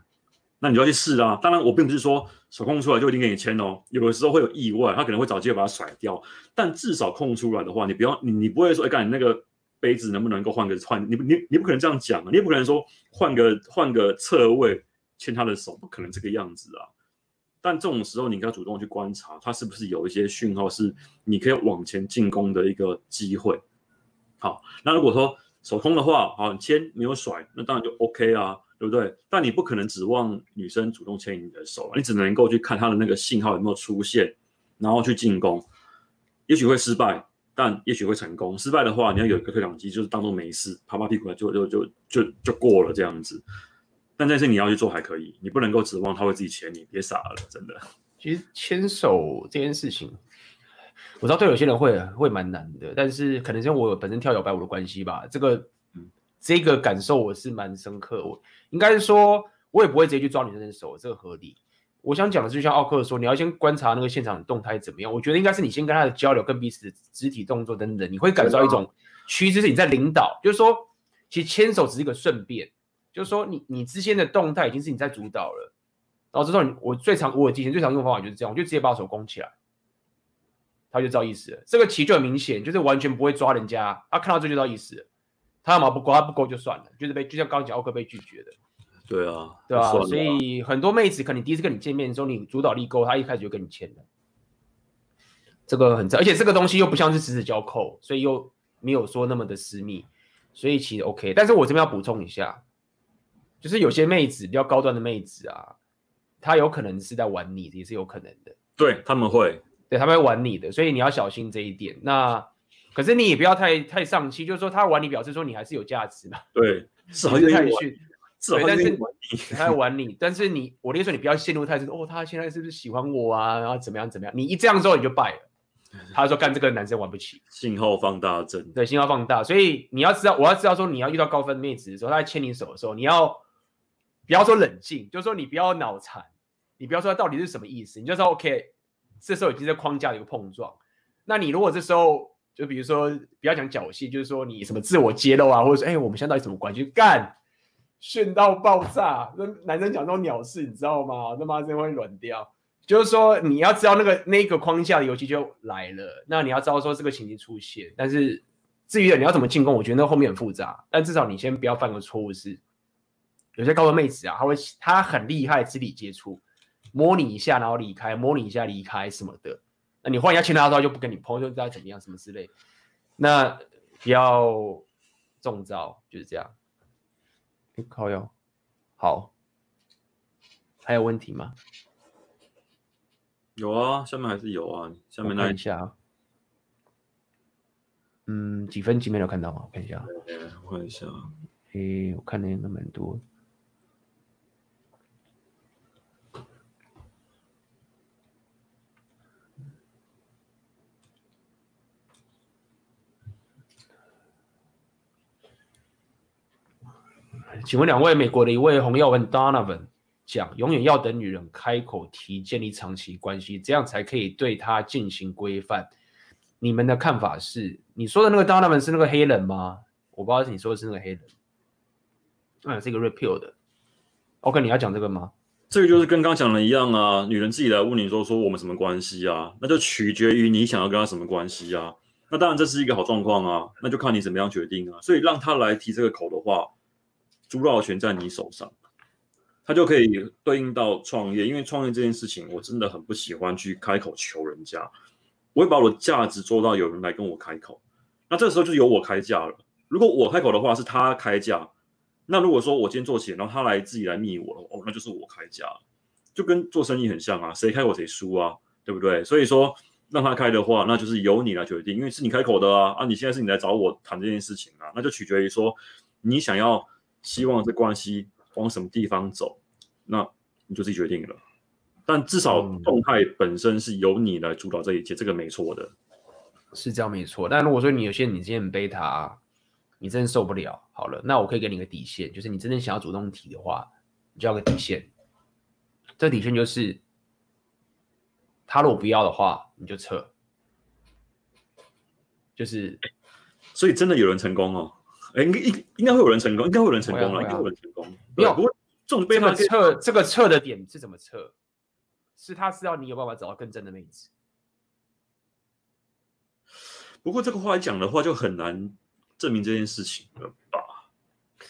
B: 那你就要去试啦。当然，我并不是说手空出来就一定给你牵哦，有的时候会有意外，他可能会找机会把它甩掉。但至少空出来的话，你不要你你不会说，哎，干你那个杯子能不能够换个换？你你你不可能这样讲啊，你也不可能说换个换个侧位牵他的手，不可能这个样子啊。但这种时候，你应该主动去观察，他是不是有一些讯号是你可以往前进攻的一个机会。好，那如果说手空的话，好，你牵没有甩，那当然就 OK 啊。对不对？但你不可能指望女生主动牵你的手，你只能够去看她的那个信号有没有出现，然后去进攻。也许会失败，但也许会成功。失败的话，你要有一个退档机，就是当做没事，拍拍屁股就就就就就过了这样子。但这件事你要去做还可以，你不能够指望他会自己牵你，别傻了，真的。
A: 其实牵手这件事情，我知道对有些人会会蛮难的，但是可能是因为我本身跳摇摆舞的关系吧，这个。这个感受我是蛮深刻，我应该是说，我也不会直接去抓女生的手，这个合理。我想讲的是，就像奥克说，你要先观察那个现场的动态怎么样。我觉得应该是你先跟他的交流，跟彼此的肢体动作等等，你会感受到一种趋势，是你在领导。就是说，其实牵手只是一个顺便，就是说你你之间的动态已经是你在主导了。然后这种我最常我以前最常用的方法就是这样，我就直接把手拱起来，他就知道意思了。这个棋就很明显，就是完全不会抓人家，他看到这就知道意思了。他要么不勾，他不勾就算了，就是被就像刚刚讲奥克被拒绝的，
B: 对啊，
A: 对啊，所以很多妹子可能第一次跟你见面的时候，你主导力够，他一开始就跟你签了，这个很正，而且这个东西又不像是十指交扣，所以又没有说那么的私密，所以其实 OK。但是我这边要补充一下，就是有些妹子比较高端的妹子啊，她有可能是在玩你，也是有可能的，
B: 对他们会，
A: 对他们会玩你的，所以你要小心这一点。那。可是你也不要太太丧气，就是说他玩你，表示说你还是有价值嘛。
B: 对，
A: 是很太逊。对，但是他在玩你，但是你，我的意思说你不要陷入太深。哦，他现在是不是喜欢我啊？然后怎么样怎么样？你一这样之后你就败了。他说干这个男生玩不起，
B: 信号放大症。
A: 对，信号放大。所以你要知道，我要知道说你要遇到高分妹子的时候，他在牵你手的时候，你要不要说冷静？就是说你不要脑残，你不要说他到底是什么意思，你就说 OK。这时候已经在框架的一个碰撞。那你如果这时候。就比如说，不要讲侥幸，就是说你什么自我揭露啊，或者说，哎、我们现在到底什么关系？干，炫到爆炸！那男生讲这种鸟事，你知道吗？他妈真会软掉。就是说，你要知道那个那个框架的游戏就来了，那你要知道说这个情境出现。但是至于你要怎么进攻，我觉得那后面很复杂。但至少你先不要犯个错误是，有些高端妹子啊，她会她很厉害，肢体接触，摸你一下然后离开，摸你一下离开什么的。那你换一下其他的话，就不跟你碰，就知道怎么样，什么之类。那不要中招，就是这样。你靠哟，好，还有问题吗？
B: 有啊，下面还是有啊。下面那
A: 一下，嗯，几分几秒有看到吗？我看一下。
B: 我看一下。
A: 诶，我看的应该蛮多。请问两位，美国的一位红药丸 Donovan 讲，永远要等女人开口提建立长期关系，这样才可以对她进行规范。你们的看法是？你说的那个 Donovan 是那个黑人吗？我不知道是你说的是那个黑人。嗯，是一个 repeal 的。OK，你要讲这个吗？
B: 这个就是跟刚讲的一样啊，女人自己来问你说说我们什么关系啊？那就取决于你想要跟她什么关系啊。那当然这是一个好状况啊，那就看你怎么样决定啊。所以让他来提这个口的话。主导权在你手上，他就可以对应到创业。因为创业这件事情，我真的很不喜欢去开口求人家。我会把我的价值做到有人来跟我开口，那这时候就由我开价了。如果我开口的话，是他开价。那如果说我今天做起来，然后他来自己来密我了，哦，那就是我开价，就跟做生意很像啊，谁开口谁输啊，对不对？所以说让他开的话，那就是由你来决定，因为是你开口的啊。啊，你现在是你来找我谈这件事情啊，那就取决于说你想要。希望这关系往什么地方走，那你就自己决定了。但至少动态本身是由你来主导这一切，这个没错的，
A: 是这样没错。但如果说你有些你今天很贝塔，你真的受不了，好了，那我可以给你个底线，就是你真正想要主动提的话，你就要个底线。这底线就是，他如果不要的话，你就撤。就是，
B: 所以真的有人成功哦。哎，应该应应该会有人成功，应该会有人成功了，应该会有人成功。没有，不过这种被他
A: 这个测这个测的点是怎么测？是他是要你有办法找到更正的妹子。
B: 不过这个话来讲的话，就很难证明这件事情了吧？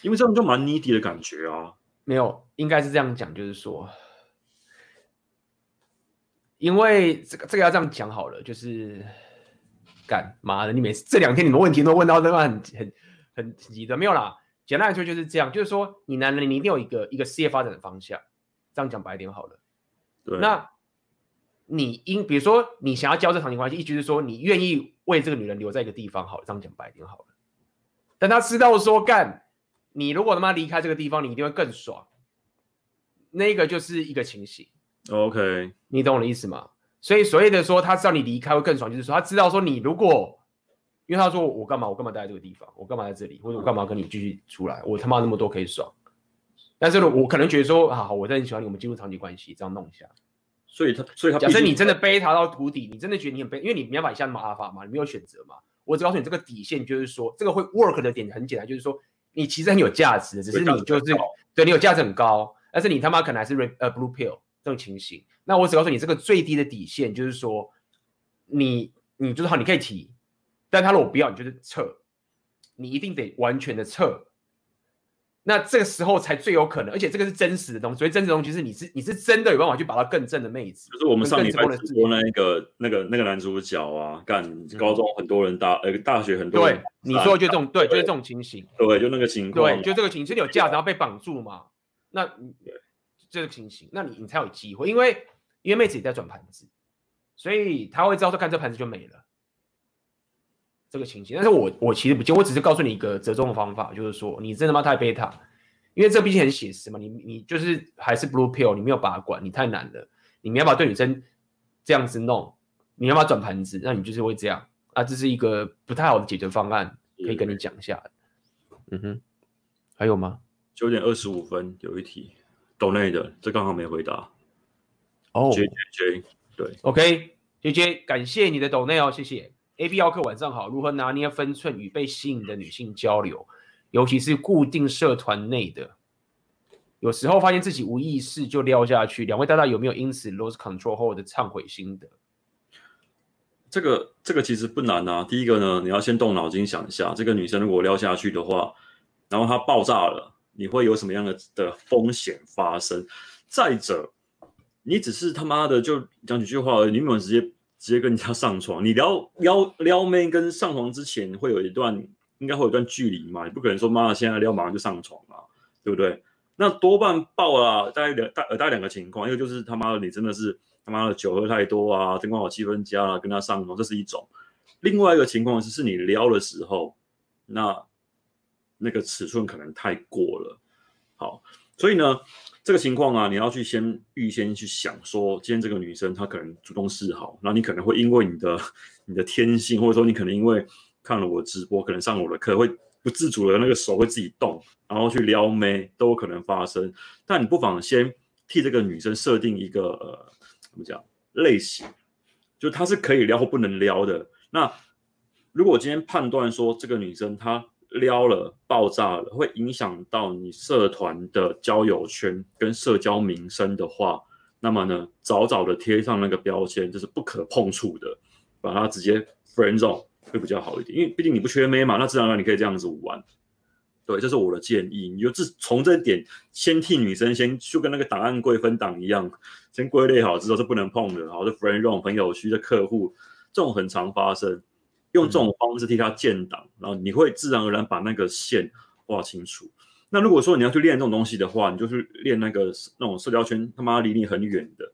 B: 因为这样就蛮 needy 的感觉啊。
A: 没有，应该是这样讲，就是说，因为这个这个要这样讲好了，就是干妈的，你每次这两天你们问题都问到那么很很很急的，没有啦。简单来说就是这样，就是说你男人你一定有一个一个事业发展的方向，这样讲白点好了。
B: 对。
A: 那你应比如说你想要交这长期关系，意思是说你愿意为这个女人留在一个地方好了，这样讲白点好了。但他知道说干。你如果他妈离开这个地方，你一定会更爽。那个就是一个情形。
B: OK，
A: 你懂我的意思吗？所以所谓的说他知道你离开会更爽，就是说他知道说你如果，因为他说我干嘛我干嘛待在这个地方，我干嘛在这里，或者我干嘛跟你继续出来，我他妈那么多可以爽。但是呢，我可能觉得说啊，我真的很喜欢你，我们进入长期关系，这样弄一下。
B: 所以他，所以他，
A: 假设你真的背他到谷底，你真的觉得你很背，因为你没办法像马法嘛，你没有选择嘛。我只告诉你这个底线，就是说这个会 work 的点很简单，就是说。你其实很有价值的，只是你就是对你有价值很高，但是你他妈可能还是 red 呃 blue pill 这种情形。那我只告诉你，这个最低的底线就是说，你你就是好，你可以提，但他如果不要，你就是撤，你一定得完全的撤。那这个时候才最有可能，而且这个是真实的东西。所以真实的东西是你是你是真的有办法去把它更正的妹子。
B: 就是我们上礼拜直播那一个那个那个男主角啊，干高中很多人大呃大学很多人。
A: 对，你说的就这种对，就是这种情形。
B: 对，就那个情况。
A: 对，就这个情形，你有价值，然后被绑住嘛？那这个情形，那你你才有机会，因为因为妹子也在转盘子，所以他会知道说看这盘子就没了。这个情形，但是我我其实不见，我只是告诉你一个折中的方法，就是说你真的妈？太贝塔，因为这毕竟很写实嘛，你你就是还是 blue pill，你没有把管，你太难了，你没办法对女生这样子弄，你要把转盘子，那你就是会这样啊，这是一个不太好的解决方案，可以跟你讲一下。嗯哼，还有吗？
B: 九点二十五分有一题，donate 的，这刚好没回答。
A: 哦
B: ，J J J，对
A: ，OK，J J，感谢你的 donate 哦，谢谢。A B 奥客晚上好，如何拿捏分寸与被吸引的女性交流，尤其是固定社团内的，有时候发现自己无意识就撩下去。两位大大有没有因此 lose control 后的忏悔心得？
B: 这个这个其实不难啊。第一个呢，你要先动脑筋想一下，这个女生如果撩下去的话，然后她爆炸了，你会有什么样的的风险发生？再者，你只是他妈的就讲几句话而已，你有没有直接？直接跟人家上床，你撩撩撩妹跟上床之前会有一段，应该会有一段距离嘛？你不可能说妈的现在撩马上就上床嘛，对不对？那多半爆了，大概两大呃大概两个情况，一个就是他妈的你真的是他妈的酒喝太多啊，灯光好气氛佳啊，跟他上床，这是一种；另外一个情况是是你撩的时候，那那个尺寸可能太过了。好，所以呢。这个情况啊，你要去先预先去想说，今天这个女生她可能主动示好，那你可能会因为你的 你的天性，或者说你可能因为看了我直播，可能上我的课，会不自主的那个手会自己动，然后去撩妹都有可能发生。但你不妨先替这个女生设定一个呃怎么讲类型，就她是可以撩或不能撩的。那如果我今天判断说这个女生她。撩了，爆炸了，会影响到你社团的交友圈跟社交名声的话，那么呢，早早的贴上那个标签，就是不可碰触的，把它直接 friend zone 会比较好一点。因为毕竟你不缺妹嘛，那自然而然你可以这样子玩。对，这是我的建议。你就自从这点先替女生先就跟那个档案柜分档一样，先归类好之后是不能碰的，然后，是 friend zone 朋友区的客户，这种很常发生。用这种方式替他建档，然后你会自然而然把那个线画清楚。那如果说你要去练这种东西的话，你就去练那个那种社交圈他妈离你很远的，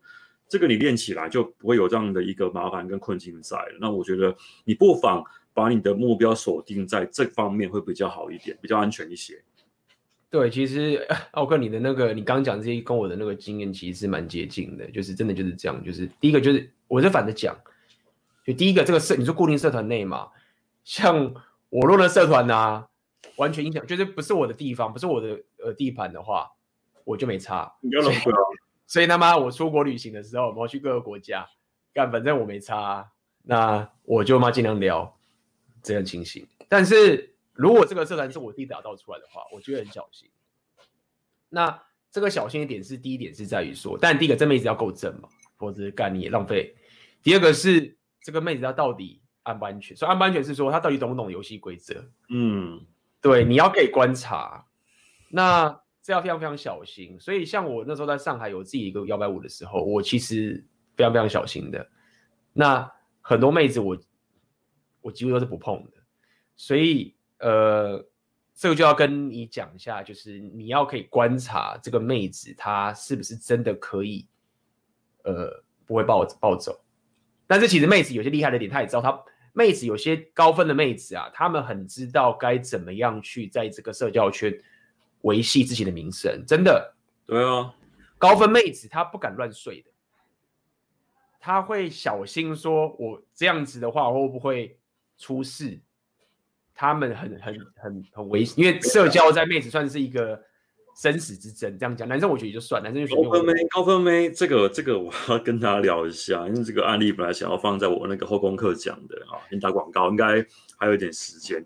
B: 这个你练起来就不会有这样的一个麻烦跟困境在。那我觉得你不妨把你的目标锁定在这方面会比较好一点，比较安全一些。
A: 对，其实奥克，你的那个你刚刚讲这些跟我的那个经验其实是蛮接近的，就是真的就是这样，就是第一个就是我是反着讲。就第一个，这个社你说固定社团内嘛，像我入的社团啊，完全影响，就是不是我的地方，不是我的呃地盘的话，我就没差。所以，所以他妈我出国旅行的时候，我要去各个国家，干反正我没差，那我就妈尽量聊这样情形。但是如果这个社团是我弟打造出来的话，我就会很小心。那这个小心一点是第一点是在于说，但第一个这妹子要够正嘛，否则干你也浪费。第二个是这个妹子她到底安不安全？所以安不安全是说她到底懂不懂游戏规则？
B: 嗯，
A: 对，你要可以观察，那这要非常非常小心。所以像我那时候在上海有自己一个摇摆舞的时候，我其实非常非常小心的。那很多妹子我我几乎都是不碰的，所以呃。这个就要跟你讲一下，就是你要可以观察这个妹子，她是不是真的可以，呃，不会暴暴走。但是其实妹子有些厉害的点，她也知道，她妹子有些高分的妹子啊，她们很知道该怎么样去在这个社交圈维系自己的名声。真的，
B: 对啊，
A: 高分妹子她不敢乱睡的，她会小心说，我这样子的话会不会出事？他们很很很很危险，因为社交在妹子算是一个生死之争。这样讲，男生我觉得也就算，男生就
B: 高分妹，高分妹，这个这个我要跟大家聊一下，因为这个案例本来想要放在我那个后功课讲的啊，先打广告，应该还有一点时间。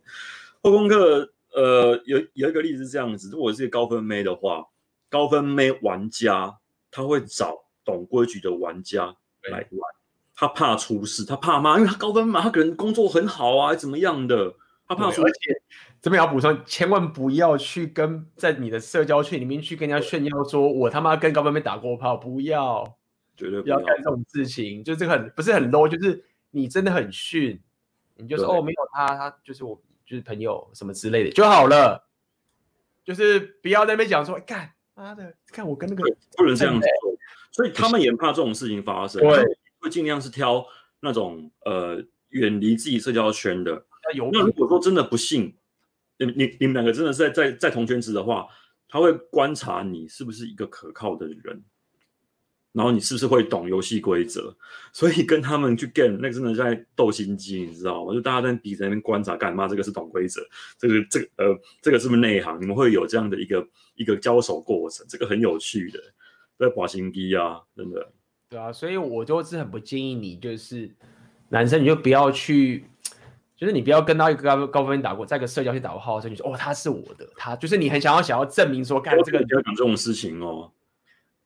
B: 后功课呃，有有一个例子是这样子，如果是高分妹的话，高分妹玩家他会找懂规矩的玩家来玩，他怕出事，他怕吗？因为他高分嘛，他可能工作很好啊，怎么样的。他怕说，而且
A: 这边要补充，千万不要去跟在你的社交圈里面去跟人家炫耀，说我他妈跟高分妹打过炮，不要，
B: 绝对
A: 不要干这种事情。就这个很不是很 low，就是你真的很逊，你就说哦，没有他，他就是我就是朋友什么之类的就好了。就是不要在那边讲说，干妈的，看我跟那个
B: 不能这样子做。所以他们也怕这种事情发生，对，会尽量是挑那种呃远离自己社交圈的。那如果说真的不幸，你你你们两个真的是在在在同圈子的话，他会观察你是不是一个可靠的人，然后你是不是会懂游戏规则，所以跟他们去 game 那个真的在斗心机，你知道吗？就大家在底在那边观察干嘛？这个是懂规则，这个这个呃这个是不是内行？你们会有这样的一个一个交手过程，这个很有趣的，在耍心机啊，真的。
A: 对啊，所以我就是很不建议你，就是男生你就不要去。就是你不要跟到一个高高分打过，在一个社交去打过号称你说哦，他是我的，他就是你很想要想要证明说，干这个
B: 不要讲这种事情哦，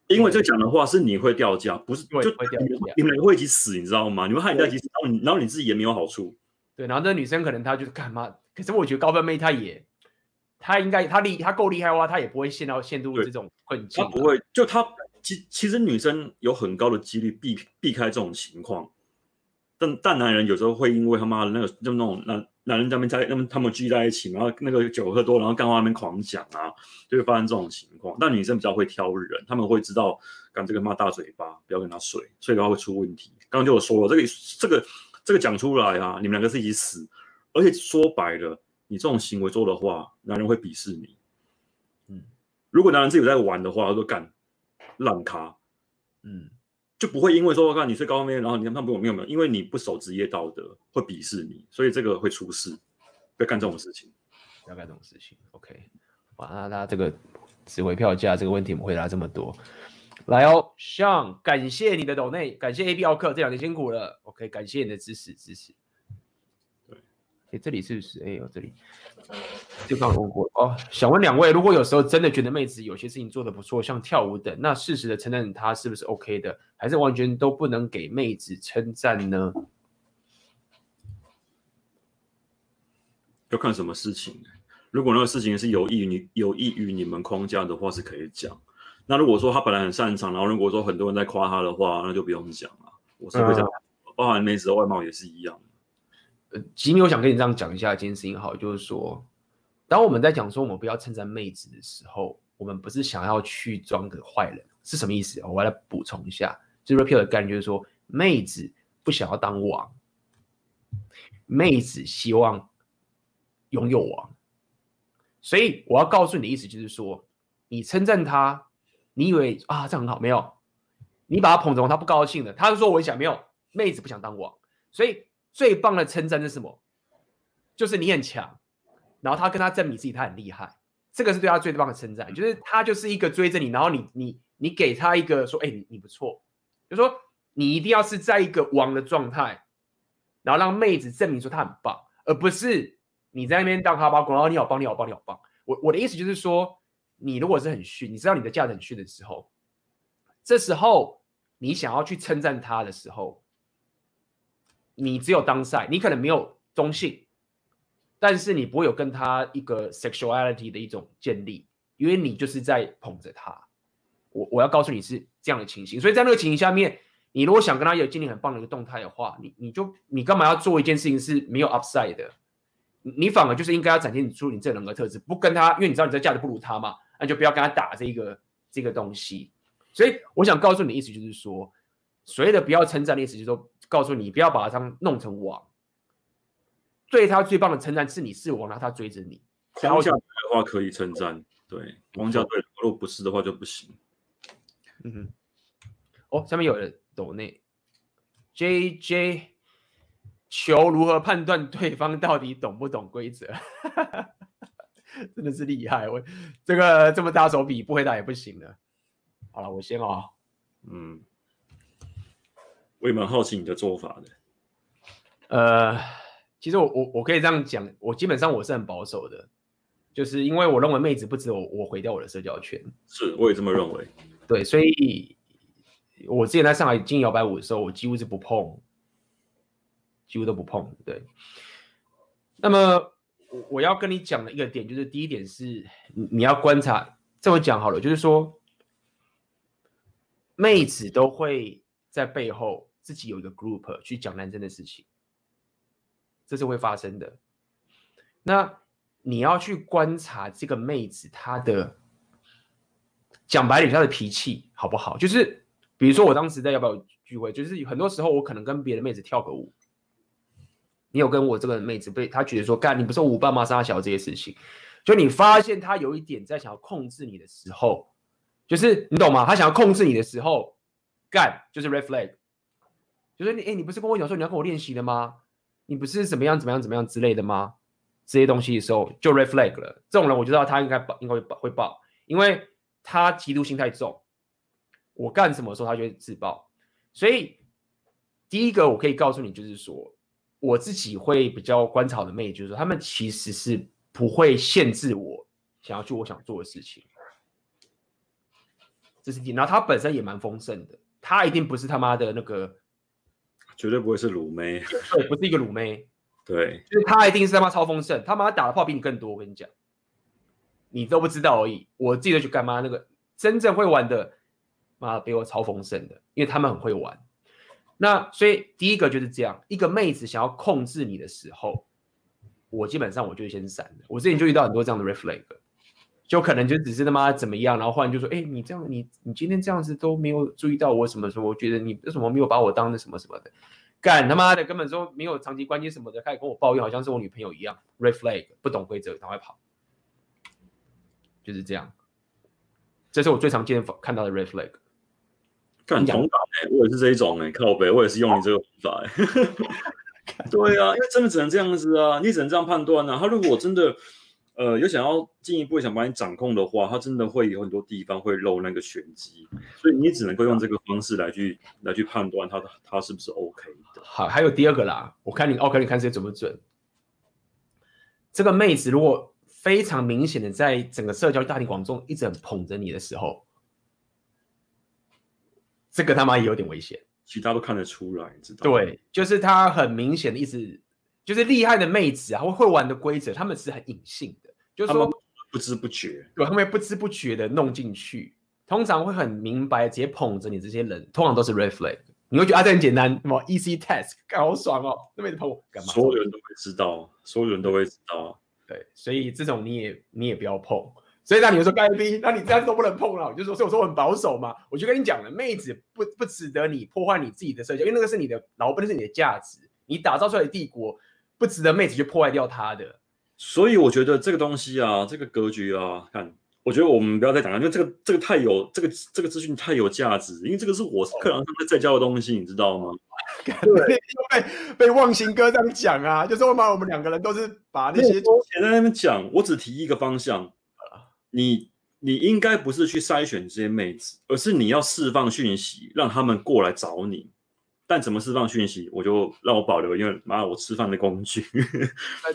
B: 因为这讲的话是你会掉价，不是就会掉价，你们两个会一起死，你知道吗？你们害你在一起死，然后你然后你自己也没有好处。
A: 对，然后那女生可能她就是干嘛？可是我觉得高分妹她也，她应该她厉她够厉害的话，她也不会陷到陷入这种困境。
B: 她不会，就她其其实女生有很高的几率避避开这种情况。但但男人有时候会因为他妈的那个就那种男男人在那边在那么他们聚在一起，然后那个酒喝多，然后干话那边狂讲啊，就会发生这种情况。但女生比较会挑人，他们会知道干这个妈大嘴巴，不要跟他睡，睡的话会出问题。刚刚就有说了，这个这个这个讲出来啊，你们两个是一起死。而且说白了，你这种行为做的话，男人会鄙视你。嗯，如果男人自己在玩的话，他说干烂咖，嗯。就不会因为说我看你是高分，然后你看他们没有没有，因为你不守职业道德，会鄙视你，所以这个会出事，不要干这种事情，
A: 不要干这种事情。OK，哇，那那这个值回票价这个问题，我们回答这么多，来哦向感谢你的抖内，感谢 AB 奥克这两天辛苦了，OK，感谢你的支持支持。哎，这里是不是？哎呦，这里就刚问过哦。想问两位，如果有时候真的觉得妹子有些事情做的不错，像跳舞等，那适时的称赞她是不是 OK 的？还是完全都不能给妹子称赞呢？
B: 要看什么事情。如果那个事情是有益于你、有益于你们框架的话，是可以讲。那如果说他本来很擅长，然后如果说很多人在夸他的话，那就不用讲了。我是会这样，嗯、包含妹子的外貌也是一样。
A: 吉米，我想跟你这样讲一下一件事情，好，就是说，当我们在讲说我们不要称赞妹子的时候，我们不是想要去装个坏人，是什么意思？我来补充一下，就是 repeal 的概念，就是说，妹子不想要当王，妹子希望拥有王，所以我要告诉你的意思就是说，你称赞她，你以为啊这样很好，没有，你把她捧着，她不高兴的，她就说我想没有，妹子不想当王，所以。最棒的称赞是什么？就是你很强，然后他跟他证明自己他很厉害，这个是对他最棒的称赞。就是他就是一个追着你，然后你你你给他一个说，哎，你你不错，就说你一定要是在一个王的状态，然后让妹子证明说他很棒，而不是你在那边当哈巴狗，然后你好棒，你好棒，你好棒。我我的意思就是说，你如果是很逊，你知道你的价值很逊的时候，这时候你想要去称赞他的时候，你只有当赛你可能没有中性，但是你不会有跟他一个 sexuality 的一种建立，因为你就是在捧着他。我我要告诉你是这样的情形，所以在那个情形下面，你如果想跟他有建立很棒的一个动态的话，你你就你干嘛要做一件事情是没有 upside 的？你反而就是应该要展现出你这人格特质，不跟他，因为你知道你这价值不如他嘛，那就不要跟他打这一个这个东西。所以我想告诉你的意思就是说，所谓的不要称赞的意思就是说，告诉你不要把他弄成王。对他最棒的称赞是你是王，让他追着你。
B: 框架对的话可以称赞，对，框架对，如果不是的话就不行。
A: 嗯哼。哦，下面有人抖内，J J。求如何判断对方到底懂不懂规则？真的是厉害！我这个这么大手笔不回答也不行了。好了，我先哦。
B: 嗯，我也蛮好奇你的做法的。
A: 呃，其实我我我可以这样讲，我基本上我是很保守的，就是因为我认为妹子不止我我毁掉我的社交圈。
B: 是，我也这么认为。
A: 对，所以我之前在上海经营摇摆舞的时候，我几乎是不碰。几乎都不碰，对。那么我我要跟你讲的一个点，就是第一点是，你要观察，这么讲好了，就是说，妹子都会在背后自己有一个 group 去讲男生的事情，这是会发生的。那你要去观察这个妹子她的，讲白点，她的脾气好不好？就是比如说我当时在要不要聚会，就是很多时候我可能跟别的妹子跳个舞。你有跟我这个妹子被他觉得说，干，你不是舞伴吗？杀小这些事情，就你发现他有一点在想要控制你的时候，就是你懂吗？他想要控制你的时候，干就是 red flag，就是你哎，你不是跟我讲说你要跟我练习的吗？你不是怎么样怎么样怎么样之类的吗？这些东西的时候就 red flag 了。这种人我就知道他应该爆，应该会爆，会爆，因为他嫉妒心太重。我干什么的时候他就会自爆。所以第一个我可以告诉你就是说。我自己会比较观察的妹，就是说他们其实是不会限制我想要做我想做的事情，这是第。然后他本身也蛮丰盛的，他一定不是他妈的那个，
B: 绝对不会是鲁妹，
A: 对，不是一个鲁妹，
B: 对，
A: 就是他一定是他妈超丰盛，他妈打的炮比你更多，我跟你讲，你都不知道而已。我记得去干嘛？那个真正会玩的，妈比我超丰盛的，因为他们很会玩。那所以第一个就是这样，一个妹子想要控制你的时候，我基本上我就先闪了。我之前就遇到很多这样的 red flag，就可能就只是他妈怎么样，然后忽然就说，哎，你这样，你你今天这样子都没有注意到我什么什么，我觉得你为什么没有把我当那什么什么的，干他妈的根本说没有长期关系什么的，开始跟我抱怨，好像是我女朋友一样，red flag，不懂规则，赶快跑，就是这样。这是我最常见看到的 red flag。
B: 看同党哎，我也是这一种哎、欸，靠背，我也是用你这个方法哎、欸。对啊，因为真的只能这样子啊，你只能这样判断啊。他如果真的呃有想要进一步想把你掌控的话，他真的会有很多地方会漏那个玄机，所以你只能够用这个方式来去来去判断他他是不是 OK 的。
A: 好，还有第二个啦，我看你 OK，你看这准不准？这个妹子如果非常明显的在整个社交大庭广众一直很捧着你的时候。这个他妈也有点危险，
B: 其他都看得出来，知道？
A: 对，就是他很明显的意思，就是厉害的妹子啊，会会玩的规则，他们是很隐性的，就是说
B: 不知不觉，
A: 对，他们不知不觉的弄进去，通常会很明白，直接捧着你这些人，通常都是 red flag，你会觉得啊，这很简单，什么 easy task，干好爽哦，那妹子捧我干嘛？
B: 所有人都会知道，所有人都会知道，
A: 对，所以这种你也你也不要碰。所以那你会说干逼，那你这样都不能碰了。我就说，所以我说我很保守嘛。我就跟你讲了，妹子不不值得你破坏你自己的社交，因为那个是你的老本，是你的价值，你打造出来的帝国不值得妹子去破坏掉他的。
B: 所以我觉得这个东西啊，这个格局啊，看，我觉得我们不要再讲了，因为这个这个太有这个这个资讯太有价值，因为这个是我课堂上在教的东西，你知道吗？
A: 对，被被忘形哥这样讲啊，就是我把我们两个人都是把那些
B: 多钱在那边讲，我只提一个方向。你你应该不是去筛选这些妹子，而是你要释放讯息，让他们过来找你。但怎么释放讯息，我就让我保留，因为妈，我吃饭的工具。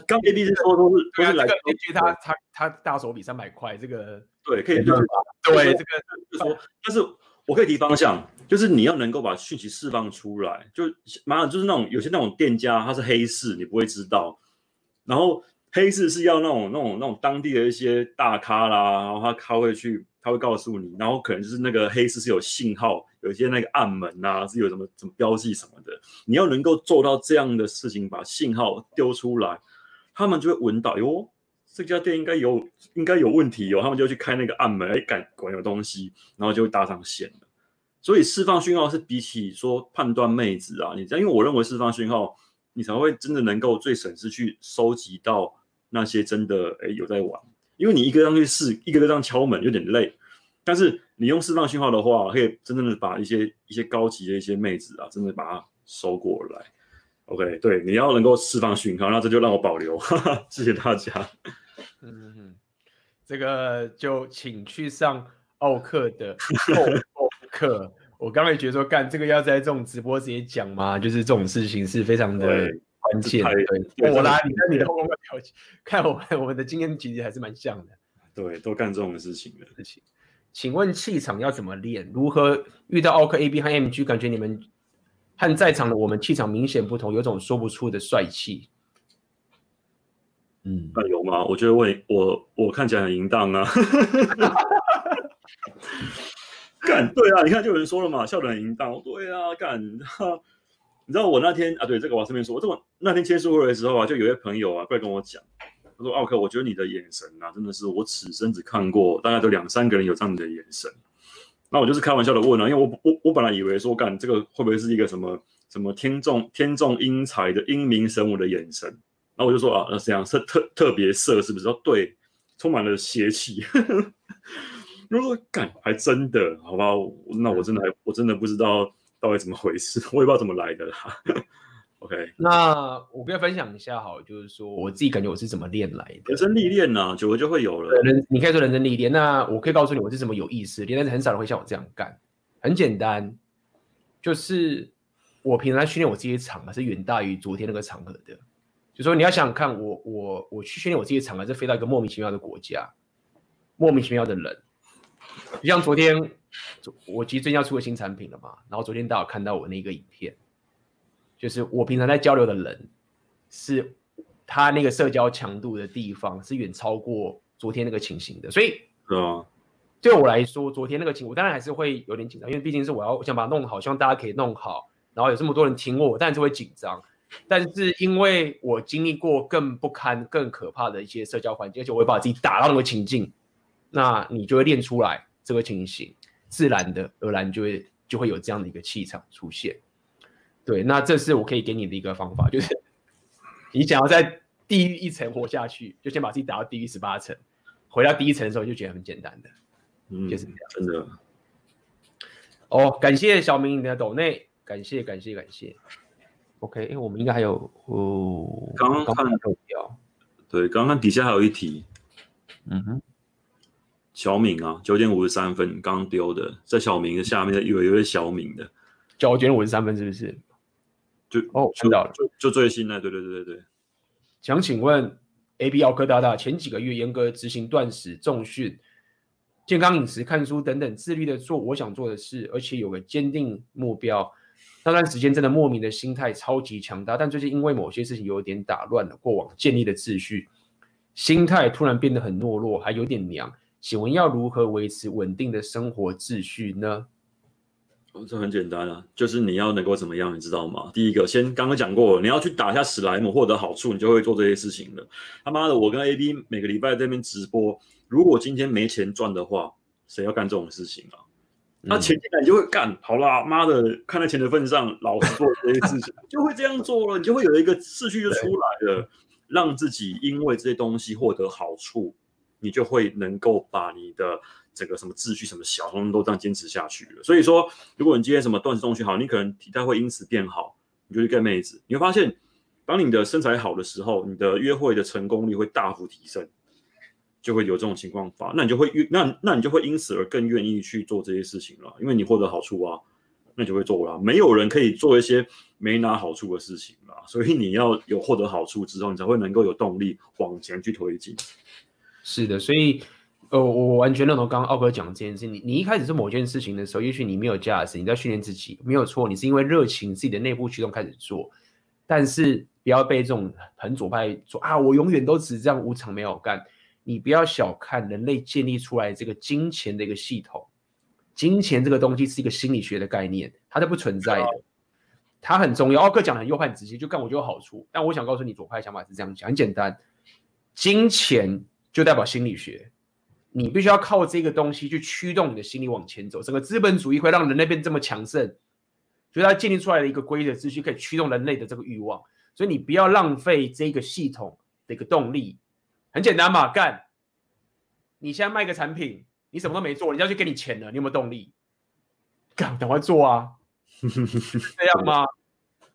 B: 刚 A B C 说都是都是来，
A: 根据他他他大手笔三百块，这个
B: 对，可以
A: 对对，这个
B: 就是说，但是我可以提方向，就是你要能够把讯息释放出来，就马上就是那种有些那种店家他是黑市，你不会知道，然后黑市是要那种那种那种当地的一些大咖啦，然后他他会去。他会告诉你，然后可能就是那个黑市是有信号，有一些那个暗门啊，是有什么什么标记什么的。你要能够做到这样的事情，把信号丢出来，他们就会闻到哟，这家店应该有应该有问题哦，他们就去开那个暗门，哎，敢管有东西，然后就会搭上线。所以释放讯号是比起说判断妹子啊，你这样，因为我认为释放讯号，你才会真的能够最省事去收集到那些真的哎有在玩。因为你一个这样去试，一个这样敲门有点累，但是你用释放讯号的话，可以真正的把一些一些高级的一些妹子啊，真的把它收过来。OK，对，你要能够释放讯号，那这就让我保留，哈哈，谢谢大家。
A: 嗯哼，这个就请去上奥克的奥课。我刚才觉得说，干这个要在这种直播直接讲吗？就是这种事情是非常的。关键对，我拉你看你的后宫表情，看我们我们的经验其实还是蛮像的。
B: 对，都干这种事情的
A: 事情。请问气场要怎么练？如何遇到奥克 AB 和 MG，感觉你们和在场的我们气场明显不同，有种说不出的帅气。
B: 嗯，那有吗？我觉得我我我看起来很淫荡啊。干对啊，你看就有人说了嘛，笑得很淫荡。对啊，干。你知道我那天啊，对这个我顺便说，我这么那天签书会的时候啊，就有一朋友啊过来跟我讲，他说奥克，我觉得你的眼神啊，真的是我此生只看过，大概都两三个人有这样的眼神。那我就是开玩笑的问啊，因为我我我本来以为说，干这个会不会是一个什么什么天纵天纵英才的英明神武的眼神？然后我就说啊，那这样是特特别色是不是？对，充满了邪气。如果干还真的，好吧，那我真的还我真的不知道。到底怎么回事？我也不知道怎么来的啦。OK，
A: 那我跟大家分享一下好，就是说我自己感觉我是怎么练来的。
B: 人生历练呐，久了就会有了。
A: 人，你可以说人生历练。那我可以告诉你，我是怎么有意识练，但是很少人会像我这样干。很简单，就是我平常训练我自己的场合是远大于昨天那个场合的。就说你要想想看，我我我去训练我自己的场合，是飞到一个莫名其妙的国家，莫名其妙的人，就像昨天。我其实最近要出个新产品了嘛，然后昨天大家有看到我那个影片，就是我平常在交流的人，是他那个社交强度的地方是远超过昨天那个情形的，所以，
B: 嗯，
A: 对我来说，昨天那个情，我当然还是会有点紧张，因为毕竟是我要我想把它弄好，希望大家可以弄好，然后有这么多人听我，我当然是会紧张，但是因为我经历过更不堪、更可怕的一些社交环境，而且我会把自己打到那个情境，那你就会练出来这个情形。自然的而然就会就会有这样的一个气场出现，对，那这是我可以给你的一个方法，就是 你想要在地狱一层活下去，就先把自己打到地狱十八层，回到第一层的时候就觉得很简单的，嗯，就是这样，
B: 真的。
A: 哦，感谢小明你的抖内，感谢感谢感谢。OK，哎，我们应该还有哦，
B: 刚刚看到对，刚刚底下还有一题，
A: 嗯哼。
B: 小敏啊，九点五十三分刚丢的，在小明的下面的有一位小敏的，
A: 九点五十三分是不是？
B: 就
A: 哦，看到了，
B: 就就最新的，对对对对对。
A: 想请问，A B 奥克大大前几个月严格执行断食、重训、健康饮食、看书等等，自律的做我想做的事，而且有个坚定目标。那段时间真的莫名的心态超级强大，但最近因为某些事情有点打乱了过往建立的秩序，心态突然变得很懦弱，还有点娘。请问要如何维持稳定的生活秩序呢？
B: 哦，这很简单啊，就是你要能够怎么样，你知道吗？第一个，先刚刚讲过，你要去打一下史莱姆获得好处，你就会做这些事情了。他妈的，我跟 AB 每个礼拜在这边直播，如果今天没钱赚的话，谁要干这种事情啊？那钱进来你就会干，好啦，妈的，看在钱的份上，老实做这些事情，就会这样做了，你就会有一个秩序就出来了，让自己因为这些东西获得好处。你就会能够把你的这个什么秩序、什么小通通都这样坚持下去了。所以说，如果你今天什么断食东西好，你可能体态会因此变好，你就去跟妹子，你会发现，当你的身材好的时候，你的约会的成功率会大幅提升，就会有这种情况发，那你就会愿那那你就会因此而更愿意去做这些事情了，因为你获得好处啊，那你就会做了。没有人可以做一些没拿好处的事情啦，所以你要有获得好处之后，你才会能够有动力往前去推进。
A: 是的，所以呃，我完全认同刚刚奥哥讲的这件事。你你一开始做某件事情的时候，也许你没有价值，你在训练自己，没有错。你是因为热情，自己的内部驱动开始做。但是不要被这种很左派说啊，我永远都只是这样无偿没有干。你不要小看人类建立出来这个金钱的一个系统。金钱这个东西是一个心理学的概念，它是不存在的，它很重要。奥哥讲的很右派很直接，就干我就有好处。但我想告诉你，左派想法是这样讲，很简单，金钱就代表心理学。你必须要靠这个东西去驱动你的心理往前走。整个资本主义会让人类变这么强盛，所以它建立出来的一个规则秩序可以驱动人类的这个欲望。所以你不要浪费这个系统的一个动力。很简单嘛，干！你现在卖个产品，你什么都没做，人家就给你钱了，你有没有动力？干，赶快做啊！这样吗？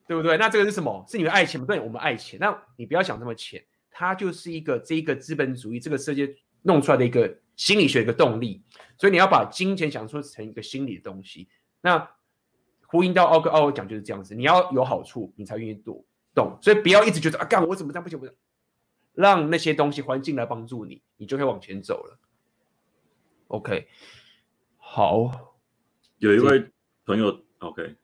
A: 对不对？那这个是什么？是你们爱钱吗？对，我们爱钱。那你不要想这么浅，它就是一个这一个资本主义这个世界弄出来的一个。心理学一个动力，所以你要把金钱想说成一个心理的东西。那呼应到奥克奥哥讲就是这样子，你要有好处，你才愿意做动。所以不要一直觉得啊，干我怎么这样不行不行，让那些东西环境来帮助你，你就可以往前走了。OK，好，
B: 有一位朋友，OK。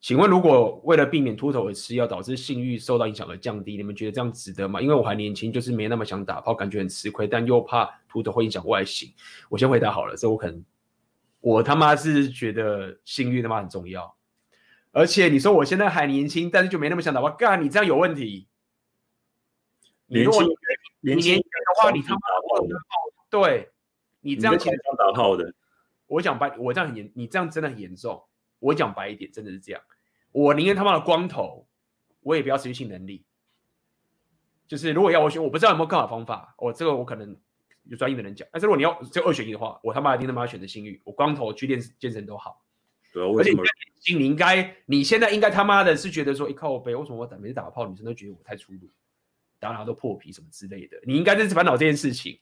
A: 请问，如果为了避免秃头而吃药导致性欲受到影响而降低，你们觉得这样值得吗？因为我还年轻，就是没那么想打炮，感觉很吃亏，但又怕秃头会影响外形。我先回答好了，这我可能，我他妈是觉得性欲他妈很重要。而且你说我现在还年轻，但是就没那么想打炮，干你这样有问题。
B: 年轻，
A: 年轻的话，你他妈对，你这样其实
B: 想打炮的。
A: 我想把，我这样很严，你这样真的很严重。我讲白一点，真的是这样。我宁愿他妈的光头，我也不要失去性能力。就是如果要我选，我不知道有没有更好方法。我这个我可能有专业的人讲。但是如果你要就二选一的话，我他妈一定他妈选择性欲。我光头去练健身都好。
B: 对啊，而且
A: 你应该你现在应该他妈的是觉得说，一靠我背，为什么我打每次打个炮，女生都觉得我太粗鲁，打哪都破皮什么之类的。你应该就是烦恼这件事情。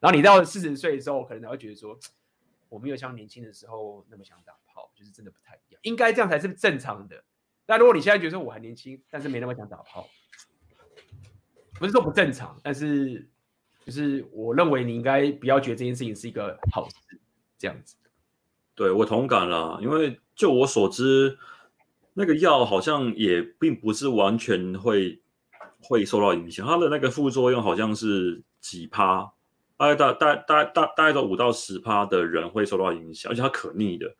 A: 然后你到四十岁的时候，可能才会觉得说，我没有像年轻的时候那么想打炮。就是真的不太一样，应该这样才是正常的。但如果你现在觉得我还年轻，但是没那么想打炮，不是说不正常，但是就是我认为你应该不要觉得这件事情是一个好事，这样子。
B: 对，我同感啦，因为就我所知，那个药好像也并不是完全会会受到影响，它的那个副作用好像是几趴，大概大大大大大概都五到十趴的人会受到影响，而且它可逆的。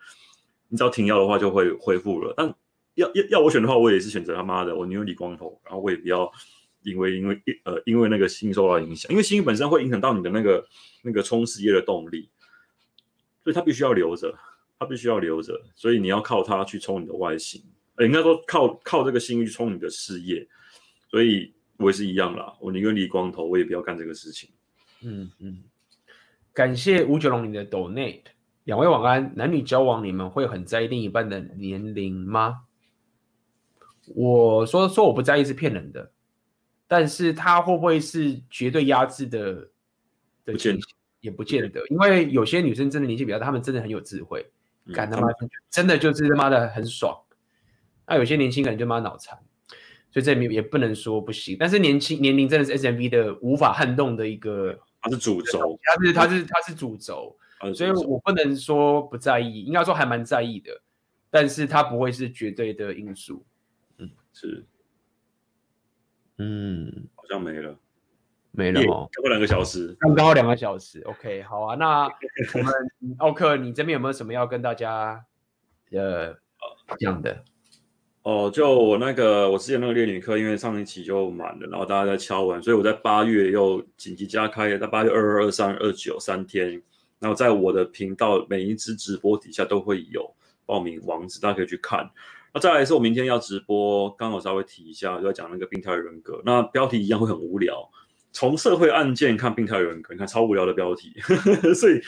B: 你只要停药的话，就会恢复了。但要要要我选的话，我也是选择他妈的，我宁愿理光头，然后我也不要因为因为呃因为那个心受到影响，因为心本身会影响到你的那个那个冲事业的动力，所以他必须要留着，他必须要留着，所以你要靠它去冲你的外形，呃，应该说靠靠这个心去冲你的事业，所以我也是一样啦，我宁愿理光头，我也不要干这个事情。
A: 嗯嗯，感谢吴九龙你的 donate。两位晚安。男女交往，你们会很在意另一半的年龄吗？我说说我不在意是骗人的，但是他会不会是绝对压制的？的
B: 不见得，
A: 也不见得，因为有些女生真的年纪比较大，她们真的很有智慧，干、嗯、他妈真的就是他妈的很爽。那有些年轻人就妈脑残，所以这也也不能说不行。但是年轻年龄真的是 SMV 的无法撼动的一个，
B: 它是主轴，
A: 它是它是它是主轴。所以我不能说不在意，应该说还蛮在意的，但是它不会是绝对的因素。
B: 嗯，是，
A: 嗯，
B: 好像没了，
A: 没了哦，
B: 超过两个小时，
A: 刚刚好两个小时。OK，好啊，那我们 奥克，你这边有没有什么要跟大家呃讲的？
B: 哦，就我那个我之前那个恋女课，因为上一期就满了，然后大家在敲完，所以我在八月又紧急加开，在八月二二、二三、二九三天。然后在我的频道每一支直播底下都会有报名网址，大家可以去看。那再来是我明天要直播，刚好稍微提一下，就要讲那个病态人格。那标题一样会很无聊，从社会案件看病态人格，你看超无聊的标题。所以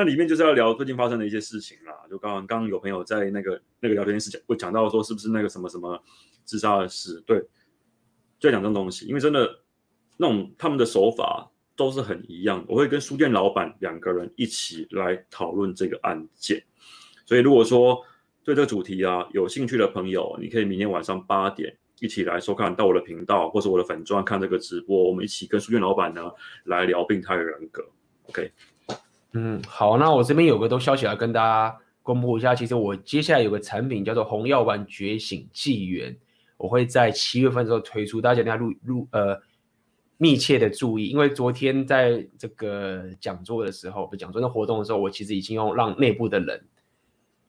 B: 那里面就是要聊最近发生的一些事情啦。就刚刚刚有朋友在那个那个聊天室讲，会讲到说是不是那个什么什么自杀的事？对，就讲这种东西，因为真的那种他们的手法。都是很一样，我会跟书店老板两个人一起来讨论这个案件。所以如果说对这个主题啊有兴趣的朋友，你可以明天晚上八点一起来收看到我的频道或是我的粉钻看这个直播，我们一起跟书店老板呢来聊病态人格。OK，
A: 嗯，好，那我这边有个都消息要跟大家公布一下。其实我接下来有个产品叫做红药丸觉醒纪元，我会在七月份的时候推出，大家等下录录呃密切的注意，因为昨天在这个讲座的时候，不讲座的活动的时候，我其实已经用让内部的人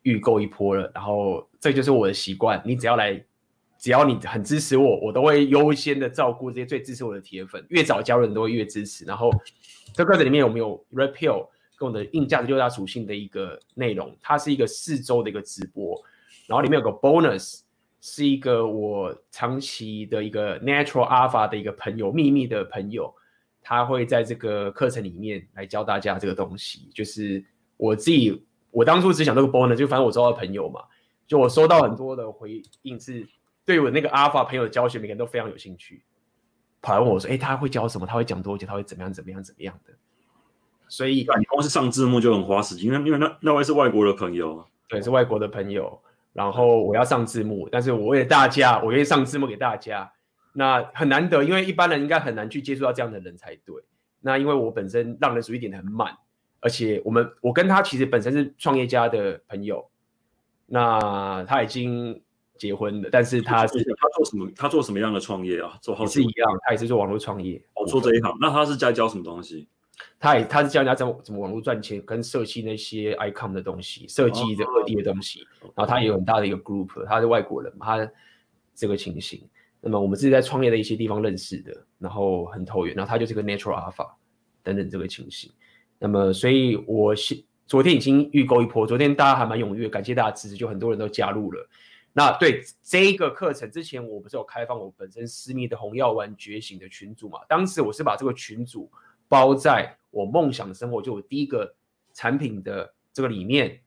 A: 预购一波了，然后这就是我的习惯，你只要来。只要你很支持我，我都会优先的照顾这些最支持我的铁粉。越早加入人都会越支持。然后这个里面有没有 repeal？跟我的硬价值六大属性的一个内容？它是一个四周的一个直播，然后里面有个 bonus，是一个我长期的一个 Natural Alpha 的一个朋友，秘密的朋友，他会在这个课程里面来教大家这个东西。就是我自己，我当初只想这个 bonus，就反正我收到朋友嘛，就我收到很多的回应是。对我那个阿尔法朋友的教学，每个人都非常有兴趣，跑来问我说：“哎，他会教什么？他会讲多久？他会怎么样？怎么样？怎么样的？”所以，
B: 你光是上字幕就很花时间，因为因为那那位是外国的朋友，
A: 对，是外国的朋友。然后我要上字幕，但是我为了大家，我愿意上字幕给大家。那很难得，因为一般人应该很难去接触到这样的人才对。那因为我本身让人属于点的很慢，而且我们我跟他其实本身是创业家的朋友，那他已经。结婚了，但是他是
B: 他做什么？他做什么样的创业啊？做好
A: 是一样，他也是做网络创业。
B: 哦，做这一行，那他是在教什么东西？
A: 他也他是教人家怎么怎么网络赚钱，跟设计那些 icon 的东西，设计的二 D 的东西。哦、然后他也有很大的一个 group，他是外国人，他这个情形。那么我们是在创业的一些地方认识的，然后很投缘。然后他就是个 natural alpha 等等这个情形。那么所以我是昨天已经预购一波，昨天大家还蛮踊跃，感谢大家支持，就很多人都加入了。那对这一个课程之前，我不是有开放我本身私密的红药丸觉醒的群组嘛？当时我是把这个群组包在我梦想生活就我第一个产品的这个里面，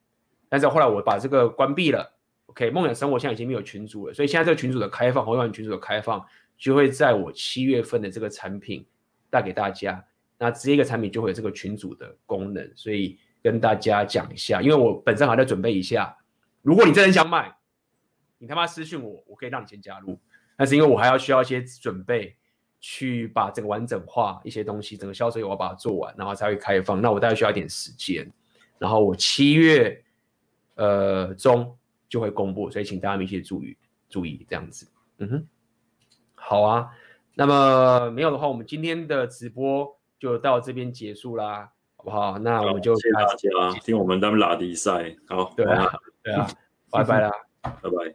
A: 但是后来我把这个关闭了。OK，梦想生活现在已经没有群组了，所以现在这个群组的开放，红药丸群组的开放就会在我七月份的这个产品带给大家。那这一个产品就会有这个群组的功能，所以跟大家讲一下，因为我本身还在准备一下，如果你真的想买。你他妈私信我，我可以让你先加入，但是因为我还要需要一些准备，去把这个完整化一些东西，整个销售我要把它做完，然后才会开放。那我大概需要一点时间，然后我七月呃中就会公布，所以请大家密切注意注意这样子。嗯哼，好啊。那么没有的话，我们今天的直播就到这边结束啦，好不好？那我们就
B: 谢谢大家听我们他们拉迪赛。好，
A: 对啊，对啊，拜拜啦，
B: 拜拜。